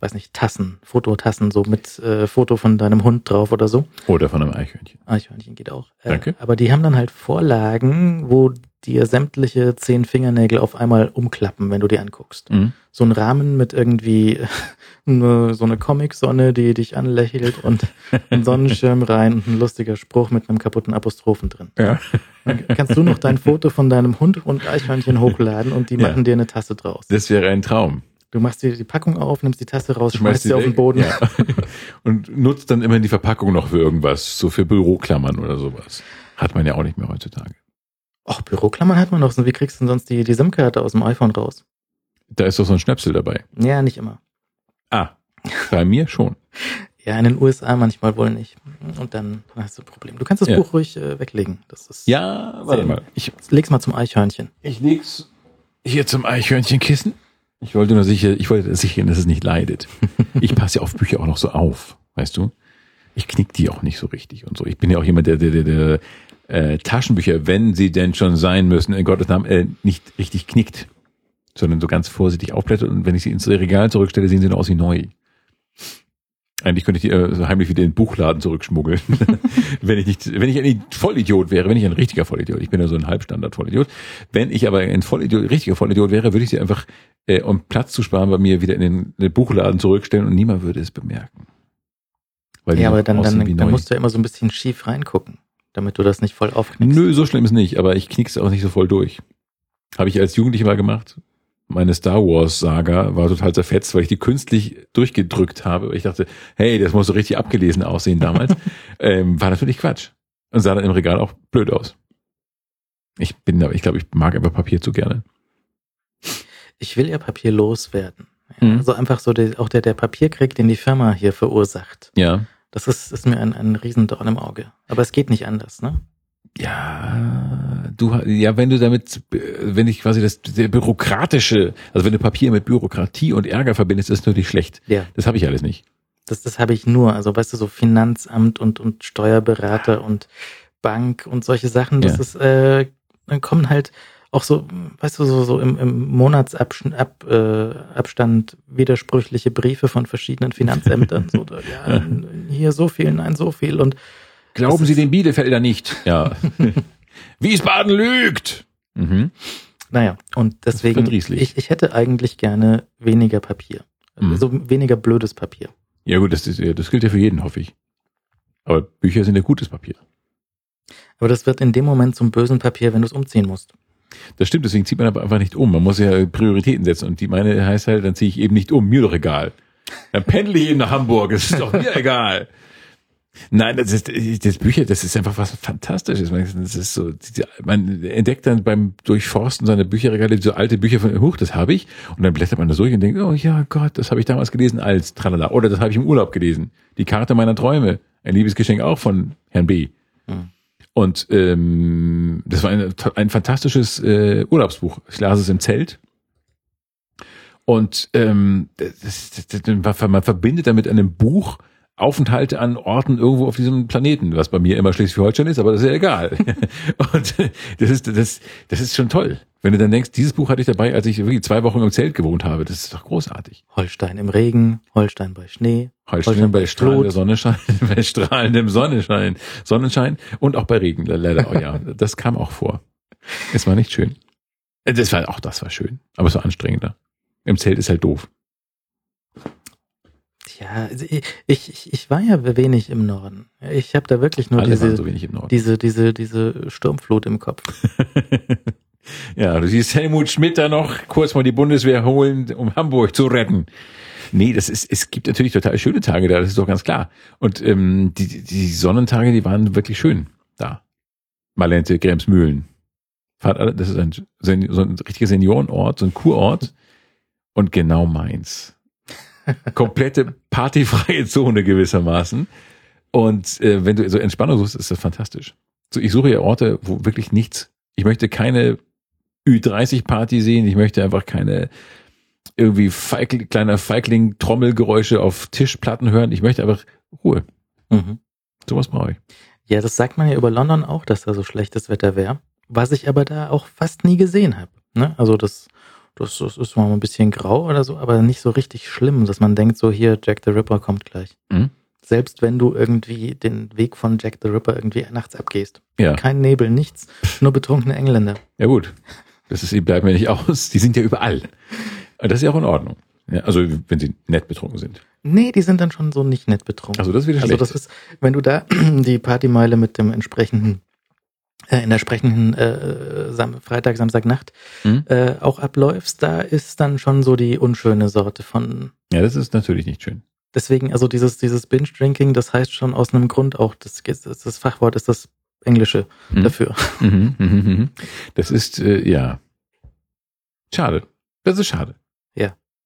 weiß nicht, Tassen, Fototassen, so mit äh, Foto von deinem Hund drauf oder so. Oder von einem Eichhörnchen. Eichhörnchen geht auch. Äh, Danke. Aber die haben dann halt Vorlagen, wo dir sämtliche zehn Fingernägel auf einmal umklappen, wenn du die anguckst. Mhm. So ein Rahmen mit irgendwie eine, so eine Comic-Sonne, die dich anlächelt und ein Sonnenschirm rein und ein lustiger Spruch mit einem kaputten Apostrophen drin. Ja. Dann kannst du noch dein Foto von deinem Hund und Eichhörnchen hochladen und die Ja. machen dir eine Tasse draus. Das wäre ein Traum. Du machst dir die Packung auf, nimmst die Tasse raus, schmeißt Schmeißt sie auf den. Boden. Ja. Und nutzt dann immer die Verpackung noch für irgendwas, so für Büroklammern oder sowas. Hat man ja auch nicht mehr heutzutage. Ach, Büroklammern hat man noch. Wie kriegst du denn sonst die, die SIM-Karte aus dem iPhone raus? Da ist doch so ein Schnäpsel dabei. Ja, nicht immer. Ah, bei mir schon. Ja, in den USA manchmal wohl nicht. Und dann hast du ein Problem. Du kannst das Ja. Buch ruhig äh, weglegen. Das ist. Ja, warte mal. Ich, Leg's mal zum Eichhörnchen. ich leg's hier zum Eichhörnchenkissen. Ich wollte nur sicher, ich wollte sicher, dass es nicht leidet. Ich passe ja auf Bücher auch noch so auf, weißt du? Ich knick die auch nicht so richtig und so. Ich bin ja auch jemand, der, der, der, der äh, Taschenbücher, wenn sie denn schon sein müssen, in Gottes Namen, äh, nicht richtig knickt, sondern so ganz vorsichtig aufblättert und wenn ich sie ins Regal zurückstelle, sehen sie noch aus wie neu. Eigentlich könnte ich die äh, so heimlich wieder in den Buchladen zurückschmuggeln. wenn ich nicht, wenn ich ein Vollidiot wäre, wenn ich ein richtiger Vollidiot, ich bin ja so ein Halbstandard-Vollidiot. Wenn ich aber ein Vollidiot, richtiger Vollidiot wäre, würde ich sie einfach, äh, um Platz zu sparen, bei mir wieder in den, in den Buchladen zurückstellen und niemand würde es bemerken. Weil Ja, aber dann, dann, dann musst du ja immer so ein bisschen schief reingucken, damit du das nicht voll aufknickst. Nö, so schlimm ist nicht, aber ich knick's auch nicht so voll durch. Habe ich als Jugendlicher mal gemacht. Meine Star Wars Saga war total zerfetzt, weil ich die künstlich durchgedrückt habe. Ich dachte, hey, das muss so richtig abgelesen aussehen damals. ähm, war natürlich Quatsch. Und sah dann im Regal auch blöd aus. Ich bin da, ich glaube, ich mag einfach Papier zu gerne. Ich will ja Papier loswerden. Ja, Mhm. Also einfach so der, auch der, der Papierkrieg, den die Firma hier verursacht. Ja. Das ist, ist mir ein, ein Riesendorn im Auge. Aber es geht nicht anders, ne? Ja, du, ja, wenn du damit, äh, wenn ich quasi das der bürokratische, also wenn du Papier mit Bürokratie und Ärger verbindest, ist natürlich schlecht. Ja. Das habe ich alles nicht. Das, das habe ich nur. Also weißt du, so Finanzamt und, und Steuerberater und Bank und solche Sachen, das Ja. ist, äh, dann kommen halt auch so, weißt du, so, so im, im Monatsabstand Ab, äh, Abstand widersprüchliche Briefe von verschiedenen Finanzämtern. so, da, ja, hier so viel, nein, so viel. Und Glauben Sie den Bielefelder nicht? Ja. Wiesbaden lügt. Mhm. naja, und deswegen, verdrießlich. ich, ich hätte eigentlich gerne weniger Papier. Mhm. Also weniger blödes Papier. Ja gut, das, ist, das gilt ja für jeden, hoffe ich. Aber Bücher sind ja gutes Papier. Aber das wird in dem Moment zum bösen Papier, wenn du es umziehen musst. Das stimmt, deswegen zieht man aber einfach nicht um. Man muss ja Prioritäten setzen. Und die meine heißt halt, dann ziehe ich eben nicht um. Mir doch egal. Dann pendle ich eben nach Hamburg. Es ist doch mir egal. Nein, das ist das Bücher, das ist einfach was Fantastisches. Man- Das ist so, man entdeckt dann beim Durchforsten seiner Bücherregale so alte Bücher von, huch, das habe ich. Und dann blättert man da durch und denkt, oh ja Gott, das habe ich damals gelesen als Tralala. Oder das habe ich im Urlaub gelesen. Die Karte meiner Träume. Ein Liebesgeschenk auch von Herrn B. Hm. Und ähm, das war ein, ein fantastisches äh, Urlaubsbuch. Ich las es im Zelt. Und ähm, das, das, das, man verbindet damit einem Buch Aufenthalte an Orten irgendwo auf diesem Planeten, was bei mir immer Schleswig-Holstein ist, aber das ist ja egal. Und das ist, das, das ist schon toll. Wenn du dann denkst, dieses Buch hatte ich dabei, als ich wirklich zwei Wochen im Zelt gewohnt habe. Das ist doch großartig. Holstein im Regen, Holstein bei Schnee. Holstein Holstein bei strahlender. Sonnenschein, bei strahlendem Sonnenschein, Sonnenschein und auch bei Regen, leider auch, ja. Das kam auch vor. Es war nicht schön. Äh, Das war, auch das war schön, aber es war anstrengender. Im Zelt ist halt doof. Ja, also ich, ich, ich war ja wenig im Norden. Ich habe da wirklich nur Alle diese, so wenig im Norden. diese, diese, diese Sturmflut im Kopf. ja, du siehst Helmut Schmidt da noch kurz mal die Bundeswehr holen, um Hamburg zu retten. Nee, das ist, es gibt natürlich total schöne Tage da, das ist doch ganz klar. Und ähm, die, die Sonnentage, die waren wirklich schön da. Malente, Gremsmühlen. Das ist ein, so ein richtiger Seniorenort, so ein Kurort. Und genau meins. Komplette partyfreie Zone gewissermaßen. Und äh, wenn du so Entspannung suchst, ist das fantastisch. So, ich suche ja Orte, wo wirklich nichts. Ich möchte keine Ü30-Party sehen. Ich möchte einfach keine irgendwie Feigl kleiner Feigling-Trommelgeräusche auf Tischplatten hören. Ich möchte einfach Ruhe. Mhm. Sowas brauche ich. Ja, das sagt man ja über London auch, dass da so schlechtes Wetter wäre. Was ich aber da auch fast nie gesehen habe. Ne? Also das, das, das ist mal ein bisschen grau oder so, aber nicht so richtig schlimm, dass man denkt, so hier, Jack the Ripper kommt gleich. Mhm. Selbst wenn du irgendwie den Weg von Jack the Ripper irgendwie nachts abgehst. Ja. Kein Nebel, nichts, nur betrunkene Engländer. Ja gut. Das ist, die bleiben ja nicht aus. Die sind ja überall. Und das ist ja auch in Ordnung. Ja, also wenn sie nett betrunken sind. Nee, die sind dann schon so nicht nett betrunken. Also das ist wieder Also schlecht. das ist, wenn du da die Partymeile mit dem entsprechenden, in der entsprechenden äh, Sam Freitag, Samstagnacht Mhm. äh, auch abläufst, da ist dann schon so die unschöne Sorte von. ja, das ist natürlich nicht schön. Deswegen, also dieses, dieses Binge-Drinking, das heißt schon aus einem Grund auch, das, das, Fachwort ist das Englische Mhm. dafür. Mhm, mhm, mhm. Das ist, äh, ja. Schade. Das ist schade.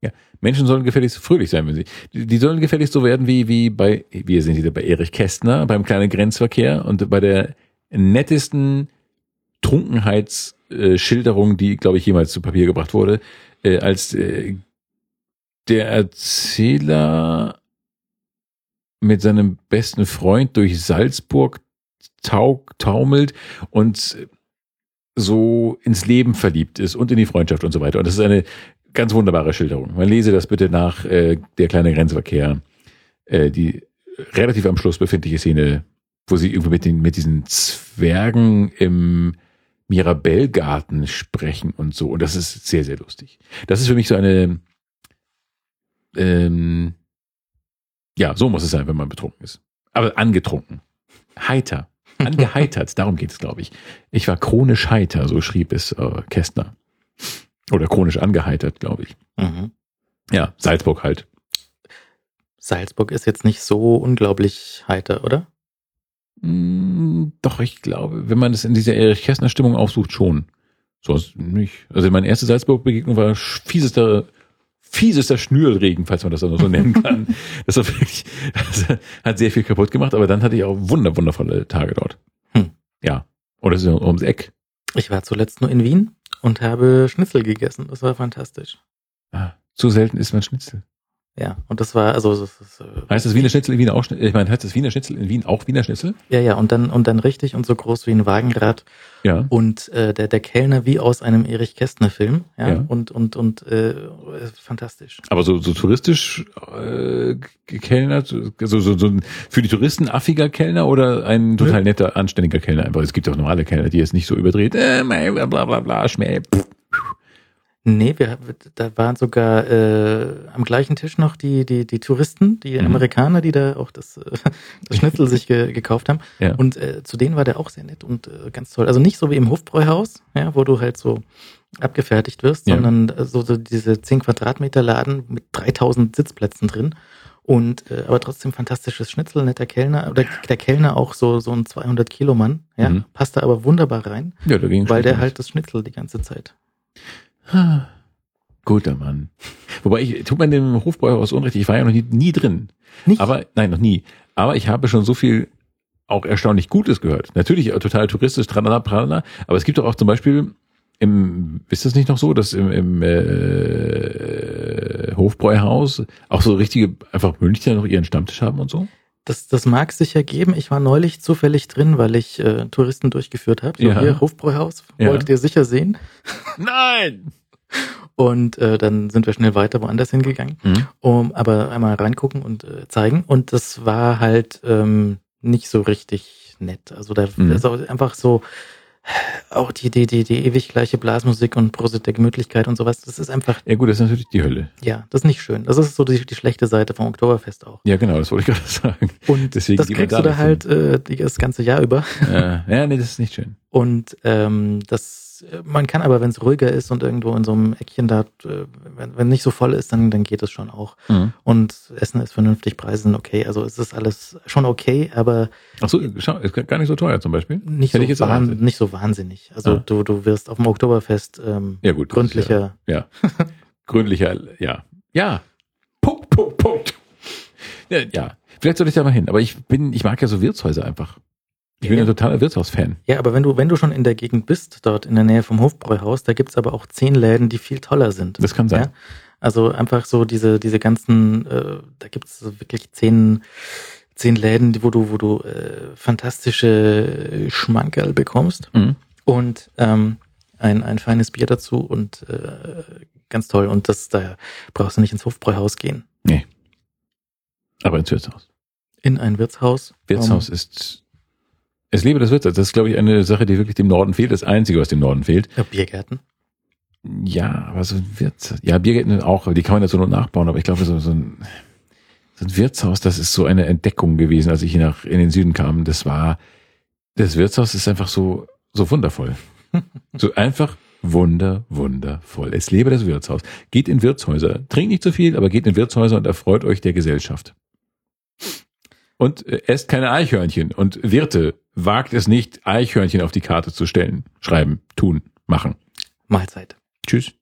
Ja. Menschen sollen gefälligst fröhlich sein, wenn sie. Die, die sollen gefälligst so werden wie, wie bei, wir sind wieder bei Erich Kästner, beim kleinen Grenzverkehr und bei der nettesten Trunkenheitsschilderung, die, glaube ich, jemals zu Papier gebracht wurde, äh, als äh, der Erzähler mit seinem besten Freund durch Salzburg taumelt und so ins Leben verliebt ist und in die Freundschaft und so weiter. Und das ist eine ganz wunderbare Schilderung. Man lese das bitte nach äh, der kleine Grenzverkehr, äh, die relativ am Schluss befindliche Szene, wo sie irgendwie mit, den, mit diesen Zwergen im Mirabellgarten sprechen und so. Und das ist sehr, sehr lustig. Das ist für mich so eine, ähm, ja, so muss es sein, wenn man betrunken ist. Aber angetrunken. Heiter. Angeheitert, darum geht es, glaube ich. Ich war chronisch heiter, so schrieb es äh, Kästner. Oder chronisch angeheitert, glaube ich. Mhm. Ja, Salzburg halt. Salzburg ist jetzt nicht so unglaublich heiter, oder? Mm, Doch, ich glaube, wenn man es in dieser Erich Kästner Stimmung aufsucht, schon. Sonst nicht. Also meine erste Salzburg-Begegnung war fiesester, fiesester Schnürregen, falls man das noch so nennen kann. Das war wirklich, das hat sehr viel kaputt gemacht, aber dann hatte ich auch wunder, wundervolle Tage dort. Hm. Ja. Oder so ums Eck. Ich war zuletzt nur in Wien und habe Schnitzel gegessen. Das war fantastisch. Ah, zu selten isst man Schnitzel. Ja, und das war, also, das ist, äh, Heißt das Wiener Schnitzel in Wien auch, ich meine, heißt das Wiener Schnitzel in Wien auch Wiener Schnitzel? ja, ja, und dann, und dann richtig und so groß wie ein Wagenrad Ja. und äh, der, der Kellner wie aus einem Erich Kästner Film, ja, Ja. und, und, und, äh, fantastisch. Aber so, so touristisch äh, gekellnert, so, so, so ein für die Touristen affiger Kellner oder ein total netter, anständiger Kellner? Aber es gibt auch normale Kellner, die jetzt nicht so überdreht, äh, bla bla bla, schmäh. pff. Nee, wir, da waren sogar äh, am gleichen Tisch noch die, die, die Touristen, die Mhm. Amerikaner, die da auch das, äh, das Schnitzel sich ge, gekauft haben. Ja. Und äh, zu denen war der auch sehr nett und äh, ganz toll. Also nicht so wie im Hofbräuhaus, ja, wo du halt so abgefertigt wirst, Ja. sondern äh, so, so diese 10 Quadratmeter Laden mit 3000 Sitzplätzen drin. Und äh, aber trotzdem fantastisches Schnitzel, netter Kellner. Oder der Kellner auch so so ein 200 Kilo Mann, ja, Mhm. passt da aber wunderbar rein, Ja, da ging weil der halt das Schnitzel die ganze Zeit. Guter Mann. Wobei ich, tut man dem Hofbräuhaus Unrecht, ich war ja noch nie, nie drin. Nicht? Aber, nein, noch nie. Aber ich habe schon so viel auch erstaunlich Gutes gehört. Natürlich total touristisch, tralala, pralala. Aber es gibt doch auch zum Beispiel im, ist das nicht noch so, dass im, im äh, Hofbräuhaus auch so richtige, einfach Münchner noch ihren Stammtisch haben und so? Das, das mag es sicher geben. Ich war neulich zufällig drin, weil ich äh, Touristen durchgeführt habe. So Ja. hier, Hofbräuhaus, Ja. wolltet ihr sicher sehen. Nein! Und äh, dann sind wir schnell weiter woanders hingegangen, Mhm. um aber einmal reingucken und äh, zeigen. Und das war halt ähm, nicht so richtig nett. Also da Mhm. ist auch einfach so auch die, die, die, die ewig gleiche Blasmusik und Prosit der Gemütlichkeit und sowas. Das ist einfach, Ja gut, das ist natürlich die Hölle. ja, das ist nicht schön. Das ist so die, die schlechte Seite vom Oktoberfest auch. Ja genau, das wollte ich gerade sagen. Und Deswegen das kriegst du da halt äh, das ganze Jahr über. Äh, ja, nee, das ist nicht schön. Und ähm, das, man kann aber, wenn es ruhiger ist und irgendwo in so einem Eckchen da, äh, wenn, wenn nicht so voll ist, dann, dann geht es schon auch. Mhm. Und Essen ist vernünftig, Preise sind okay. Also es ist alles schon okay, aber Ach so, schau, ist gar nicht so teuer zum Beispiel. nicht, Hätte so, wahn, nicht so wahnsinnig. Also Ah. du, du wirst auf dem Oktoberfest ähm, Ja gut. gründlicher. Ja, ja. gründlicher, ja. Ja. Punkt, Punkt, Punkt. Ja, ja, vielleicht soll ich da mal hin. Aber ich bin, ich mag ja so Wirtshäuser einfach. Ich bin Ja. ein totaler Wirtshaus-Fan. Ja, aber wenn du, wenn du schon in der Gegend bist, dort in der Nähe vom Hofbräuhaus, da gibt's aber auch zehn Läden, die viel toller sind. Das kann sein. Ja? Also einfach so diese, diese ganzen, äh, da gibt's wirklich zehn, zehn Läden, wo du, wo du äh, fantastische Schmankerl bekommst Mhm. und ähm, ein, ein feines Bier dazu und äh, ganz toll. Und das, da brauchst du nicht ins Hofbräuhaus gehen. Aber ins Wirtshaus. In ein Wirtshaus. Wirtshaus ist, es lebe das Wirtshaus. Das ist, glaube ich, eine Sache, die wirklich dem Norden fehlt. Das Einzige, was dem Norden fehlt. Ja, Biergärten. Ja, aber so ein Wirtshaus, ja, Biergärten auch, die kann man so nur nachbauen, aber ich glaube, so, so ein, so ein Wirtshaus, das ist so eine Entdeckung gewesen, als ich hier nach, in den Süden kam. Das war, das Wirtshaus ist einfach so, so wundervoll. So einfach wunder, wundervoll. Es lebe das Wirtshaus. Geht in Wirtshäuser. Trinkt nicht zu viel, aber geht in Wirtshäuser und erfreut euch der Gesellschaft. Und äh, esst keine Eichhörnchen. Und Wirte, wagt es nicht, Eichhörnchen auf die Karte zu stellen. Schreiben, tun, machen. Mahlzeit. Tschüss.